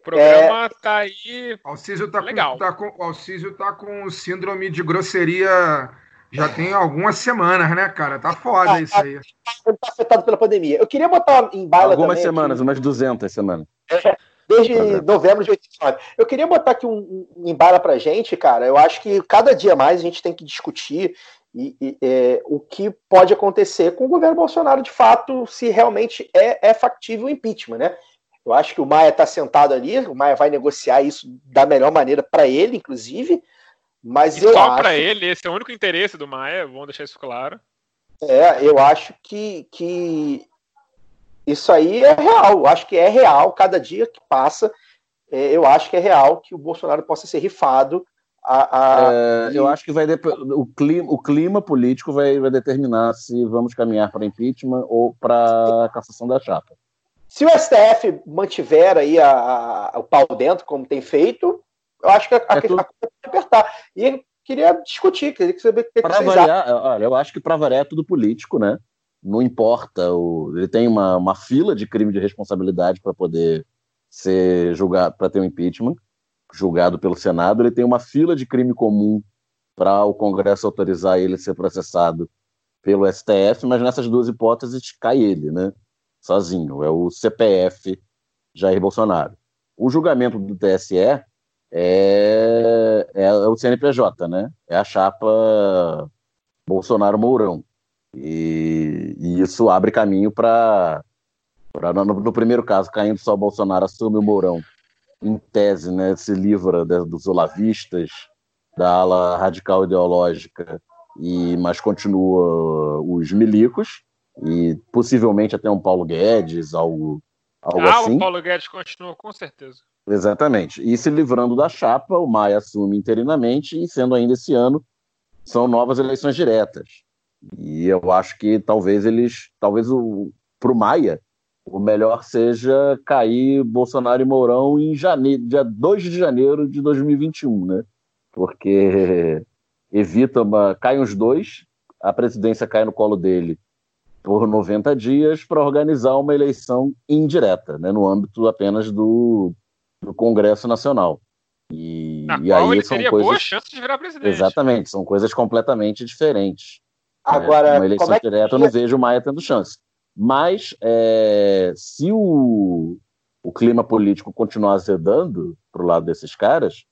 O programa é... tá aí. Alcísio tá Legal. Com, tá com, Alcísio tá com síndrome de grosseria já tem algumas semanas, né, cara? Tá foda ah, isso aí. Ele tá afetado pela pandemia. Eu queria botar em bala Algumas semanas, umas 200 semanas. É, desde novembro de 89. Eu queria botar aqui um, um em bala pra gente, cara. Eu acho que cada dia mais a gente tem que discutir e, e, é, o que pode acontecer com o governo Bolsonaro, de fato, se realmente é, é factível o impeachment, né? Eu acho que o Maia está sentado ali, o Maia vai negociar isso da melhor maneira para ele, inclusive. Mas e eu só acho... para ele, esse é o único interesse do Maia, vamos deixar isso claro. É, eu acho que, que isso aí é real. Eu acho que é real. Cada dia que passa, é, eu acho que é real que o Bolsonaro possa ser rifado. A, a... É, eu acho que vai o clima, o clima político vai, vai determinar se vamos caminhar para impeachment ou para cassação da chapa. Se o STF mantiver aí a, a, o pau dentro, como tem feito, eu acho que a, é tudo... a coisa apertar. E queria discutir, queria saber o que, pra vocês variar, Olha, eu acho que para variar é tudo político, né? Não importa. O, ele tem uma, uma fila de crime de responsabilidade para poder ser julgado, para ter um impeachment, julgado pelo Senado. Ele tem uma fila de crime comum para o Congresso autorizar ele a ser processado pelo STF, mas nessas duas hipóteses cai ele, né? Sozinho, é o CPF Jair Bolsonaro. O julgamento do TSE é, é o CNPJ, né? É a chapa Bolsonaro-Mourão. E, e, isso abre caminho para. No, no, primeiro caso, caindo só Bolsonaro, assume o Mourão, em tese, né, se livra de, dos olavistas, da ala radical ideológica, e mas continua os milicos e possivelmente até um Paulo Guedes, algo, algo ah, assim. o Paulo Guedes continua, com certeza. Exatamente. E se livrando da chapa, o Maia assume interinamente e sendo ainda esse ano, são novas eleições diretas. E eu acho que talvez eles, talvez o pro Maia, o melhor seja cair Bolsonaro e Mourão em janeiro, dia 2 de janeiro de 2021, né? Porque evita uma, caem os dois, a presidência cai no colo dele por 90 dias para organizar uma eleição indireta, né, no âmbito apenas do, do Congresso Nacional. E, Na e qual aí ele teria coisas... boa chance de virar presidente. Exatamente, são coisas completamente diferentes. Agora, uma eleição como é que- direta, eu não vejo o Maia tendo chance. Mas é, se o, o clima político continuar azedando para o lado desses caras,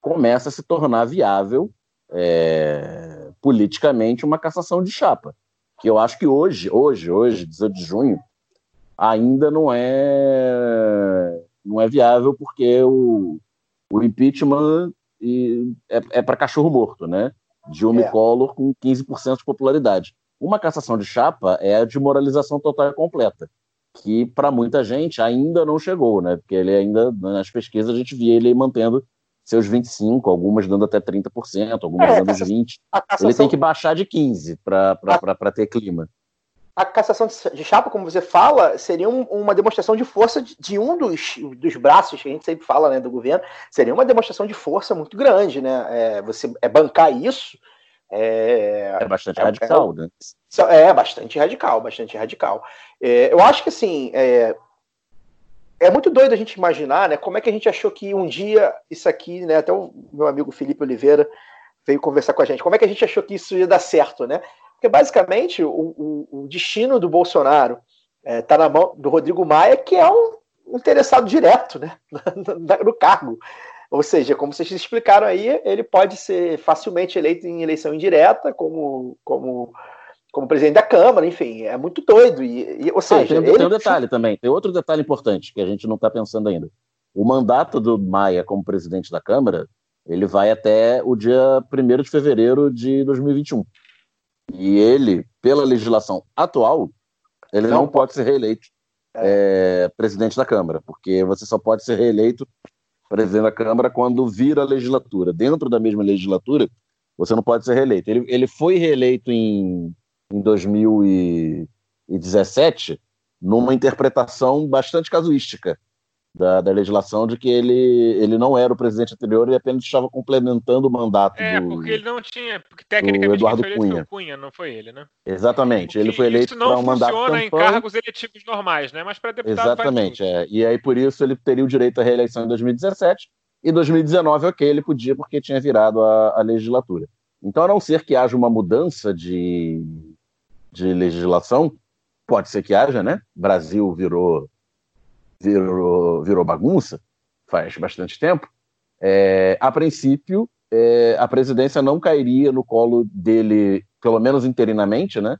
começa a se tornar viável é, politicamente uma cassação de chapa. Que eu acho que hoje, hoje, hoje, 18 de junho, ainda não é não é viável porque o, o impeachment é, é para cachorro morto, né? Dilma É. Collor com 15% de popularidade. Uma cassação de chapa é a desmoralização total e completa, que para muita gente ainda não chegou, né? Porque ele ainda, nas pesquisas, a gente via ele mantendo seus 25%, algumas dando até 30%, algumas É, dando cassação- 20%. A Ele tem que baixar de 15% para ter clima. a cassação de- chapa, como você fala, seria um- uma demonstração de força de, de um dos, dos braços que a gente sempre fala né, do governo. Seria uma demonstração de força muito grande, né? É, você é bancar isso. É, É bastante É- radical, né? Só- É bastante radical, bastante radical. É, eu acho que assim é, é muito doido a gente imaginar, né? Como é que a gente achou que um dia isso aqui, né? Até o meu amigo Felipe Oliveira veio conversar com a gente. Como é que a gente achou que isso ia dar certo, né? Porque basicamente o, o- o destino do Bolsonaro está na mão do Rodrigo Maia, que é um interessado direto, né? No cargo. Ou seja, como vocês explicaram aí, ele pode ser facilmente eleito em eleição indireta, como, como, como presidente da Câmara, enfim, é muito doido. E, e- ou Ah, seja, tem, ele- tem um detalhe também, tem outro detalhe importante que a gente não está pensando ainda. O mandato do Maia como presidente da Câmara, ele vai até o dia 1 de fevereiro de 2021. E ele, pela legislação atual, ele Não não, pode ser reeleito é, presidente da Câmara, porque você só pode ser reeleito presidente da Câmara quando vira a legislatura. Dentro da mesma legislatura, você não pode ser reeleito. Ele, ele foi reeleito em, em 2017 numa interpretação bastante casuística da, da legislação de que ele, ele não era o presidente anterior e apenas estava complementando o mandato É, do... porque ele não tinha. Porque tecnicamente Eduardo foi Cunha. Cunha, não foi ele, né? Exatamente, ele Porque foi eleito Isso para não um mandato funciona em cargos eletivos normais, né? Mas para deputado Exatamente, é. E aí por isso ele teria o direito à reeleição em 2017 e 2019, ok, ele podia porque tinha virado a, a legislatura. Então, a não ser que haja uma mudança de, de legislação, pode ser que haja, né? Brasil virou, virou, virou bagunça faz bastante tempo. É, a princípio, é, a presidência não cairia no colo dele, pelo menos interinamente, né?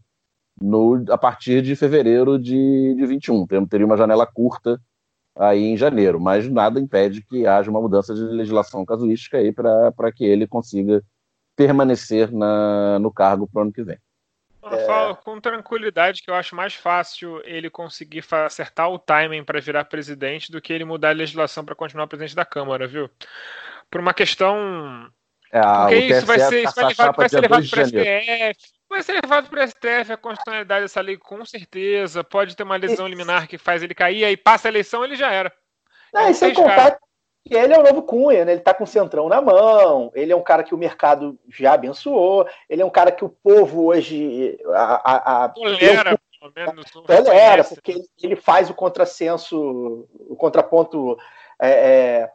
no, a partir de fevereiro de, de 21. Tem- Teria uma janela curta aí em janeiro, mas nada impede que haja uma mudança de legislação casuística aí para que ele consiga permanecer na, no cargo para o ano que vem. Eu falo com tranquilidade que eu acho mais fácil ele conseguir acertar o timing para virar presidente do que ele mudar a legislação para continuar presidente da Câmara, viu? Por uma questão. É, Porque o isso vai ser, isso vai, levar- vai ser levado 2 de para janeiro. STF. Vai ser levado para STF a constitucionalidade dessa lei, com certeza. Pode ter uma lesão liminar que faz ele cair, aí passa a eleição ele já era. Não, É e sem contar que ele é o novo Cunha, né? Ele tá com o centrão na mão, ele é um cara que o mercado já abençoou, ele é um cara que o povo hoje. A, a, a- Tolera, pelo menos. tolera, porque ele, ele faz o contrassenso, o contraponto é, é,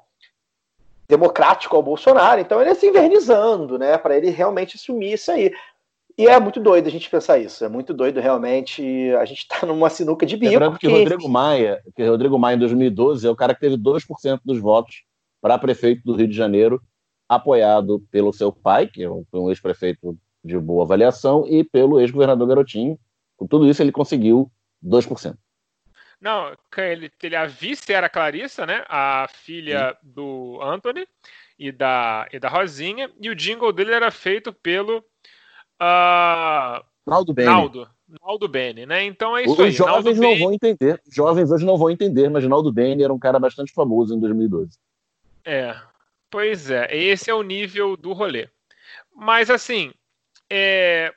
democrático ao Bolsonaro. Então ele é se invernizando, né? Para ele realmente assumir isso aí. E é muito doido a gente pensar isso. É muito doido, realmente. A gente tá numa sinuca de bico. Lembrando que porque- Rodrigo Maia, que Rodrigo Maia em 2012 é o cara que teve 2% dos votos para prefeito do Rio de Janeiro, apoiado pelo seu pai, que é um, foi um ex-prefeito de boa avaliação, e pelo ex-governador Garotinho. Com tudo isso, ele conseguiu 2%. Não, que ele, ele, a vice era a Clarissa, né? A filha do Anthony e da, e da Rosinha. E o jingle dele era feito pelo ah, Naldo Bene. Naldo. Naldo Bene, né? Então é isso Os aí. Naldo jovens não Bene- vão entender. Os jovens hoje não vão entender, mas Naldo Bene era um cara bastante famoso em 2012. É, pois é, esse é o nível do rolê. Mas assim, é,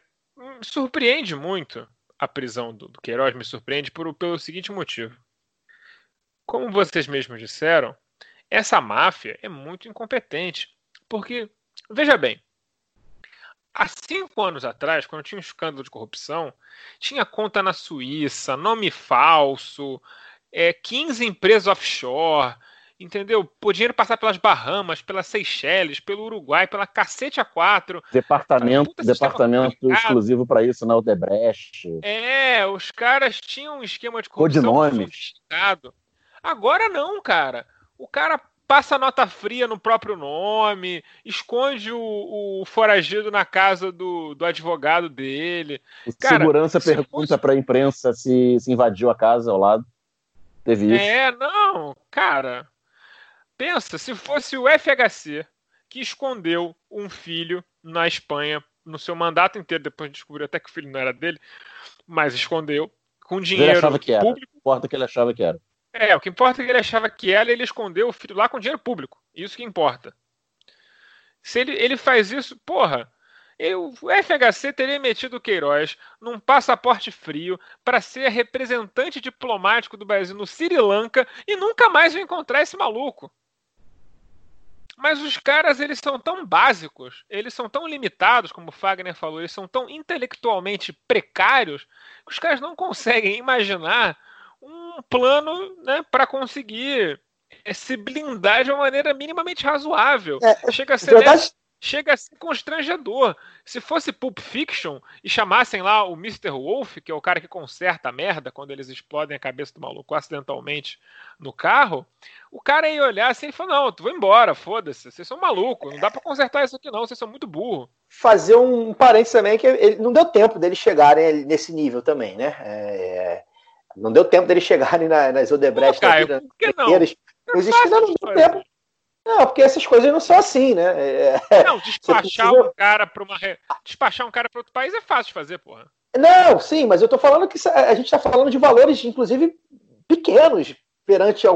surpreende muito a prisão do, do Queiroz, me surpreende por, pelo seguinte motivo. Como vocês mesmos disseram, essa máfia é muito incompetente. Porque, veja bem, há cinco anos atrás, quando tinha um escândalo de corrupção, tinha conta na Suíça, nome falso, é, 15 empresas offshore. entendeu? Dinheiro passar pelas Bahamas, pelas Seychelles, pelo Uruguai, pela cacete A4. Departamento, departamento exclusivo para isso na Odebrecht. É, os caras tinham um esquema de corrupção Codinome. Agora não, cara. O cara passa nota fria no próprio nome, esconde o, o foragido na casa do, do advogado dele. Cara, segurança pergunta fosse... para a imprensa se, se invadiu a casa ao lado. Teve isso. É, não, cara. Pensa, se fosse o FHC que escondeu um filho na Espanha no seu mandato inteiro, depois descobriu até que o filho não era dele, mas escondeu com dinheiro ele achava que era. público. Importa que ele achava que era. É, o que importa é que ele achava que era, ele escondeu o filho lá com dinheiro público. Isso que importa. Se ele, ele faz isso, porra, eu, o FHC teria metido o Queiroz num passaporte frio para ser representante diplomático do Brasil no Sri Lanka e nunca mais vai encontrar esse maluco. Mas os caras, eles são tão básicos, eles são tão limitados, como o Fagner falou, eles são tão intelectualmente precários, que os caras não conseguem imaginar um plano né, para conseguir se blindar de uma maneira minimamente razoável. É, Chega a ser verdade, chega a ser constrangedor. Se fosse Pulp Fiction e chamassem lá o Mr. Wolf, que é o cara que conserta a merda quando eles explodem a cabeça do maluco acidentalmente no carro, o cara ia olhar assim e falar: Não, tu vai embora, foda-se, vocês são malucos, não dá para consertar isso aqui não, vocês são muito burros. Fazer um parênteses também que ele, não deu tempo deles chegarem nesse nível também, né? É, não deu tempo deles chegarem na, nas Odebrecht. Pô, Caio, por que não? Eles, não deu tempo não, porque essas coisas não são assim, né? É, não, despachar precisa... um cara para uma despachar um cara para outro país é fácil de fazer, porra. Não, sim, mas eu tô falando que a gente está falando de valores, inclusive pequenos perante a,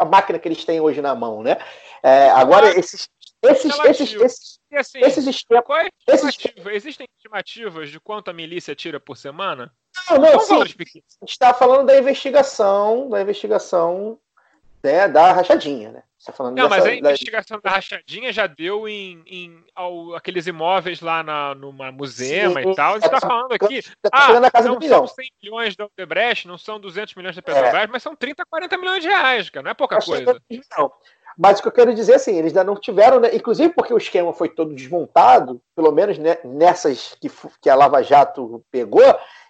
a, máquina que eles têm hoje na mão, né? É, agora esses esses esses esses, e assim, esses esquemas, qual é esses... existem estimativas de quanto a milícia tira por semana? Não, não, sim, a gente está falando da investigação, da investigação né, da rachadinha, né? Você tá falando não, dessa, mas a investigação da... da rachadinha já deu em, em ao, aqueles imóveis lá na, numa Sim, e tal. Você está falando aqui. Tá ah, casa não são 100 milhões da Odebrecht, não são 200 milhões da Petrobras, é. mas são 30, 40 milhões de reais, cara. Não é pouca coisa. Não. Mas o que eu quero dizer assim, eles ainda não tiveram, né, inclusive porque o esquema foi todo desmontado, pelo menos né, nessas que, que a Lava Jato pegou,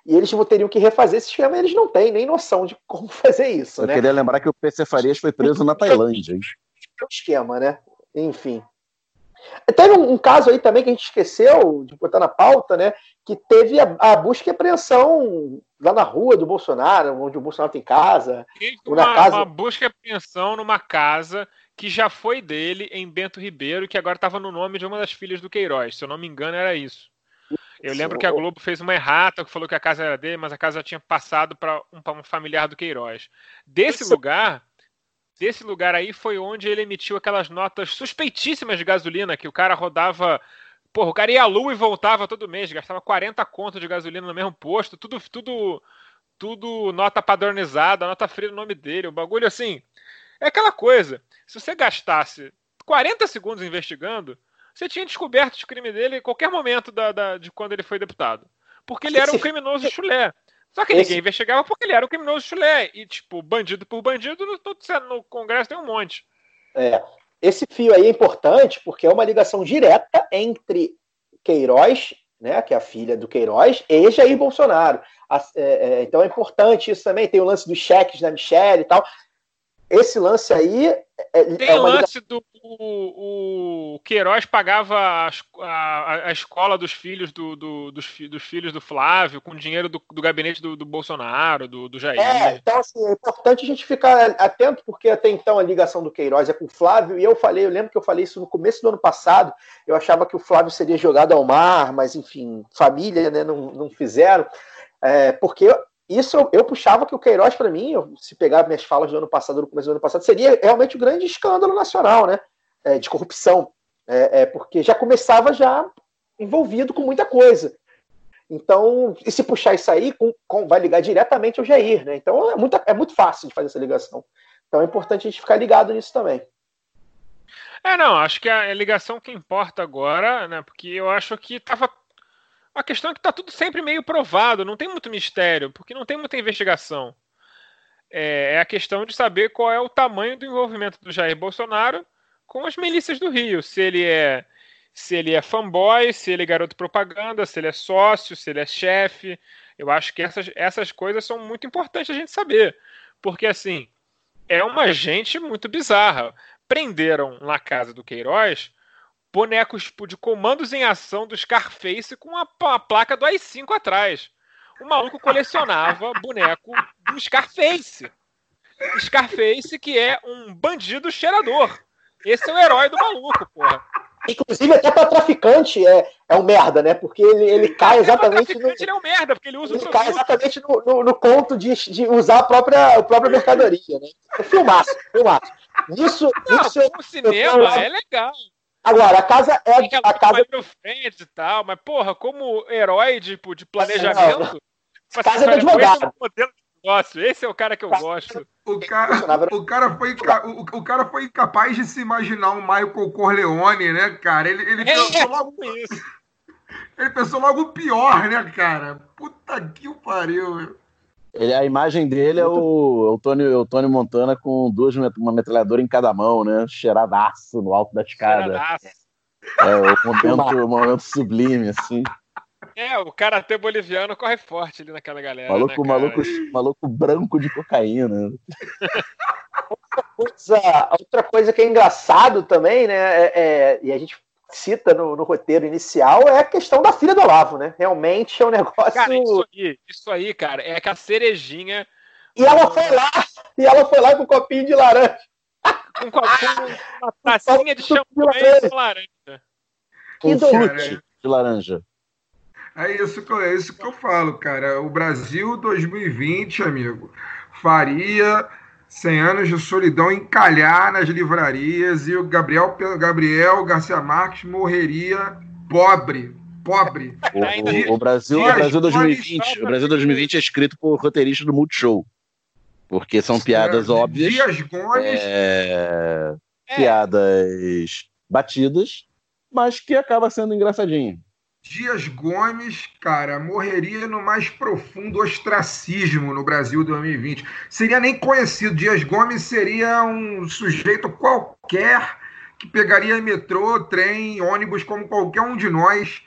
e eles teriam que refazer esse esquema e eles não têm nem noção de como fazer isso. Eu né? queria lembrar que o PC Farias foi preso na Tailândia. Hein? É esquema, né? Enfim. Teve um, um, caso aí também que a gente esqueceu de botar na pauta, né? Que teve a, a busca e apreensão lá na rua do Bolsonaro, onde o Bolsonaro tem casa. Uma, na casa... uma busca e apreensão numa casa que já foi dele em Bento Ribeiro, que agora estava no nome de uma das filhas do Queiroz. Se eu não me engano, era isso. Eu lembro que a Globo fez uma errata que falou que a casa era dele, mas a casa já tinha passado para um, um, familiar do Queiroz. Desse lugar, desse lugar aí foi onde ele emitiu aquelas notas suspeitíssimas de gasolina que o cara rodava. Porra, o cara ia à lua e voltava todo mês, gastava 40 contos de gasolina no mesmo posto, tudo, tudo, tudo nota padronizada, nota fria no nome dele, o bagulho assim. É aquela coisa. Se você gastasse 40 segundos investigando, você tinha descoberto o crime dele em qualquer momento da, da, de quando ele foi deputado. Porque ele era um criminoso chulé. Só que ninguém investigava porque ele era um criminoso chulé. E, tipo, bandido por bandido, no, no Congresso tem um monte. É. Esse fio aí é importante porque é uma ligação direta entre Queiroz, né, que é a filha do Queiroz, e Jair Bolsonaro. É, é, então é importante isso também. Tem o lance dos cheques da Michelle e tal. Esse lance aí é, Tem é lance do o, o Queiroz pagava a, a, a escola dos filhos do, do, dos, dos, filhos do Flávio com dinheiro do, do gabinete do, do, Bolsonaro, do, do Jair. É, então assim, é importante a gente ficar atento, porque até então a ligação do Queiroz é com o Flávio, e eu falei, eu lembro que eu falei isso no começo do ano passado, eu achava que o Flávio seria jogado ao mar, mas enfim, família né, não, não fizeram. É, porque isso eu, eu, puxava que o Queiroz, para mim, se pegar minhas falas do ano passado, no começo do ano passado, seria realmente o um grande escândalo nacional, né? É, de corrupção. É, é, porque já começava já envolvido com muita coisa. Então, e se puxar isso aí, com, com, vai ligar diretamente ao Jair, né? Então é muito, é muito fácil de fazer essa ligação. Então é importante a gente ficar ligado nisso também. É, não, acho que a ligação que importa agora, né? Porque eu acho que estava a questão é que está tudo sempre meio provado, não tem muito mistério, porque não tem muita investigação. é, é a questão de saber qual é o tamanho do envolvimento do Jair Bolsonaro com as milícias do Rio. Se ele é se ele é fanboy, se ele é garoto propaganda, se ele é sócio, se ele é chefe. Eu acho que essas, essas coisas são muito importantes a gente saber. Porque, assim, é uma gente muito bizarra. Prenderam na casa do Queiroz bonecos de comandos em ação do Scarface com a, a placa do AI-5 atrás. O maluco colecionava boneco do Scarface. Scarface, que é um bandido cheirador. Esse é o herói do maluco, porra. Inclusive, até para traficante é, é um merda, né? Porque ele, ele cai exatamente. No, ele é um merda, porque ele usa ele cai exatamente no, no, no, ponto de, de usar a própria, a própria mercadoria, né? É filmaço, filmaço. Isso, Não, isso o cinema é legal. Agora, a casa é. Tem a casa friends e tal, mas, porra, como herói tipo, de planejamento. Não, casa é advogado. Modelo negócio. Esse é o cara que eu gosto. O cara, o cara, foi, o, o cara foi incapaz de se imaginar um Michael Corleone, né, cara? Ele, ele É, pensou logo. isso. Ele pensou logo o pior, né, cara? Puta que o pariu, meu. Ele, a imagem dele é o, é o, Tony, é o Tony Montana com duas, met- uma metralhadora em cada mão, né? Cheiradaço no alto da escada. Cheiradaço. É o momento, o momento sublime, assim. É, o cara até boliviano corre forte ali naquela galera. Maluco, né, maluco, maluco branco de cocaína. coisa, outra coisa que é engraçado também, né? é- é- e a gente cita no, no roteiro inicial é a questão da filha do Olavo, né? Realmente é um negócio. Cara, isso aí, isso aí, cara, é aquela cerejinha E ela foi lá, e ela foi lá com um copinho de laranja. com, com uma tacinha de champanhe laranja. com laranja. Que Com flute de laranja. É isso, que eu, é isso que eu falo, cara. O Brasil 2020, amigo, faria 100 anos de solidão encalhar nas livrarias e o Gabriel, Gabriel Garcia Marques morreria pobre. Pobre. O, o- o Brasil, o Brasil Gomes 2020, o Brasil 2020 é escrito por roteiristas do Multishow. Porque são piadas É, óbvias, Dias Gomes. é, É. piadas batidas, mas que acaba sendo engraçadinho. Dias Gomes, cara, morreria no mais profundo ostracismo no Brasil 2020. Seria nem conhecido. Dias Gomes seria um sujeito qualquer que pegaria metrô, trem, ônibus, como qualquer um de nós,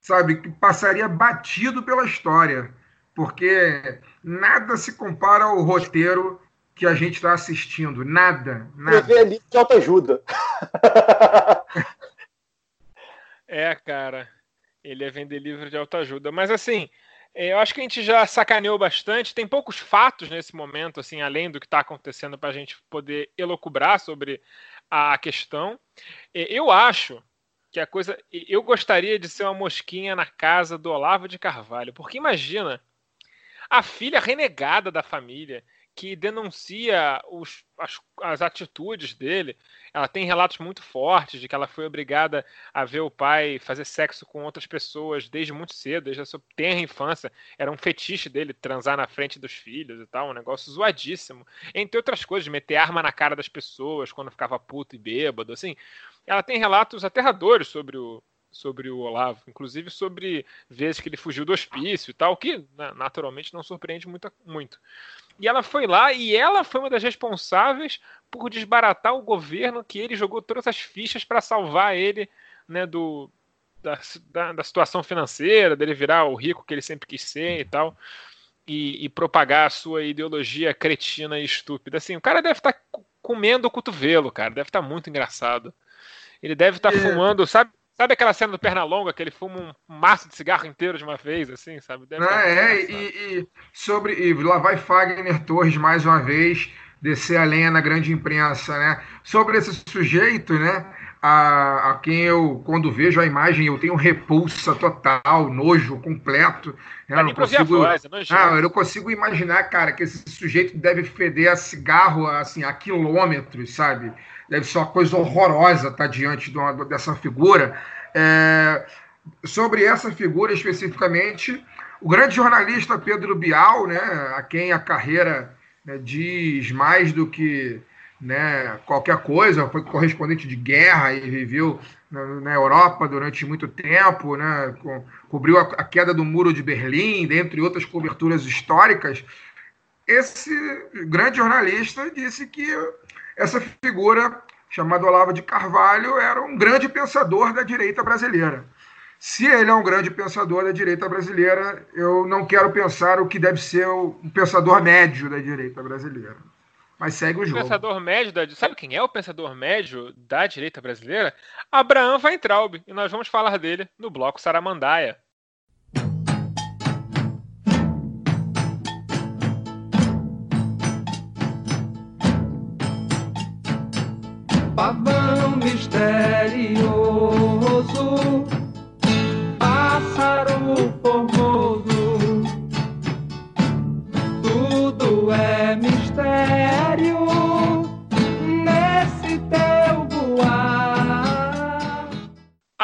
sabe, que passaria batido pela história. Porque nada se compara ao roteiro que a gente está assistindo. Nada, nada. Escrever livro de autoajuda. É, cara. Ele é vender livro de autoajuda. Mas assim, é, eu acho que a gente já sacaneou bastante. Tem poucos fatos nesse momento, assim, além do que está acontecendo, para a gente poder elocubrar sobre a questão. É, Eu acho que a coisa. Eu gostaria de ser uma mosquinha na casa do Olavo de Carvalho. Porque imagina a filha renegada da família que denuncia os- as, as atitudes dele. Ela tem relatos muito fortes de que ela foi obrigada a ver o pai fazer sexo com outras pessoas desde muito cedo, desde a sua tenra infância. Era um fetiche dele transar na frente dos filhos e tal, um negócio zoadíssimo. Entre outras coisas, meter arma na cara das pessoas quando ficava puto e bêbado, assim. Ela tem relatos aterradores sobre o, sobre o Olavo, inclusive sobre vezes que ele fugiu do hospício e tal, que né, naturalmente não surpreende muito. muito. E ela foi lá e ela foi uma das responsáveis por desbaratar o governo que ele jogou todas as fichas para salvar ele né, do, da, da, da situação financeira, dele virar o rico que ele sempre quis ser e tal, e, e propagar a sua ideologia cretina e estúpida. Assim, o cara deve estar comendo o cotovelo, cara, deve estar muito engraçado. Ele deve estar É. fumando, sabe? Sabe aquela cena do Pernalonga que ele fuma um maço de cigarro inteiro de uma vez, assim, sabe? Deve muito É, e, e sobre e lá vai Fagner Torres mais uma vez descer a lenha na grande imprensa, né? Sobre esse sujeito, né? A, a quem eu, quando vejo a imagem, eu tenho repulsa total, nojo completo. né? Eu não consigo, voz, é ah, eu não consigo imaginar, cara, que esse sujeito deve feder a cigarro assim, a quilômetros, sabe? Deve ser uma coisa horrorosa estar diante de uma- dessa figura. É, sobre essa figura especificamente, o grande jornalista Pedro Bial, né, a quem a carreira né, diz mais do que né, qualquer coisa, foi correspondente de guerra e viveu na, na Europa durante muito tempo, né, co- cobriu a, a queda do muro de Berlim, dentre outras coberturas históricas. esse grande jornalista disse que essa figura chamada Olavo de Carvalho era um grande pensador da direita brasileira. Se ele é um grande pensador da direita brasileira, eu não quero pensar o que deve ser o pensador médio da direita brasileira. Mas segue o jogo. O pensador médio da. Sabe quem é o pensador médio da direita brasileira? Abraham Weintraub. E nós vamos falar dele no bloco Saramandaia.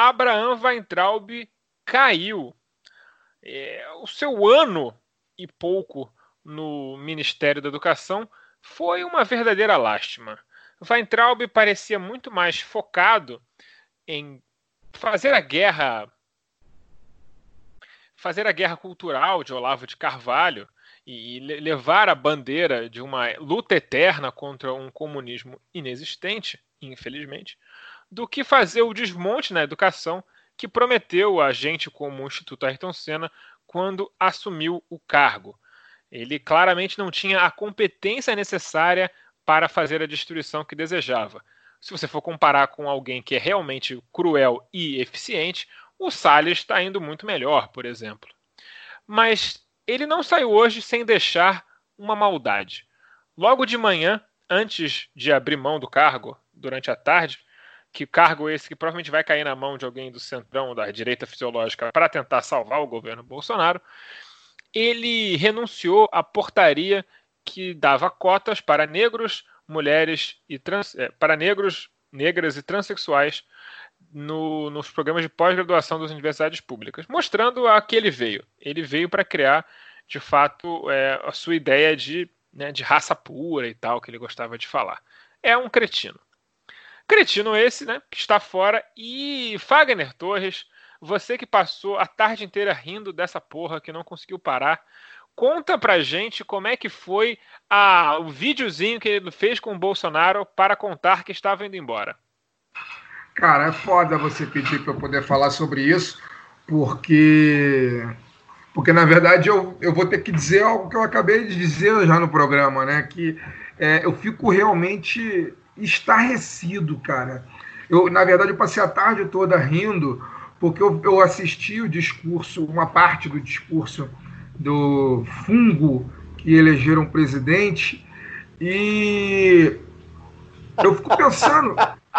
Abraham Weintraub caiu. É, o seu ano e pouco no Ministério da Educação foi uma verdadeira lástima. Weintraub parecia muito mais focado em fazer a guerra fazer a guerra cultural de Olavo de Carvalho e levar a bandeira de uma luta eterna contra um comunismo inexistente, infelizmente, do que fazer o desmonte na educação que prometeu a gente como o Instituto Ayrton Senna quando assumiu o cargo. Ele claramente não tinha a competência necessária para fazer a destruição que desejava. Se você for comparar com alguém que é realmente cruel e eficiente, o Salles está indo muito melhor, por exemplo. Mas ele não saiu hoje sem deixar uma maldade. Logo de manhã, antes de abrir mão do cargo, durante a tarde, que cargo esse que provavelmente vai cair na mão de alguém do centrão da direita fisiológica para tentar salvar o governo Bolsonaro, ele renunciou à portaria que dava cotas para negros, mulheres e trans, é, para negros, negras e transexuais no, nos programas de pós-graduação das universidades públicas, mostrando a que ele veio. Ele veio para criar, de fato, é, a sua ideia de, né, de raça pura e tal, que ele gostava de falar. É um cretino. Cretino esse, né, que está fora. E Fagner Torres, você que passou a tarde inteira rindo dessa porra que não conseguiu parar, Conta pra gente como é que foi a, o videozinho que ele fez com o Bolsonaro para contar que estava indo embora. Cara, é foda você pedir para eu poder falar sobre isso, porque porque na verdade eu, eu vou ter que dizer algo que eu acabei de dizer já no programa, né? Que é, eu fico realmente estarrecido, cara. Eu, na verdade, eu passei a tarde toda rindo, porque eu, eu assisti o discurso, uma parte do discurso do fungo que elegeram presidente e eu fico pensando,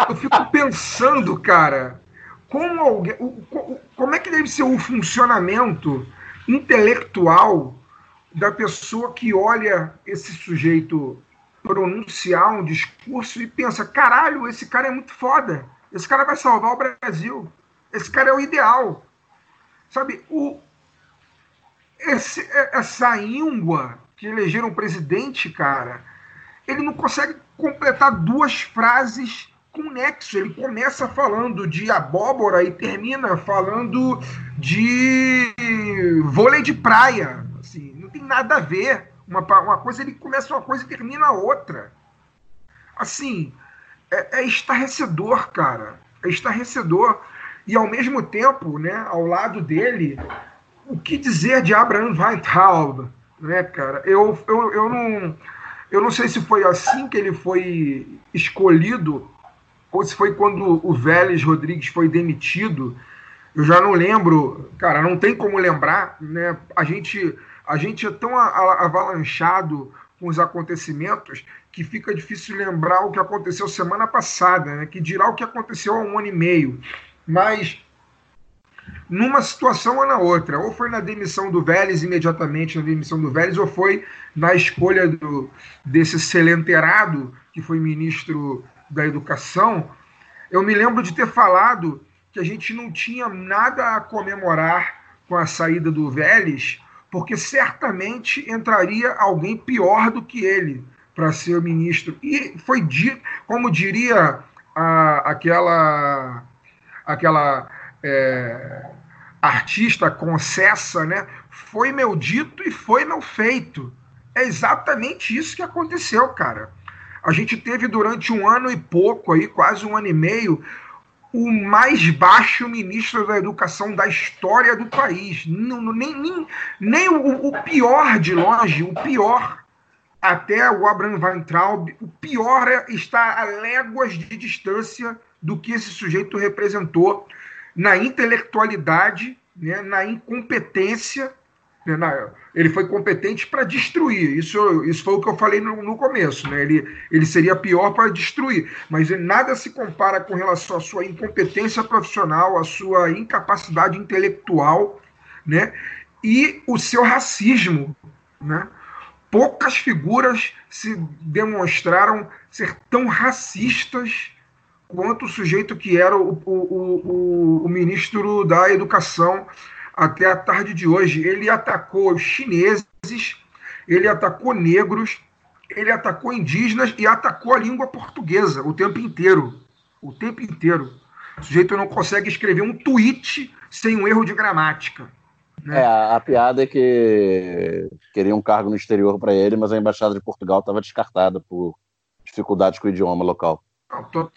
eu fico pensando, cara, como alguém, como é que deve ser o funcionamento intelectual da pessoa que olha esse sujeito pronunciar um discurso e pensa, caralho, esse cara é muito foda, esse cara vai salvar o Brasil, esse cara é o ideal. Sabe, o, esse, é, essa íngua que elegeram o presidente, cara, ele não consegue completar duas frases com nexo. Ele começa falando de abóbora e termina falando de vôlei de praia. Assim, não tem nada a ver. Uma, uma coisa, ele começa uma coisa e termina outra. Assim, é, é estarrecedor, cara. É estarrecedor. E ao mesmo tempo, né, ao lado dele, o que dizer de Abraham Weintraub, né, cara? Eu, eu, eu, não, eu não sei se foi assim que ele foi escolhido ou se foi quando o Vélez Rodrigues foi demitido. Eu já não lembro, cara, não tem como lembrar, né? A gente, a gente é tão avalanchado com os acontecimentos que fica difícil lembrar o que aconteceu semana passada, né? Que dirá o que aconteceu há um ano e meio. Mas numa situação ou na outra. Ou foi na demissão do Vélez, imediatamente na demissão do Vélez, ou foi na escolha do, desse selenterado, que foi ministro da Educação. Eu me lembro de ter falado que a gente não tinha nada a comemorar com a saída do Vélez, porque certamente entraria alguém pior do que ele para ser o ministro. E foi, como diria a, aquela, aquela é, artista concessa, né? Foi meu dito e foi meu feito. É exatamente isso que aconteceu, cara. A gente teve durante um ano e pouco aí, quase um ano e meio, o mais baixo ministro da educação da história do país. Nem nem, nem o, o, pior de longe, o pior, até o Abraham Weintraub, o pior é, está a léguas de distância do que esse sujeito representou na intelectualidade, né, na incompetência né, ele foi competente para destruir. Isso, isso foi o que eu falei no, no começo. Né? Ele, ele seria pior para destruir. Mas nada se compara com relação à sua incompetência profissional, à sua incapacidade intelectual né? e o seu racismo. Né? Poucas figuras se demonstraram ser tão racistas quanto o sujeito que era o, o, o, o ministro da Educação até a tarde de hoje. Ele atacou chineses, ele atacou negros, ele atacou indígenas e atacou a língua portuguesa o tempo inteiro. O tempo inteiro. O sujeito não consegue escrever um tweet sem um erro de gramática. Né? É, a, a, piada é que queria um cargo no exterior para ele, mas a embaixada de Portugal estava descartada por dificuldades com o idioma local. Não, tô...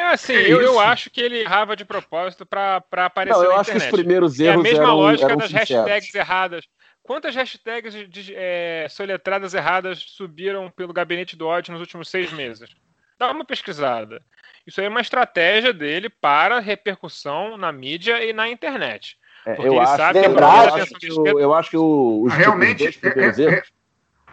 É assim, é eu, eu, acho que ele errava de propósito para aparecer Não, eu na acho internet. que os primeiros erros É a mesma eram, lógica eram das sinceros. hashtags erradas. Quantas hashtags de, de, é, soletradas erradas subiram pelo gabinete do ódio nos últimos seis meses? Dá uma pesquisada. Isso aí é uma estratégia dele para repercussão na mídia e na internet. É, eu, acho, sabe lembrar, eu, acho que o, eu acho que o, os realmente, dois primeiros é, é, erros,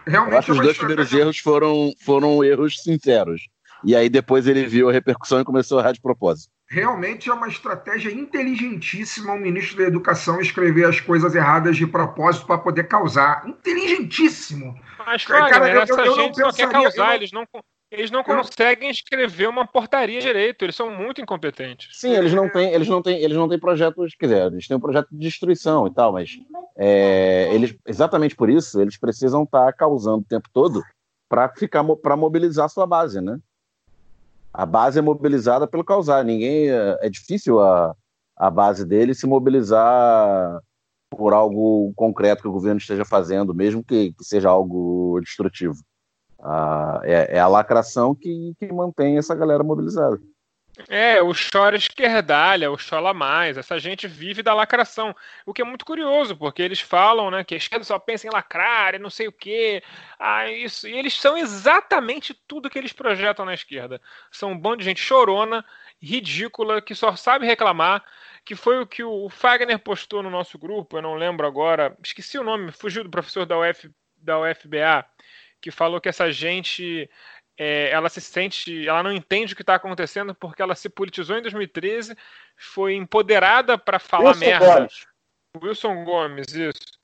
realmente eu acho que os dois primeiros erros foram, foram erros sinceros. E aí depois ele viu a repercussão e começou a errar de propósito. Realmente é uma estratégia inteligentíssima o ministro da Educação escrever as coisas erradas de propósito para poder causar. Inteligentíssimo. Mas, Fagner, cara, eu, essa eu, eu gente só quer causar, não... eles não, eles não conseguem escrever uma portaria direito, eles são muito incompetentes. Sim, eles não têm, eles não têm, eles não têm projetos, quer dizer, eles têm um projeto de destruição e tal, mas é, eles, exatamente por isso, eles precisam estar tá causando o tempo todo para ficar para mobilizar a sua base, né? A base é mobilizada pelo causar. Ninguém é, é difícil a, a base dele se mobilizar por algo concreto que o governo esteja fazendo, mesmo que, que seja algo destrutivo. Ah, é, é, a lacração que, que mantém essa galera mobilizada. É, o chora esquerdalha, o chola mais. Essa gente vive da lacração. O que é muito curioso, porque eles falam né, que a esquerda só pensa em lacrar e não sei o quê. Ah, isso. E eles são exatamente tudo que eles projetam na esquerda. São um bando de gente chorona, ridícula, que só sabe reclamar. Que foi o que o Fagner postou no nosso grupo, eu não lembro agora, esqueci o nome, fugiu do professor da, UF, da UFBA, que falou que essa gente é, ela se sente, ela não entende o que está acontecendo porque ela se politizou em 2013, foi empoderada para falar Wilson merda. Gomes. Wilson Gomes, isso.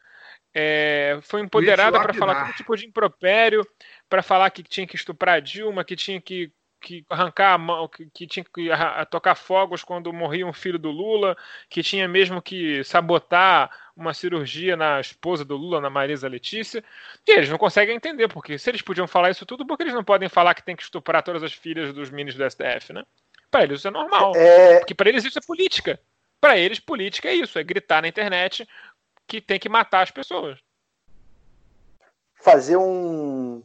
É, foi empoderada para falar todo tipo de impropério, para falar que tinha que estuprar Dilma, que tinha que que arrancar a mão, que, que tinha que tocar fogos quando morria um filho do Lula, que tinha mesmo que sabotar uma cirurgia na esposa do Lula, na Marisa Letícia. E eles não conseguem entender, porque se eles podiam falar isso tudo, por que eles não podem falar que tem que estuprar todas as filhas dos ministros do STF, né? Para eles isso é normal. É... Porque para eles isso é política. Para eles, política é isso, é gritar na internet que tem que matar as pessoas. Fazer um,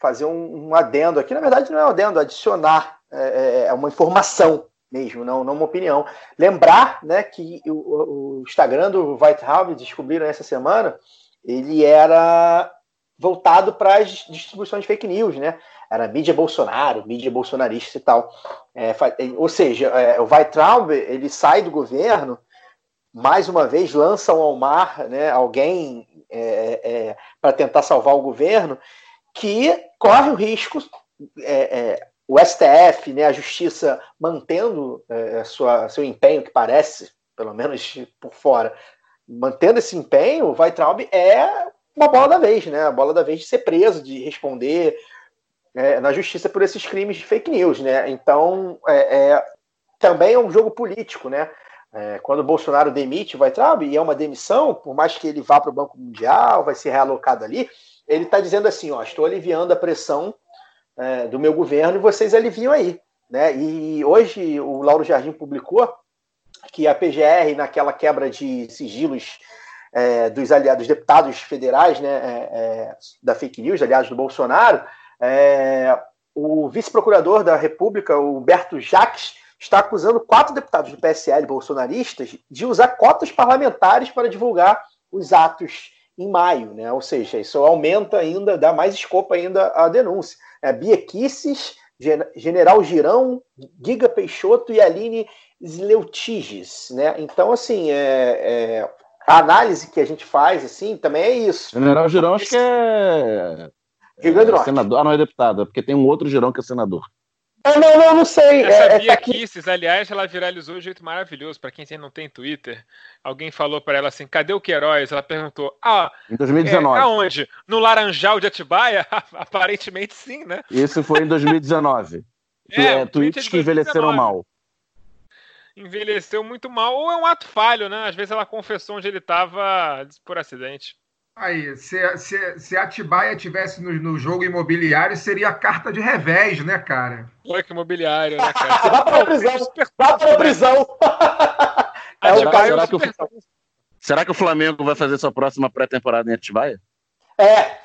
fazer um, um, adendo aqui. Na verdade, não é um adendo, adicionar é, é, é uma informação mesmo, não, não uma opinião. Lembrar né, que o, o Instagram do Whitehouse, descobriram essa semana, ele era voltado para as distribuições de fake news, né? Era mídia Bolsonaro, mídia bolsonarista e tal. É, ou seja, é, o Weitraub, ele sai do governo, mais uma vez lança ao mar né, alguém é, é para tentar salvar o governo, que corre o risco, é, é, o STF, né, a Justiça, mantendo é, sua, seu empenho, que parece, pelo menos por fora, mantendo esse empenho, o Weitraub é uma bola da vez, né? A bola da vez de ser preso, de responder é, na justiça por esses crimes de fake news, né? Então, é, é também é um jogo político, né? É, quando o Bolsonaro demite o Weitraub, e é uma demissão, por mais que ele vá para o Banco Mundial, vai ser realocado ali, ele está dizendo assim: ó, estou aliviando a pressão é, do meu governo e vocês aliviam aí. Né? E hoje o Lauro Jardim publicou que a PGR, naquela quebra de sigilos é, dos aliados, dos deputados federais né, é, é, da fake news, aliados do Bolsonaro, é, o vice-procurador da República, o Humberto Jacques, está acusando quatro deputados do PSL bolsonaristas de usar cotas parlamentares para divulgar os atos em maio, né? Ou seja, isso aumenta ainda, dá mais escopo ainda à denúncia. É, Bia Kisses, General Girão, Giga Peixoto e Aline Zleutiges, né? Então, assim, é, é, a análise que a gente faz, assim, também é isso. General Girão, acho que é. Rio Grande do Norte. Senador. Ah, não é deputado, é porque tem um outro Girão que é senador. Ah, não, não, não sei. Essa É, Bia é que- Kisses, aliás, ela viralizou de um jeito maravilhoso. Pra quem não tem Twitter, alguém falou pra ela assim: cadê o Queiroz? Ela perguntou: ah, Em é, 2019. aonde? No Laranjal de Atibaia? Aparentemente sim, né? Isso foi em 2019. Que é, o tweet tweets que envelheceram 2019. mal. Envelheceu muito mal, ou é um ato falho, né? Às vezes ela confessou onde ele estava por acidente. Aí, se, se, se Atibaia tivesse no, no jogo imobiliário, seria carta de revés, né, cara? Olha que imobiliário, né, cara? Vá para a prisão. Super- Vá para a prisão. é o Atibaia caso. é um será que o- super- Será que o Flamengo vai fazer sua próxima pré-temporada em Atibaia? É.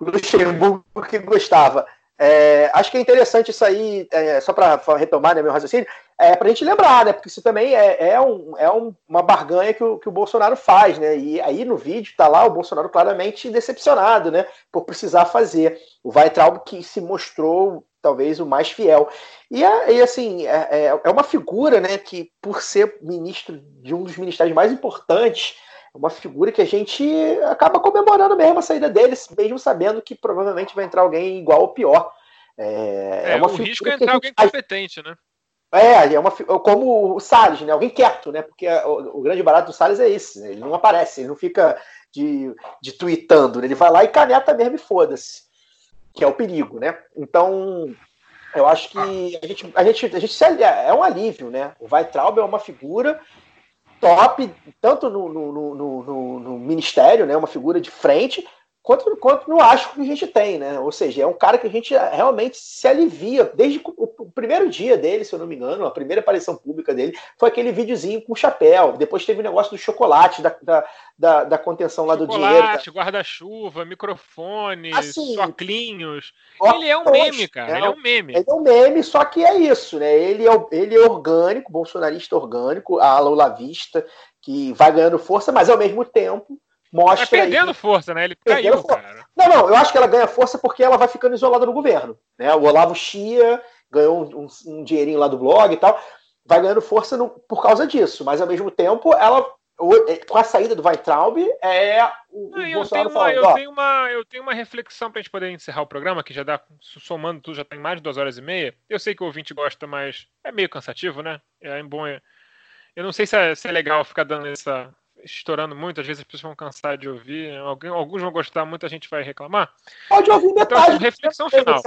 O Luxemburgo que gostava. É, acho que é interessante isso aí, é, só para retomar né, meu raciocínio, é para a gente lembrar, né? Porque isso também é, é, um- é um- uma barganha que o, que o Bolsonaro faz, né? E aí no vídeo tá lá o Bolsonaro claramente decepcionado, né? Por precisar fazer. O Weitraub que se mostrou talvez o mais fiel. E, é- e, assim, é, é- é uma figura, né? Que por ser ministro de um dos ministérios mais importantes, é uma figura que a gente acaba comemorando mesmo a saída dele, mesmo sabendo que provavelmente vai entrar alguém igual ou pior. É, É, uma o risco é entrar alguém competente, né? É, é uma, como o Salles, né? Alguém quieto, né? Porque o, o grande barato do Salles é esse, né? Ele não aparece, ele não fica de, de tweetando, né? ele vai lá e caneta mesmo e foda-se. Que é o perigo, né? Então, eu acho que a gente, a gente, a gente é um alívio, né? O Weitraub é uma figura top, tanto no, no- no- no ministério, né? Uma figura de frente, quanto, quanto no asco que a gente tem, né? Ou seja, é um cara que a gente realmente se alivia. Desde o, o primeiro dia dele, se eu não me engano, a primeira aparição pública dele foi aquele videozinho com chapéu. Depois teve o negócio do chocolate, da, da, da, da contenção lá do dinheiro. Chocolate, guarda-chuva, microfone, Assim, soclinhos. Ele é um meme, cara. é Ele é um- meme. Ele é um meme, só que é isso, né? Ele é, ele é orgânico, bolsonarista orgânico, a ala olavista, que vai ganhando força, mas ao mesmo tempo Tá mostra. aí- perdendo força, né? Ele caiu, força. cara. Não, não, eu acho que ela ganha força porque ela vai ficando isolada no governo. Né? O Olavo Chia ganhou um, um- um dinheirinho lá do blog e tal, vai ganhando força no- por causa disso, mas ao mesmo tempo, ela, é, com a saída do Weintraub, é o, Não, eu, Bolsonaro tenho uma, falando, eu, ó, tenho uma, eu tenho uma reflexão pra gente poder encerrar o programa, que já dá, somando tudo, já tem mais de duas horas e meia. Eu sei que o ouvinte gosta, mas é meio cansativo, né? É bom. Eu não sei se é, se é legal ficar dando essa. Estourando muito, às vezes as pessoas vão cansar de ouvir, alguém, alguns vão gostar, muita gente vai reclamar. pode ouvir metade. Então, reflexão final.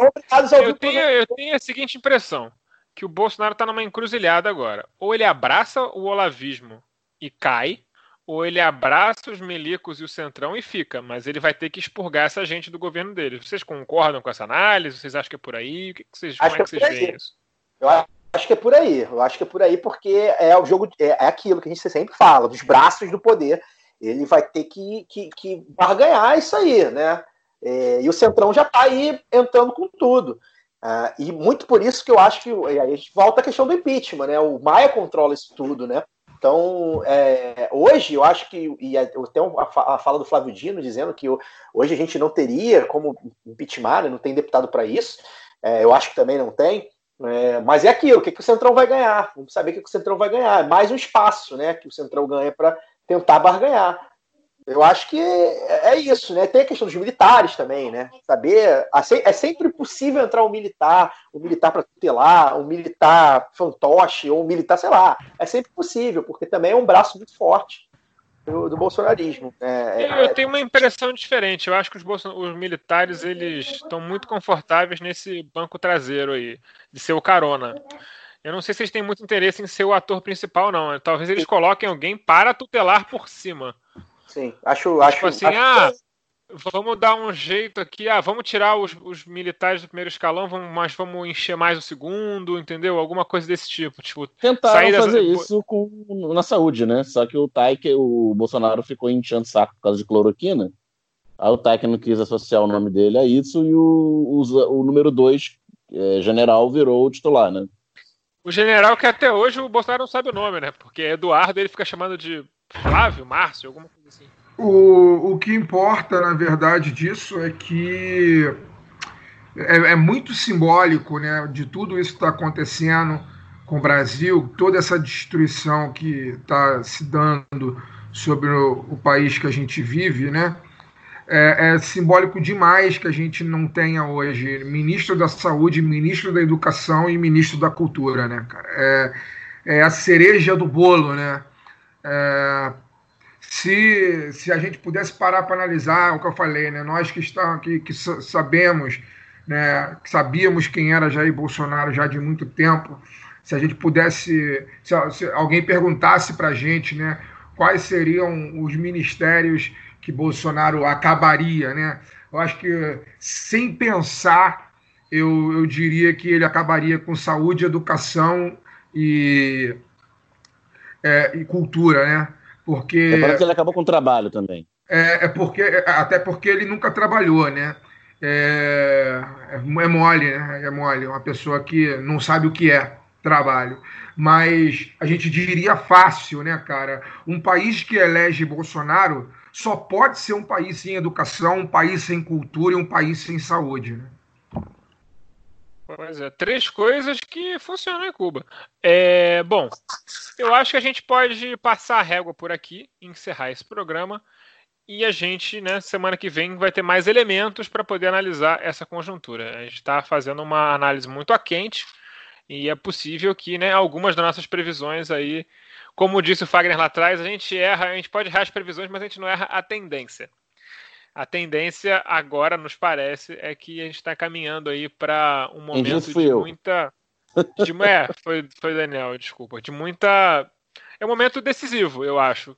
Eu tenho, eu tenho a seguinte impressão: que o Bolsonaro está numa encruzilhada agora. Ou ele abraça o olavismo e cai, ou ele abraça os milicos e o centrão e fica. Mas ele vai ter que expurgar essa gente do governo dele. Vocês concordam com essa análise? Vocês acham que é por aí? O que que vocês, Acho como é que que é vocês por aí. veem isso? Eu acho que é por aí. Eu acho que é por aí porque é o jogo, é, é aquilo que a gente sempre fala, dos braços do poder. Ele vai ter que, que, que barganhar isso aí, né? É, e o Centrão já está aí entrando com tudo. Ah, e muito por isso que eu acho que. Aí a gente volta à questão do impeachment, né? O Maia controla isso tudo, né? Então, é, hoje eu acho que. E tenho a, fa- a fala do Flávio Dino dizendo que hoje a gente não teria como impeachment, né? não tem deputado para isso. É, eu acho que também não tem. É, mas é aquilo, o que, que o Centrão vai ganhar? Vamos saber o que, que o Centrão vai ganhar. É Mais um espaço né, que o Centrão ganha para tentar barganhar. Eu acho que é é isso, né? Tem a questão dos militares também, né? Saber. assim, É sempre possível entrar um militar, um militar para tutelar, um militar fantoche, ou um militar, sei lá. É sempre possível, porque também é um braço muito forte do, do bolsonarismo. É, Eu, eu tenho uma impressão diferente. Eu acho que os, os militares eles estão muito confortáveis nesse banco traseiro aí, de ser o carona. Eu não sei se eles têm muito interesse em ser o ator principal, não. Talvez eles coloquem alguém para tutelar por cima. sim, acho. acho, Tipo assim, acho- ah, Vamos dar um jeito aqui. Ah, vamos tirar os, os militares do primeiro escalão, vamos, mas vamos encher mais o segundo, entendeu? Alguma coisa desse tipo. Tipo, Tentaram fazer isso com, na saúde, né? Só que o Taik, o Bolsonaro ficou enchendo o saco por causa de cloroquina. Aí o Taik não quis associar o nome dele a isso e o, o, o número 2, general, virou o titular, né? O general que até hoje o Bolsonaro não sabe o nome, né? Porque Eduardo ele fica chamando de Flávio, Márcio, alguma coisa assim. O, o que importa, na verdade, disso é que é, é muito simbólico né, de tudo isso que está acontecendo com o Brasil, toda essa destruição que está se dando sobre o, o país que a gente vive, né? É, é simbólico demais que a gente não tenha hoje ministro da Saúde, ministro da Educação e ministro da Cultura, né, cara? É, é a cereja do bolo, né? É, se, se a gente pudesse parar para analisar o que eu falei, né? Nós que estamos que, que sa- sabemos, né? Que sabíamos quem era Jair Bolsonaro já de muito tempo, se a gente pudesse, se, se alguém perguntasse para a gente, né? Quais seriam os ministérios que Bolsonaro acabaria, né? Eu acho que sem pensar, eu, eu diria que ele acabaria com saúde, educação e, é, e cultura, né? Porque Lembrando que ele acabou com o trabalho também. é, é porque até porque ele nunca trabalhou, né? É, é mole, né? É mole, uma pessoa que não sabe o que é trabalho. Mas a gente diria fácil, né, cara? Um país que elege Bolsonaro só pode ser um país sem educação, um país sem cultura e um país sem saúde. Né? Pois é, três coisas que funcionam em Cuba. É, bom, eu acho que a gente pode passar a régua por aqui, encerrar esse programa. E a gente, né, semana que vem, vai ter mais elementos para poder analisar essa conjuntura. A gente está fazendo uma análise muito a quente e é possível que né, algumas das nossas previsões aí, como disse o Fagner lá atrás, a gente erra, a gente pode errar as previsões, mas a gente não erra a tendência. A tendência agora, nos parece, é que a gente está caminhando aí para um momento de eu. muita. De, é, foi, foi Daniel, desculpa. De muita. É um momento decisivo, eu acho.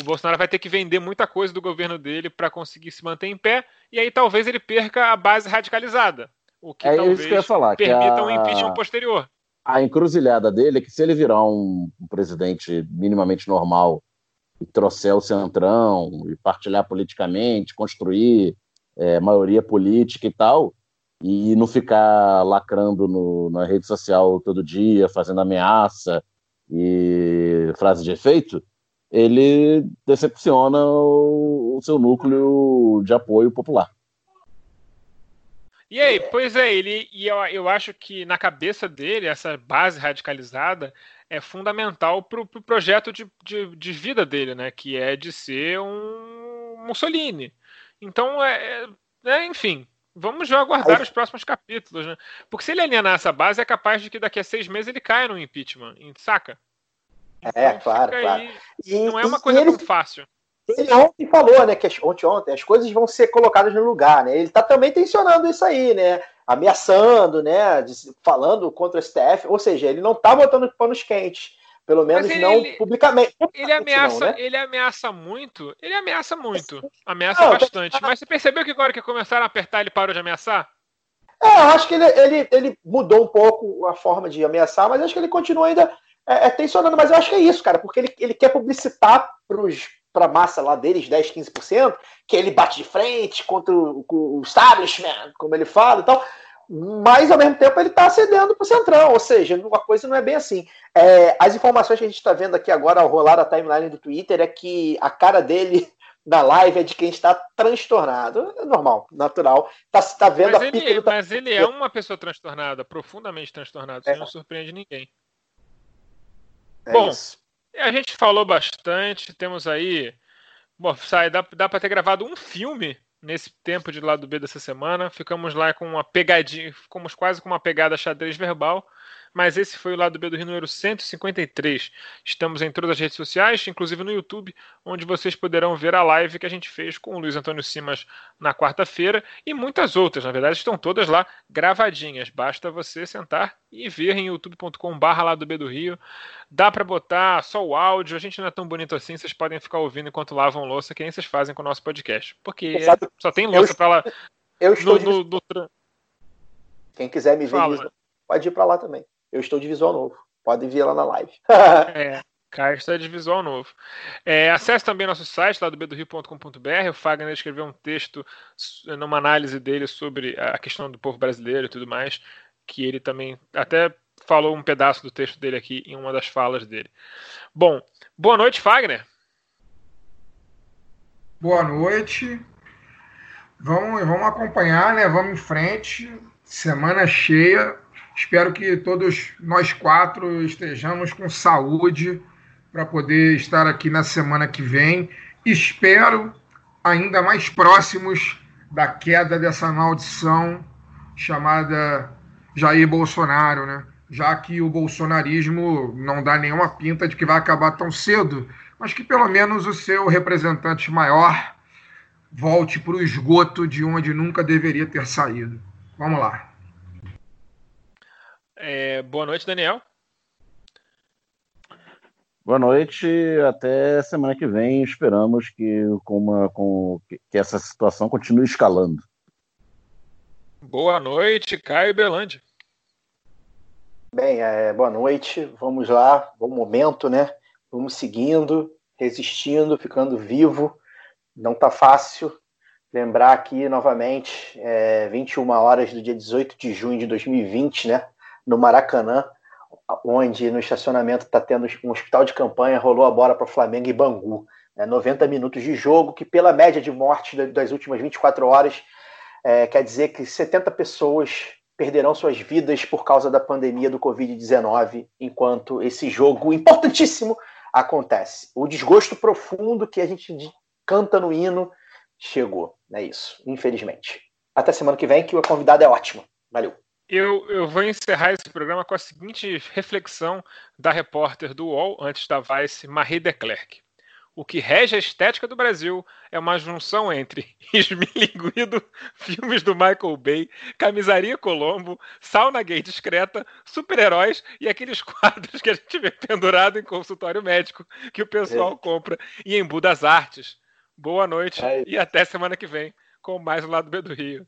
O Bolsonaro vai ter que vender muita coisa do governo dele para conseguir se manter em pé, e aí talvez ele perca a base radicalizada. O que É talvez isso que eu ia falar. Permita um a, impeachment posterior. a encruzilhada dele é que se ele virar um, um presidente minimamente normal e trouxer o centrão e partilhar politicamente, construir é, maioria política e tal, e não ficar lacrando no, na rede social todo dia, fazendo ameaça e frase de efeito, ele decepciona o, o seu núcleo de apoio popular. E aí, pois é, ele e eu, eu acho que na cabeça dele, essa base radicalizada é fundamental para o pro projeto de, de, de vida dele, né? Que é de ser um Mussolini. Então, é, é, enfim, vamos já aguardar os próximos capítulos, né? Porque se ele alienar essa base, é capaz de que daqui a seis meses ele caia no impeachment, saca? É, claro, fica claro. aí- E, não é uma coisa ele, tão fácil. Ele ontem falou, né, que as, ontem, ontem as coisas vão ser colocadas no lugar, né? Ele tá também tensionando isso aí, né? Ameaçando, né? falando contra o STF, ou seja, ele não tá botando panos quentes, pelo menos ele- não ele- publicamente. Ele ameaça, não, né? ele ameaça muito, ele ameaça muito, ameaça Não, bastante. Mas você percebeu que agora que começaram a apertar, ele parou de ameaçar? É, eu acho que ele, ele, ele mudou um pouco a forma de ameaçar, mas acho que ele continua ainda é, é, tensionando. Mas eu acho que é isso, cara, porque ele, ele quer publicitar para a massa lá deles, 10, 15%, que ele bate de frente contra o, o establishment, como ele fala e tal. Mas, ao mesmo tempo, ele está cedendo para o Centrão, ou seja, uma coisa não é bem assim. É, as informações que a gente está vendo aqui agora ao rolar a timeline do Twitter é que a cara dele na live é de quem está transtornado. É normal, natural. Tá, tá vendo Mas a ele, pica do mas ele é uma pessoa transtornada, profundamente transtornada, isso É. não surpreende ninguém. É Bom, isso. A gente falou bastante, temos aí. Bom, sai, dá, dá para ter gravado um filme nesse tempo de lado B dessa semana. Ficamos lá com uma pegadinha, ficamos quase com uma pegada xadrez verbal. Mas esse foi o lado B do Rio número 153. Estamos em todas as redes sociais, inclusive no YouTube, onde vocês poderão ver a live que a gente fez com o Luiz Antônio Simas na quarta-feira e muitas outras, na verdade, estão todas lá gravadinhas. Basta você sentar e ver em youtube.com/barra lado B do Rio. Dá para botar só o áudio, a gente não é tão bonito assim, vocês podem ficar ouvindo enquanto lavam louça, que nem vocês fazem com o nosso podcast. Porque só tem louça para lá. Eu estou No, no- no Quem quiser me ver, Fala. pode ir para lá também. Eu estou de visual novo. Podem vir lá na live. É, Caio está de visual novo. É, acesse também nosso site lá do bedorio.com.br. O Fagner escreveu um texto numa análise dele sobre a questão do povo brasileiro e tudo mais, que ele também até falou um pedaço do texto dele aqui em uma das falas dele. Bom, boa noite, Fagner. Boa noite. Vamos, vamos acompanhar, né? Vamos em frente. Semana cheia. Espero que todos nós quatro estejamos com saúde para poder estar aqui na semana que vem. Espero ainda mais próximos da queda dessa maldição chamada Jair Bolsonaro, né? Já que o bolsonarismo não dá nenhuma pinta de que vai acabar tão cedo, mas que pelo menos o seu representante maior volte para o esgoto de onde nunca deveria ter saído. Vamos lá. É, boa noite, Daniel. Boa noite, até semana que vem. Esperamos que, com uma, com, que essa situação continue escalando. Boa noite, Caio Belandi. Bem, é, boa noite. Vamos lá. Bom momento, né? Vamos seguindo, resistindo, ficando vivo. Não tá fácil. Lembrar aqui novamente, é, 21 horas do dia 18 de junho de 2020, né? No Maracanã, onde no estacionamento está tendo um hospital de campanha, rolou a bola para Flamengo e Bangu. Né? 90 minutos de jogo, que pela média de mortes da- das últimas 24 horas, é, quer dizer que 70 pessoas perderão suas vidas por causa da pandemia do Covid-19, enquanto esse jogo importantíssimo acontece. O desgosto profundo que a gente canta no hino chegou. É isso, infelizmente. Até semana que vem, que a convidada é ótima. Valeu. Eu, eu vou encerrar esse programa com a seguinte reflexão da repórter do UOL, antes da Vice, Marie Declercq. O que rege a estética do Brasil é uma junção entre esmilinguido, filmes do Michael Bay, camisaria Colombo, sauna gay discreta, super-heróis e aqueles quadros que a gente vê pendurado em consultório médico que o pessoal compra e em Budas Artes. Boa noite É e até semana que vem com mais o Lado B do Rio.